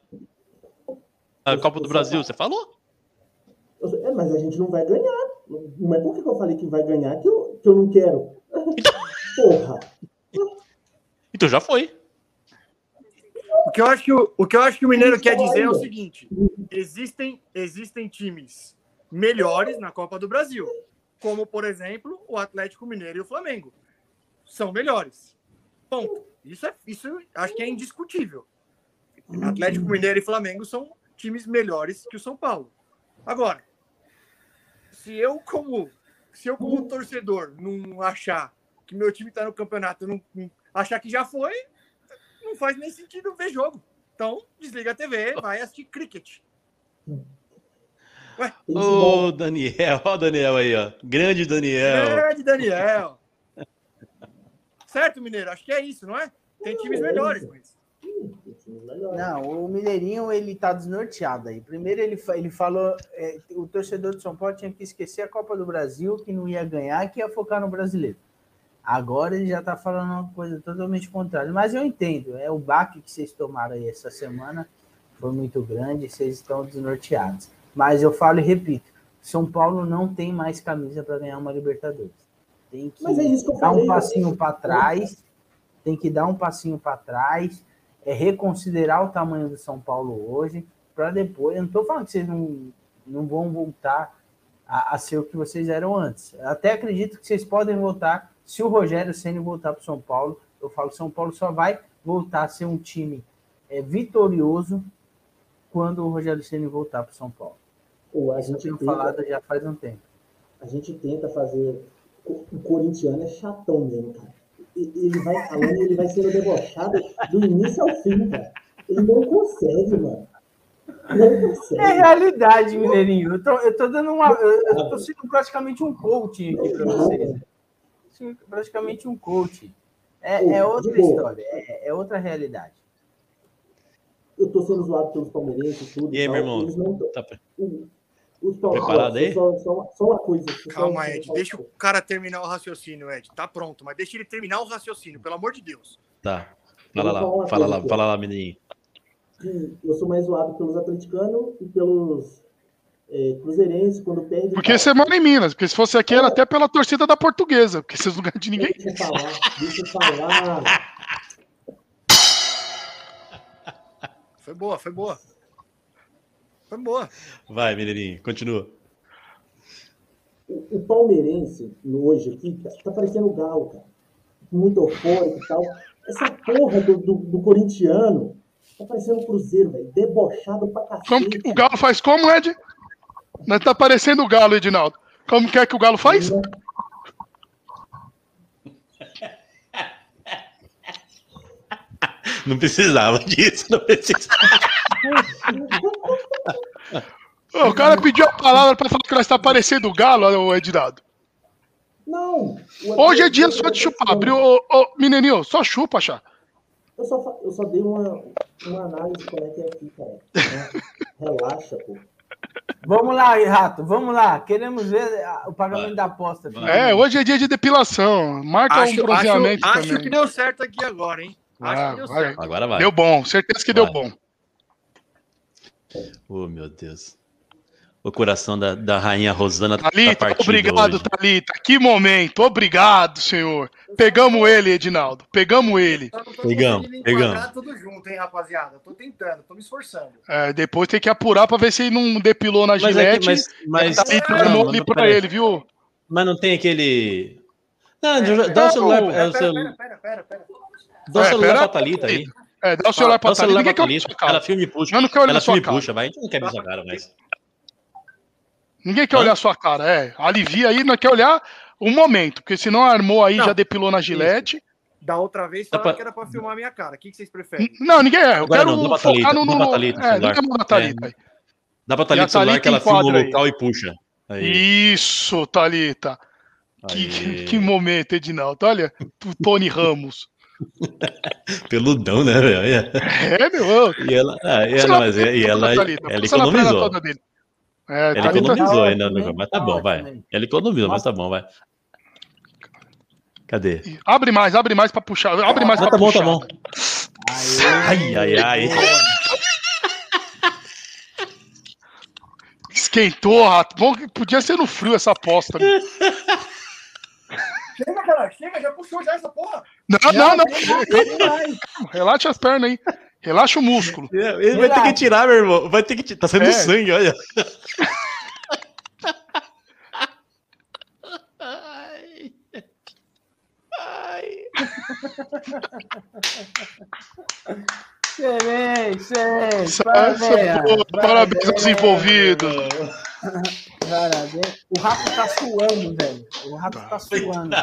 a Copa do Brasil, você falou? É, mas a gente não vai ganhar. É porque que eu falei que vai ganhar que eu, que eu não quero. Porra. Então já foi. O que eu acho que o, o, que eu acho que o Mineiro quer dizer é o seguinte: existem, existem times melhores na Copa do Brasil. como, por exemplo, o Atlético Mineiro e o Flamengo. São melhores. Ponto. Isso, é, isso acho que é indiscutível. Atlético Mineiro e Flamengo são times melhores que o São Paulo. Agora, se eu como se eu como torcedor não achar que meu time está no campeonato, não, não- achar que já foi, não faz nem sentido ver jogo. Então, desliga a TV, vai assistir cricket. Ô, Daniel, ó o Daniel aí, ó. Grande Daniel. Grande Daniel. Certo, Mineiro? Acho que é isso, não é? Tem times melhores, mas Não, o Mineirinho ele tá desnorteado aí. Primeiro ele, ele falou, é, o torcedor de São Paulo tinha que esquecer a Copa do Brasil, que não ia ganhar, que ia focar no brasileiro. Agora ele já tá falando uma coisa totalmente contrária. Mas eu entendo, é o baque que vocês tomaram aí essa semana foi muito grande, vocês estão desnorteados. Mas eu falo e repito, São Paulo não tem mais camisa para ganhar uma Libertadores. Tem que é que dar um falei, passinho né? para trás, tem que dar um passinho para trás, é reconsiderar o tamanho do São Paulo hoje, para depois. Eu não estou falando que vocês não, não vão voltar a, a ser o que vocês eram antes. Eu até acredito que vocês podem voltar se o Rogério Ceni voltar para o São Paulo. Eu falo que São Paulo só vai voltar a ser um time é, vitorioso quando o Rogério Ceni voltar para o São Paulo. Pô, a eu gente tenho tenta- falado já faz um tempo. A gente tenta fazer. O o corintiano é chatão mesmo, cara. Ele vai falando e ele vai sendo debochado do início ao fim, cara. Ele não consegue, mano. Não consegue. É realidade, Mineirinho. Eu tô, eu tô dando uma. Eu, tô sendo praticamente um coaching aqui para vocês. Praticamente um coach. É, é outra história, é, é outra realidade. Eu tô sendo zoado pelos palmeirenses e tudo. E aí, meu irmão? Eles não tão- Tá o- Palmeirenses. Preparado aí? Só, só, só uma coisa. calma, Ed. Deixa o cara terminar o raciocínio, Ed. Tá pronto, mas deixa ele terminar o raciocínio, pelo amor de Deus. Tá. Fala lá, fala coisa lá, aqui. fala lá, menininho. eu sou mais zoado pelos atleticanos e pelos é, cruzeirenses quando perde. Porque você mora em Minas, porque se fosse aqui era até pela torcida da portuguesa, porque vocês não ganham de ninguém. Deixa eu falar, deixa eu falar. Foi boa, foi boa. Foi boa. Vai, menininho, continua. O, o palmeirense, no- hoje aqui, tá, tá parecendo o Galo, cara. Muito eufórico e tal. Essa porra do, do, do corintiano tá parecendo o Cruzeiro, velho. Debochado pra cacete. Como que- o Galo faz como, Ed? Nós tá parecendo o Galo, Edinaldo. Como que é que o Galo faz? Não precisava disso, não precisava. O cara pediu a palavra pra falar que nós tá parecendo o Galo, o Edinaldo. Não! o Hoje é dia só de chupar. Abriu, ô, ô, menininho, só chupa, chá. Eu só, eu só dei uma, uma análise como é que é aqui, cara. Relaxa, pô. Vamos lá, Rato, vamos lá. Queremos ver o pagamento da aposta. filho. É, hoje é dia de depilação. Marca um bronzeamento acho, também. acho que deu certo aqui agora, hein? Acho Ah, que deu vai. certo. Agora vai. Deu bom, certeza que deu bom. Oh, meu Deus. O coração da, da rainha Rosana tá Thalita, partido obrigado, hoje. Thalita. Que momento. Obrigado, senhor. Pegamos ele, Edinaldo. Pegamos ele. Não Pegamos, pegamos. tudo junto, hein, rapaziada? Tô tentando, tô me esforçando. É, depois tem que apurar pra ver se ele não depilou na Mas é que- gilete. mas- mas- a Thalita não, armou mas ali não, pra ele, viu? Mas não tem aquele. Não, É, dá pera, o celular. pera, é, o Pera, celu- pera, pera, pera, pera. Dá o É, celular pera, pra Thalita aí. É, dá o celular pra Thalita. Ninguém quer olhar cara. Ela filme e puxa. Mas não quer olhar Ela sua filme e cara. puxa, vai. A gente não quer ver sua cara, mas. Ninguém quer Hã? olhar sua cara, é. Alivia aí, não quer olhar o momento, porque senão armou aí, Não. já depilou na gilete. Da outra vez falaram pra- que era pra filmar a minha cara. O que, que vocês preferem? Não, ninguém é. Eu Agora quero não, focar no. dá no, no Thalita o é, celular. liga na Thalita aí. Dá pra a Thalita o celular que ela filma o local e puxa. Aí. Isso, Thalita. Que, Aí. que momento, Edinaldo. Olha, o Tony Ramos. Peludão, né, velho? É, meu. E ela, ah, e ela, mas e ela, ela economizou. É, Ela Thalita- economizou tá ainda, hein? mas tá Tá bom, vai. Ela economizou, mas tá bom, vai. Cadê? Abre mais, abre mais pra puxar. Abre mais Mas pra tá bom, puxar. tá bom. Ai, ai, ai. Esquentou, rato. Bom que podia ser no frio essa aposta. né? Chega, cara, chega, já puxou já essa porra. Não, já, não, não. Relaxa as pernas aí. Relaxa o músculo. É, ele vai ter que tirar, meu irmão. Vai ter que tirar. Tá saindo é. sangue, olha. Ai. Ai. Excelente, excelente. Parabéns. Parabéns aos envolvidos. Parabéns. O Rafa tá suando, velho. O Rafa tá suando.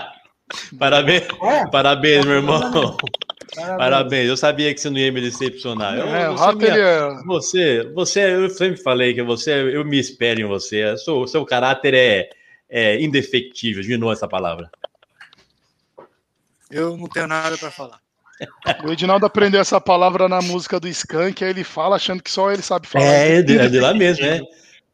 Parabéns, É? parabéns, meu irmão. Parabéns. Parabéns. Eu sabia que você não ia me decepcionar. Eu- É, o você, Rato, ele é- você, você, eu sempre falei que você, eu me espero em você. O seu, seu caráter é, é indefectível. De novo essa palavra. Eu não tenho nada para falar. O Edinaldo aprendeu essa palavra na música do Skank, aí ele fala achando que só ele sabe falar. É, de, é de lá mesmo, né?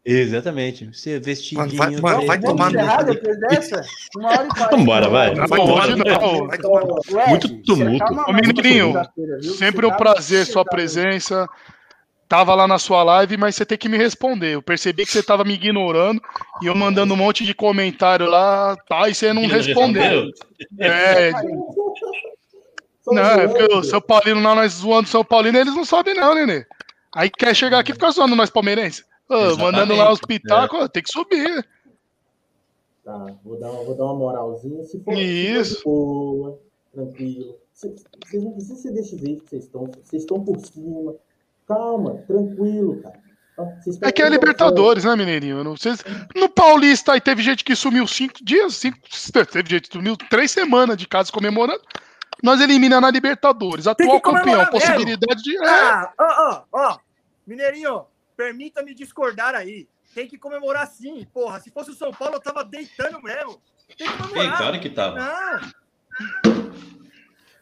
Exatamente. Você é vestidinho. Mano, vai- mano, vai tomar no- Encerrar depois dessa? Uma hora e quarenta. Vambora, vai. Não, Vai hoje não. Vai tomar Ed, Muito tumulto. tá uma- Ô, menino, segunda-feira, viu? Sempre um tá- prazer sua tá- presença. Tava lá na sua live, mas você tem que me responder. Eu percebi que você tava me ignorando e eu mandando um monte de comentário lá, tá? E você não respondeu? É, Não, é porque o. São Paulino lá, nós zoando São Paulino, eles não sabem não, Nenê. Aí quer chegar aqui e ficar zoando nós palmeirenses. Exatamente. mandando lá os pitacos, ó, tem que subir. Tá, vou dar, vou dar uma moralzinha. Se for, se Isso. for de boa, tranquilo. Vocês não precisam ser desse jeito que vocês estão. Vocês estão por cima. Calma, tranquilo, cara. Vocês É que é Libertadores, né, Mineirinho? Não se- No Paulista aí teve gente que sumiu cinco dias, cinco... teve gente que sumiu três semanas de casa comemorando. Nós eliminamos na Libertadores. Tem Atual campeão, possibilidade de. É, Ah, ó, ó, ó. Mineirinho, permita-me discordar aí. Tem que comemorar sim, porra. Se fosse o São Paulo, eu tava deitando mesmo. Tem que Tem, comemorar. claro que tava. Não,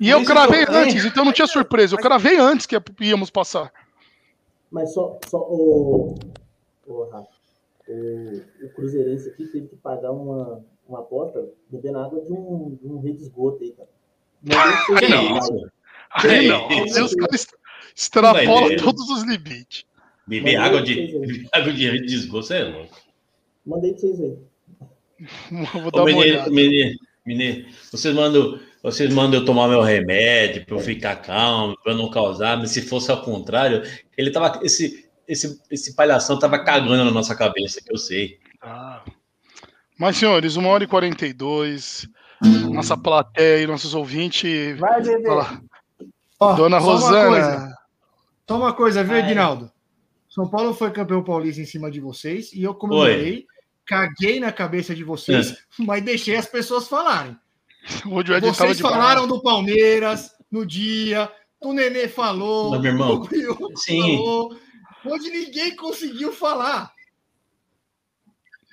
e eu Esse cravei jogo- antes, então não tinha surpresa. Eu cravei antes que íamos passar. Mas só, só o, o, Rafa, o, o Cruzeirense aqui teve que pagar uma, uma aposta bebendo água de um, de um rei de esgoto aí, cara. Aí É não, aí os caras extrapolam Não vai ver. todos os limites. Beber água de, beber água de, de esgoto é louco. Mandei pra vocês aí. Vou dar Ô, uma menino, olhada. menino, menino, vocês mandam, vocês mandam eu tomar meu remédio para eu ficar calmo, para não causar, mas se fosse ao contrário, ele tava, esse, esse, esse palhação tava cagando na nossa cabeça, que eu sei. Ah. Mas, senhores, uma hora e 42. Nossa plateia e nossos ouvintes. Vai. Ó, Dona Rosana. Só uma coisa, viu. Edinaldo? São Paulo foi campeão paulista em cima de vocês e eu comemorei, caguei na cabeça de vocês, mas deixei as pessoas falarem. Vocês de falaram do Palmeiras no dia, o Nenê falou, Mas, meu irmão, o Brioco sim. falou, hoje ninguém conseguiu falar.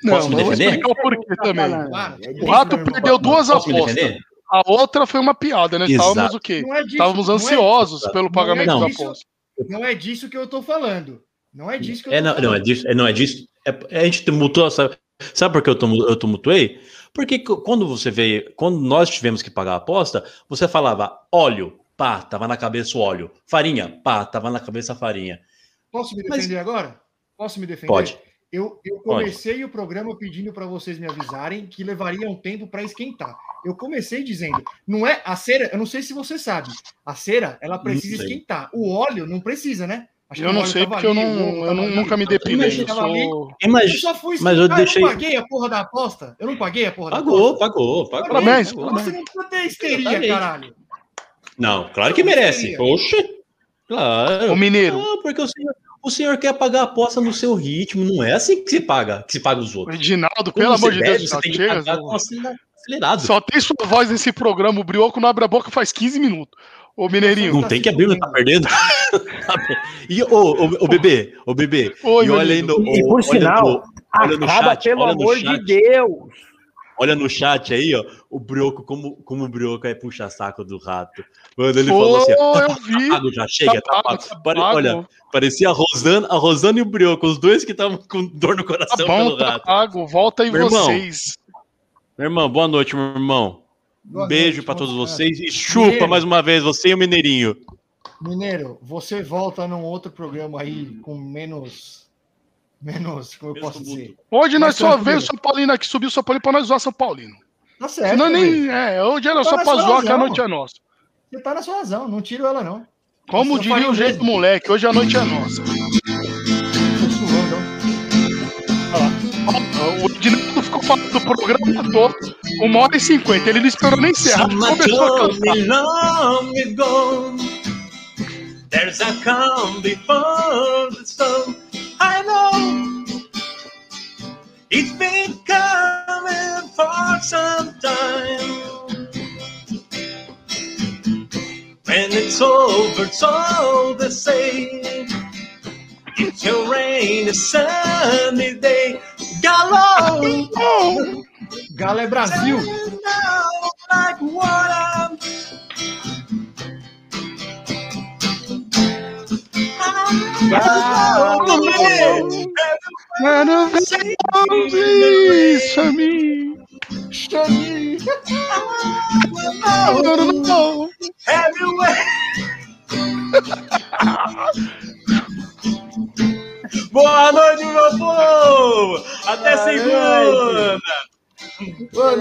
Não, Posso me mas eu vou defender? explicar o porquê também. Claro, é O disso, Rato perdeu duas apostas. defender? A outra foi uma piada, né? Exato. Estávamos o quê? Não é disso, Estávamos é- ansiosos pelo pagamento Não. da disso. aposta. Não é disso que eu tô falando. Não é disso que eu É, tô não, falando. não, é disso, é, não, é disso. É, a gente tumultuou, sabe, sabe por que eu, eu tumultuei? Porque quando você veio, quando nós tivemos que pagar a aposta, você falava óleo, pá, tava na cabeça o óleo. Farinha, pá, tava na cabeça a farinha. Posso me Mas- defender agora? Posso me defender? Pode. Eu, eu comecei o programa pedindo para vocês me avisarem que levaria um tempo para esquentar. Eu comecei dizendo, não é a cera, eu não sei se você sabe, a cera ela precisa esquentar. O óleo não precisa, né? Acho Eu não sei porque eu, ali, não, o ovo eu não- nunca me depilei. Eu Tava ali. sou... Eu Imagina, só fui mas eu esquentar, deixei- eu não paguei a porra da aposta. Eu não paguei a porra da Pagou, aposta. pagou, pagou. Parabéns, pagou. Você não precisa ter histeria, caralho. Não, claro que merece. Oxe, claro. O mineiro. Não, porque o senhor, o senhor quer pagar a aposta no seu ritmo, não é assim que se paga, que se paga os outros. Reginaldo, pelo amor de Deus, você tem que pagar com acelera- acelerado. Só tem sua voz nesse programa. O Brioco não abre a boca faz 15 minutos. Ô, Mineirinho. Não tem que abrir, não tá perdendo. e, ô, ô, ô, bebê, ô, bebê. Oi, e olha aí no. E, por olha sinal, no- olha no acaba, chat, pelo olha no amor chat. de Deus. Olha no chat aí, ó, o Brioco, como, como o Brioco é puxa-saco do rato. Mano, ele falou assim, ó, eu vi. pago, já chega, tá Tá pago. tá olha, parecia a Rosana, a Rosana e o Brioco, os dois que estavam com dor no Tá coração bom, pelo tá rato. pago. Volta aí Meu irmão, vocês. Meu irmão, boa noite, meu irmão. Um Boa beijo noite, pra todos vocês e chupa Mineiro. mais uma vez você e o Mineirinho. Mineiro, você volta num outro programa aí com menos. Menos, como eu posso dizer? Hoje nós só veio o São Paulino aqui, subiu o São Paulino pra nós zoar São Paulino. Tá certo. Velho. nem. É, hoje era Tá só pra zoar que a noite é nossa. Você tá na sua razão, não tiro ela, não. Como Você diria o jeito moleque, hoje a noite é nossa. Ó. O Edinaldo ficou falando do programa todo. Uma hora e cinquenta. Ele não esperou nem encerrar. Começou a cantar. There's a calm before the storm I know It's been coming for some time When it's over, it's all the same It's a rainy, sunny day Gallo Galo é Brasil. like water. Mano, velho, Xami. Xami. Boa noite, meu povo! Até segunda! Mano,